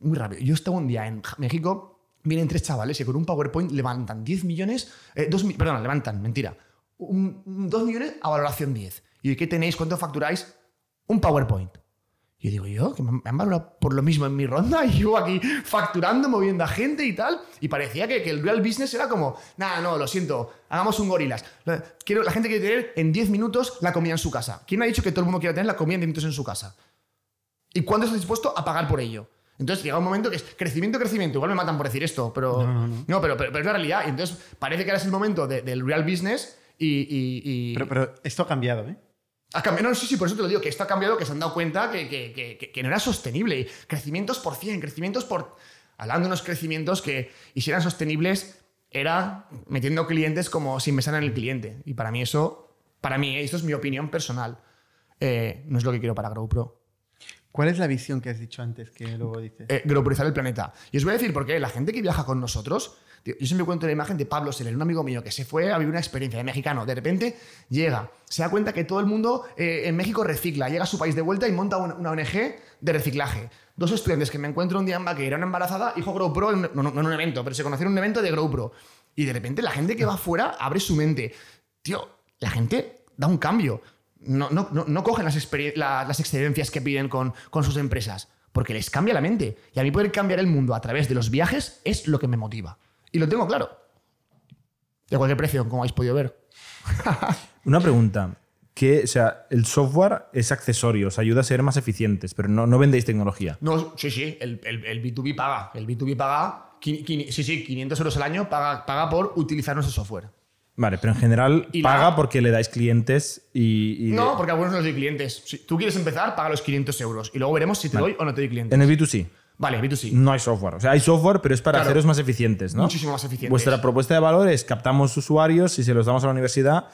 muy rápido. Yo estaba un día en México, vienen tres chavales y con un PowerPoint levantan 10 millones. Eh, dos, perdón, levantan, mentira. Un- un 2 millones a valoración 10. ¿Y qué tenéis? ¿Cuánto facturáis? Un PowerPoint. Yo digo, yo, que me han valorado por lo mismo en mi ronda y yo aquí facturando, moviendo a gente y tal. Y parecía que, que el real business era como, nada, no, lo siento, hagamos un gorilas. La, quiero, la gente quiere tener en 10 minutos la comida en su casa. ¿Quién ha dicho que todo el mundo quiere tener la comida en 10 minutos en su casa? ¿Y cuándo estás dispuesto a pagar por ello? Entonces llega un momento que es crecimiento, crecimiento. Igual me matan por decir esto, pero. No, pero, pero, pero es la realidad. Y entonces parece que ahora es el momento de- del real business y. y- y- Pero, pero esto ha cambiado, ¿eh? Ha cambiado. No, sí, sí, por eso te lo digo, que esto ha cambiado, que se han dado cuenta que, que- que- que- no era sostenible. Crecimientos por 100, crecimientos por. Hablando de unos crecimientos que, y si eran sostenibles, era metiendo clientes como sin pensar en el cliente. Y para mí eso, para mí, esto es mi opinión personal, eh, no es lo que quiero para GrowPro. ¿Cuál es la visión que has dicho antes que luego dices? eh, el planeta. Y os voy a decir por qué. La gente que viaja con nosotros, yo siempre cuento la imagen de Pablo Seller, un amigo mío que se fue a vivir una experiencia de mexicano. De repente llega, se da cuenta que todo el mundo eh, en México recicla, llega a su país de vuelta y monta una, ONG de reciclaje. Dos estudiantes que me encuentro un día en que era una embarazada, hijo GrowPro, no, no, no en un evento, pero se conocieron en un evento de GrowPro. Y de repente la gente que va afuera abre su mente. Tío, la gente da un cambio. No, no, no, no cogen las, la- las excedencias que piden con, con sus empresas, porque les cambia la mente. Y a mí poder cambiar el mundo a través de los viajes es lo que me motiva. Y lo tengo claro. De cualquier precio, como habéis podido ver. Una pregunta. Que, o sea, el software es accesorio, os ayuda a ser más eficientes, pero no, no vendéis tecnología. No, sí, sí, el, el- el B2B paga. El B2B paga, sí, sí, 500 euros al año paga, paga por utilizar nuestro software. Vale, pero en general Y la- paga porque le dais clientes y. y No, porque a algunos no les doy clientes. Si tú quieres empezar, paga los 500 euros. Y luego veremos si te doy o no te doy clientes. En el B2C Vale, B2C. no hay software. O sea, hay software, pero es para Claro. haceros más eficientes, ¿no? Muchísimo más eficientes. Vuestra propuesta de valor es captamos usuarios y se los damos a la universidad.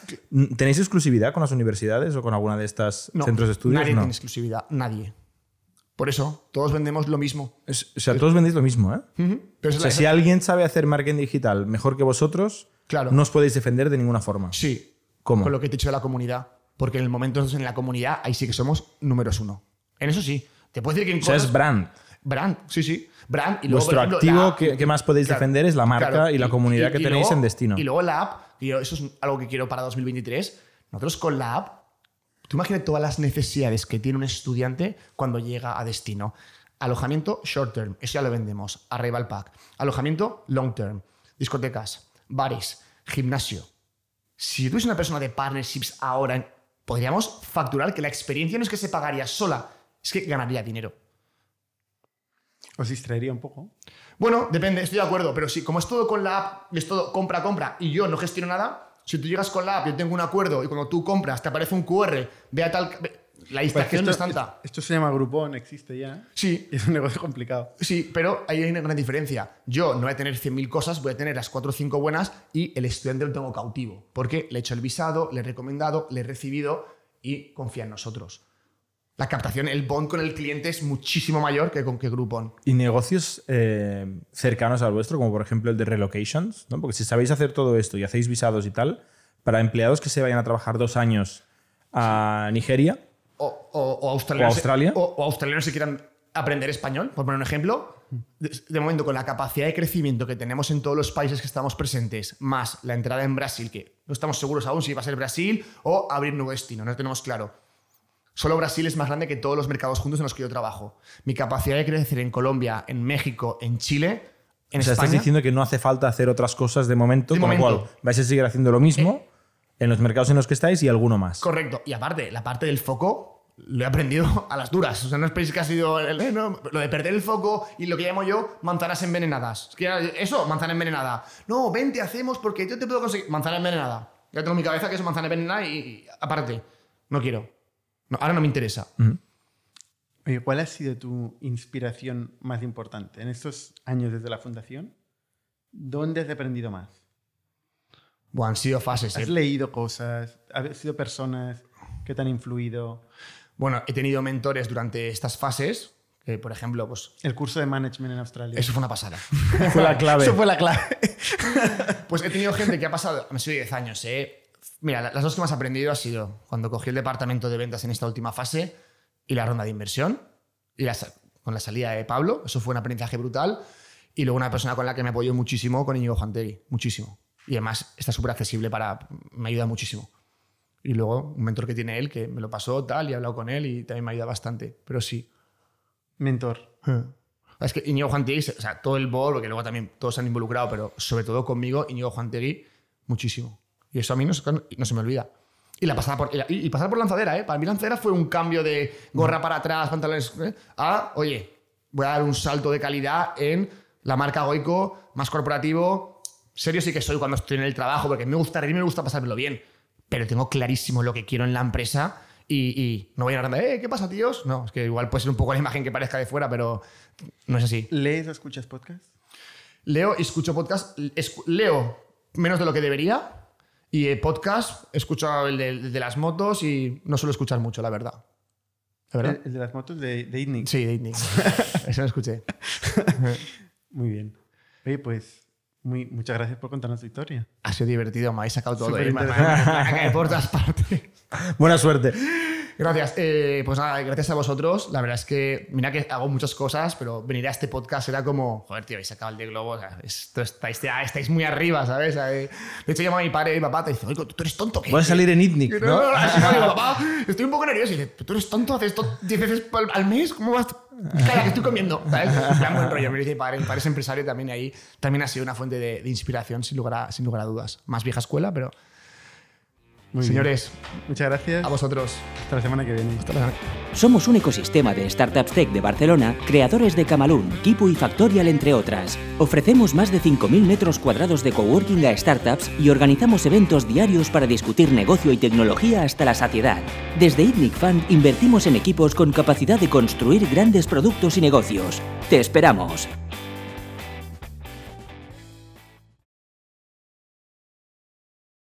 ¿Tenéis exclusividad con las universidades o con alguna de estas No, centros de estudios? Nadie no. tiene exclusividad, nadie. Por eso, todos vendemos lo mismo. Es- o sea, todos vendéis lo mismo, ¿eh? Pero O sea, si alguien sabe hacer marketing digital mejor que vosotros, Claro. no os podéis defender de ninguna forma. Sí. ¿Cómo? Con lo que te he dicho de la comunidad. Porque en el momento en la comunidad, ahí sí que somos números uno. En eso sí. Te puedo decir que en O sea, es cosas- brand. Brand, sí, sí. Brand. Y luego, Vuestro ejemplo, activo app- que, que más podéis Claro, defender es la marca claro. y la comunidad que tenéis luego- en destino. Y luego la app, yo- eso es algo que quiero para 2023. Nosotros con la app, tú imagínate todas las necesidades que tiene un estudiante cuando llega a destino. Alojamiento short term, eso ya lo vendemos, arrival pack. Alojamiento long term, discotecas, bares, gimnasio. Si tú eres una persona de partnerships ahora, podríamos facturar que la experiencia no es que se pagaría sola, es que ganaría dinero. Os distraería un poco. Bueno, depende, estoy de acuerdo, pero si como es todo con la app, es todo compra, compra, y yo no gestiono nada, si tú llegas con la app, yo tengo un acuerdo, y cuando tú compras te aparece un QR, ve a tal... La distracción no es tanta. Esto se llama Groupon, existe ya. Sí, Y es un negocio complicado. sí, pero ahí hay una gran diferencia. Yo no voy a tener 100.000 cosas, voy a tener las 4 o 5 buenas y el estudiante lo tengo cautivo, porque le he hecho el visado, le he recomendado, le he recibido y confía en nosotros. La captación, el bond con el cliente es muchísimo mayor que con que Groupon. Y negocios eh, cercanos al vuestro, como por ejemplo el de relocations, ¿no? porque si sabéis hacer todo esto y hacéis visados y tal, para empleados que se vayan a trabajar dos años a Nigeria, o, o- o australianos, ¿O Australia? o, o australianos que quieran aprender español, por poner un ejemplo. De, de momento, con la capacidad de crecimiento que tenemos en todos los países que estamos presentes, más la entrada en Brasil, que no estamos seguros aún si va a ser Brasil o abrir nuevo destino, no lo tenemos claro. Solo Brasil es más grande que todos los mercados juntos en los que yo trabajo. Mi capacidad de crecer en Colombia, en México, en Chile, en o sea, España. estás diciendo que no hace falta hacer otras cosas de momento, De con lo momento. Eh. cual vais a seguir haciendo lo mismo en los mercados en los que estáis y alguno más. Correcto. Y aparte, la parte del foco lo he aprendido a las duras. O sea, no esperéis que ha sido el- eh, no, lo de perder el foco y lo que llamo yo manzanas envenenadas. Eso, manzana envenenada. No, vente, hacemos porque yo te puedo conseguir. Manzana envenenada. Ya tengo en mi cabeza que es manzana envenenada y, y aparte, no quiero. No, ahora no me interesa. Oye, ¿cuál ha sido tu inspiración más importante en estos años desde la fundación? ¿Dónde has aprendido más? Bueno, han sido fases. ¿eh? ¿Has leído cosas? ¿Ha sido personas que te han influido? Bueno, he tenido mentores durante estas fases, Eh, por ejemplo, pues El curso de management en Australia. eso fue una pasada. Fue la clave. Eso fue la clave. pues he tenido gente que ha pasado, me sido 10 años, ¿eh? Mira, la- las dos que más he aprendido ha sido cuando cogí el departamento de ventas en esta última fase y la ronda de inversión, y con la salida de Pablo, eso fue un aprendizaje brutal. Y luego una persona con la que me apoyó muchísimo, con Íñigo Juantegui, muchísimo. Y además está súper accesible para... me ayuda muchísimo. Y luego un mentor que tiene él, que me lo pasó tal, y he hablado con él y también me ayuda bastante. Pero sí, Mentor. es que Íñigo Juantegui, o sea, todo el board, porque luego también todos se han involucrado, pero sobre todo conmigo, Íñigo Juantegui, muchísimo. Y eso a mí no, se- no se me olvida. Y, la pasada por, y, y pasar por lanzadera, ¿eh? Para mí lanzadera fue un cambio de gorra para atrás, pantalones, ¿eh? a, oye, voy a dar un salto de calidad en la marca Goico, más corporativo. Serio sí que soy cuando estoy en el trabajo, porque me gusta reír, me gusta pasármelo bien. Pero tengo clarísimo lo que quiero en la empresa y, y no voy a andar, eh, ¿qué pasa, tíos? No, es que igual puede ser un poco la imagen que parezca de fuera, pero no es así. ¿Lees o escuchas podcast? Leo y escucho podcast. escu- leo menos de lo que debería. Y eh, podcast, escucho el de, el de las motos y no suelo escuchar mucho, la verdad. ¿La verdad? El, el de las motos de, de Itnic. Sí, de Itnic. Eso lo escuché. Muy bien. Oye, pues muy, muchas gracias por contarnos tu historia. Ha sido divertido, me habéis sacado todo. ¿eh? Me- por todas partes. Buena suerte. Gracias. Eh, pues nada, gracias a vosotros. La verdad es que, mira que hago muchas cosas, pero venir a este podcast era como, joder, tío, habéis sacado el de Globo. o sea, esto estáis, estáis muy arriba, ¿sabes? De hecho, llamo a mi padre y mi papá te dice, oye, tú eres tonto. ¿qué? Puedes salir en Itnic, No, ¿no? no, no, papá, estoy un poco nervioso. Y dice, tú eres tonto, haces esto 10 veces al- mes, ¿cómo vas? Calla, que estoy comiendo. ¿sabes? Plan, buen rollo. Me dice mi padre, mi padre es empresario también ahí también ha sido una fuente de, de inspiración, sin lugar, a, sin lugar a dudas. Más vieja escuela, pero Muy bien. señores, Muchas gracias. a vosotros. Hasta la semana que viene. Hasta la Somos un ecosistema de startups tech de Barcelona, creadores de Camalún, Kipu y Factorial, entre otras. Ofrecemos más de 5.000 metros cuadrados de coworking a startups y organizamos eventos diarios para discutir negocio y tecnología hasta la saciedad. Desde Itnic Fund invertimos en equipos con capacidad de construir grandes productos y negocios. ¡Te esperamos!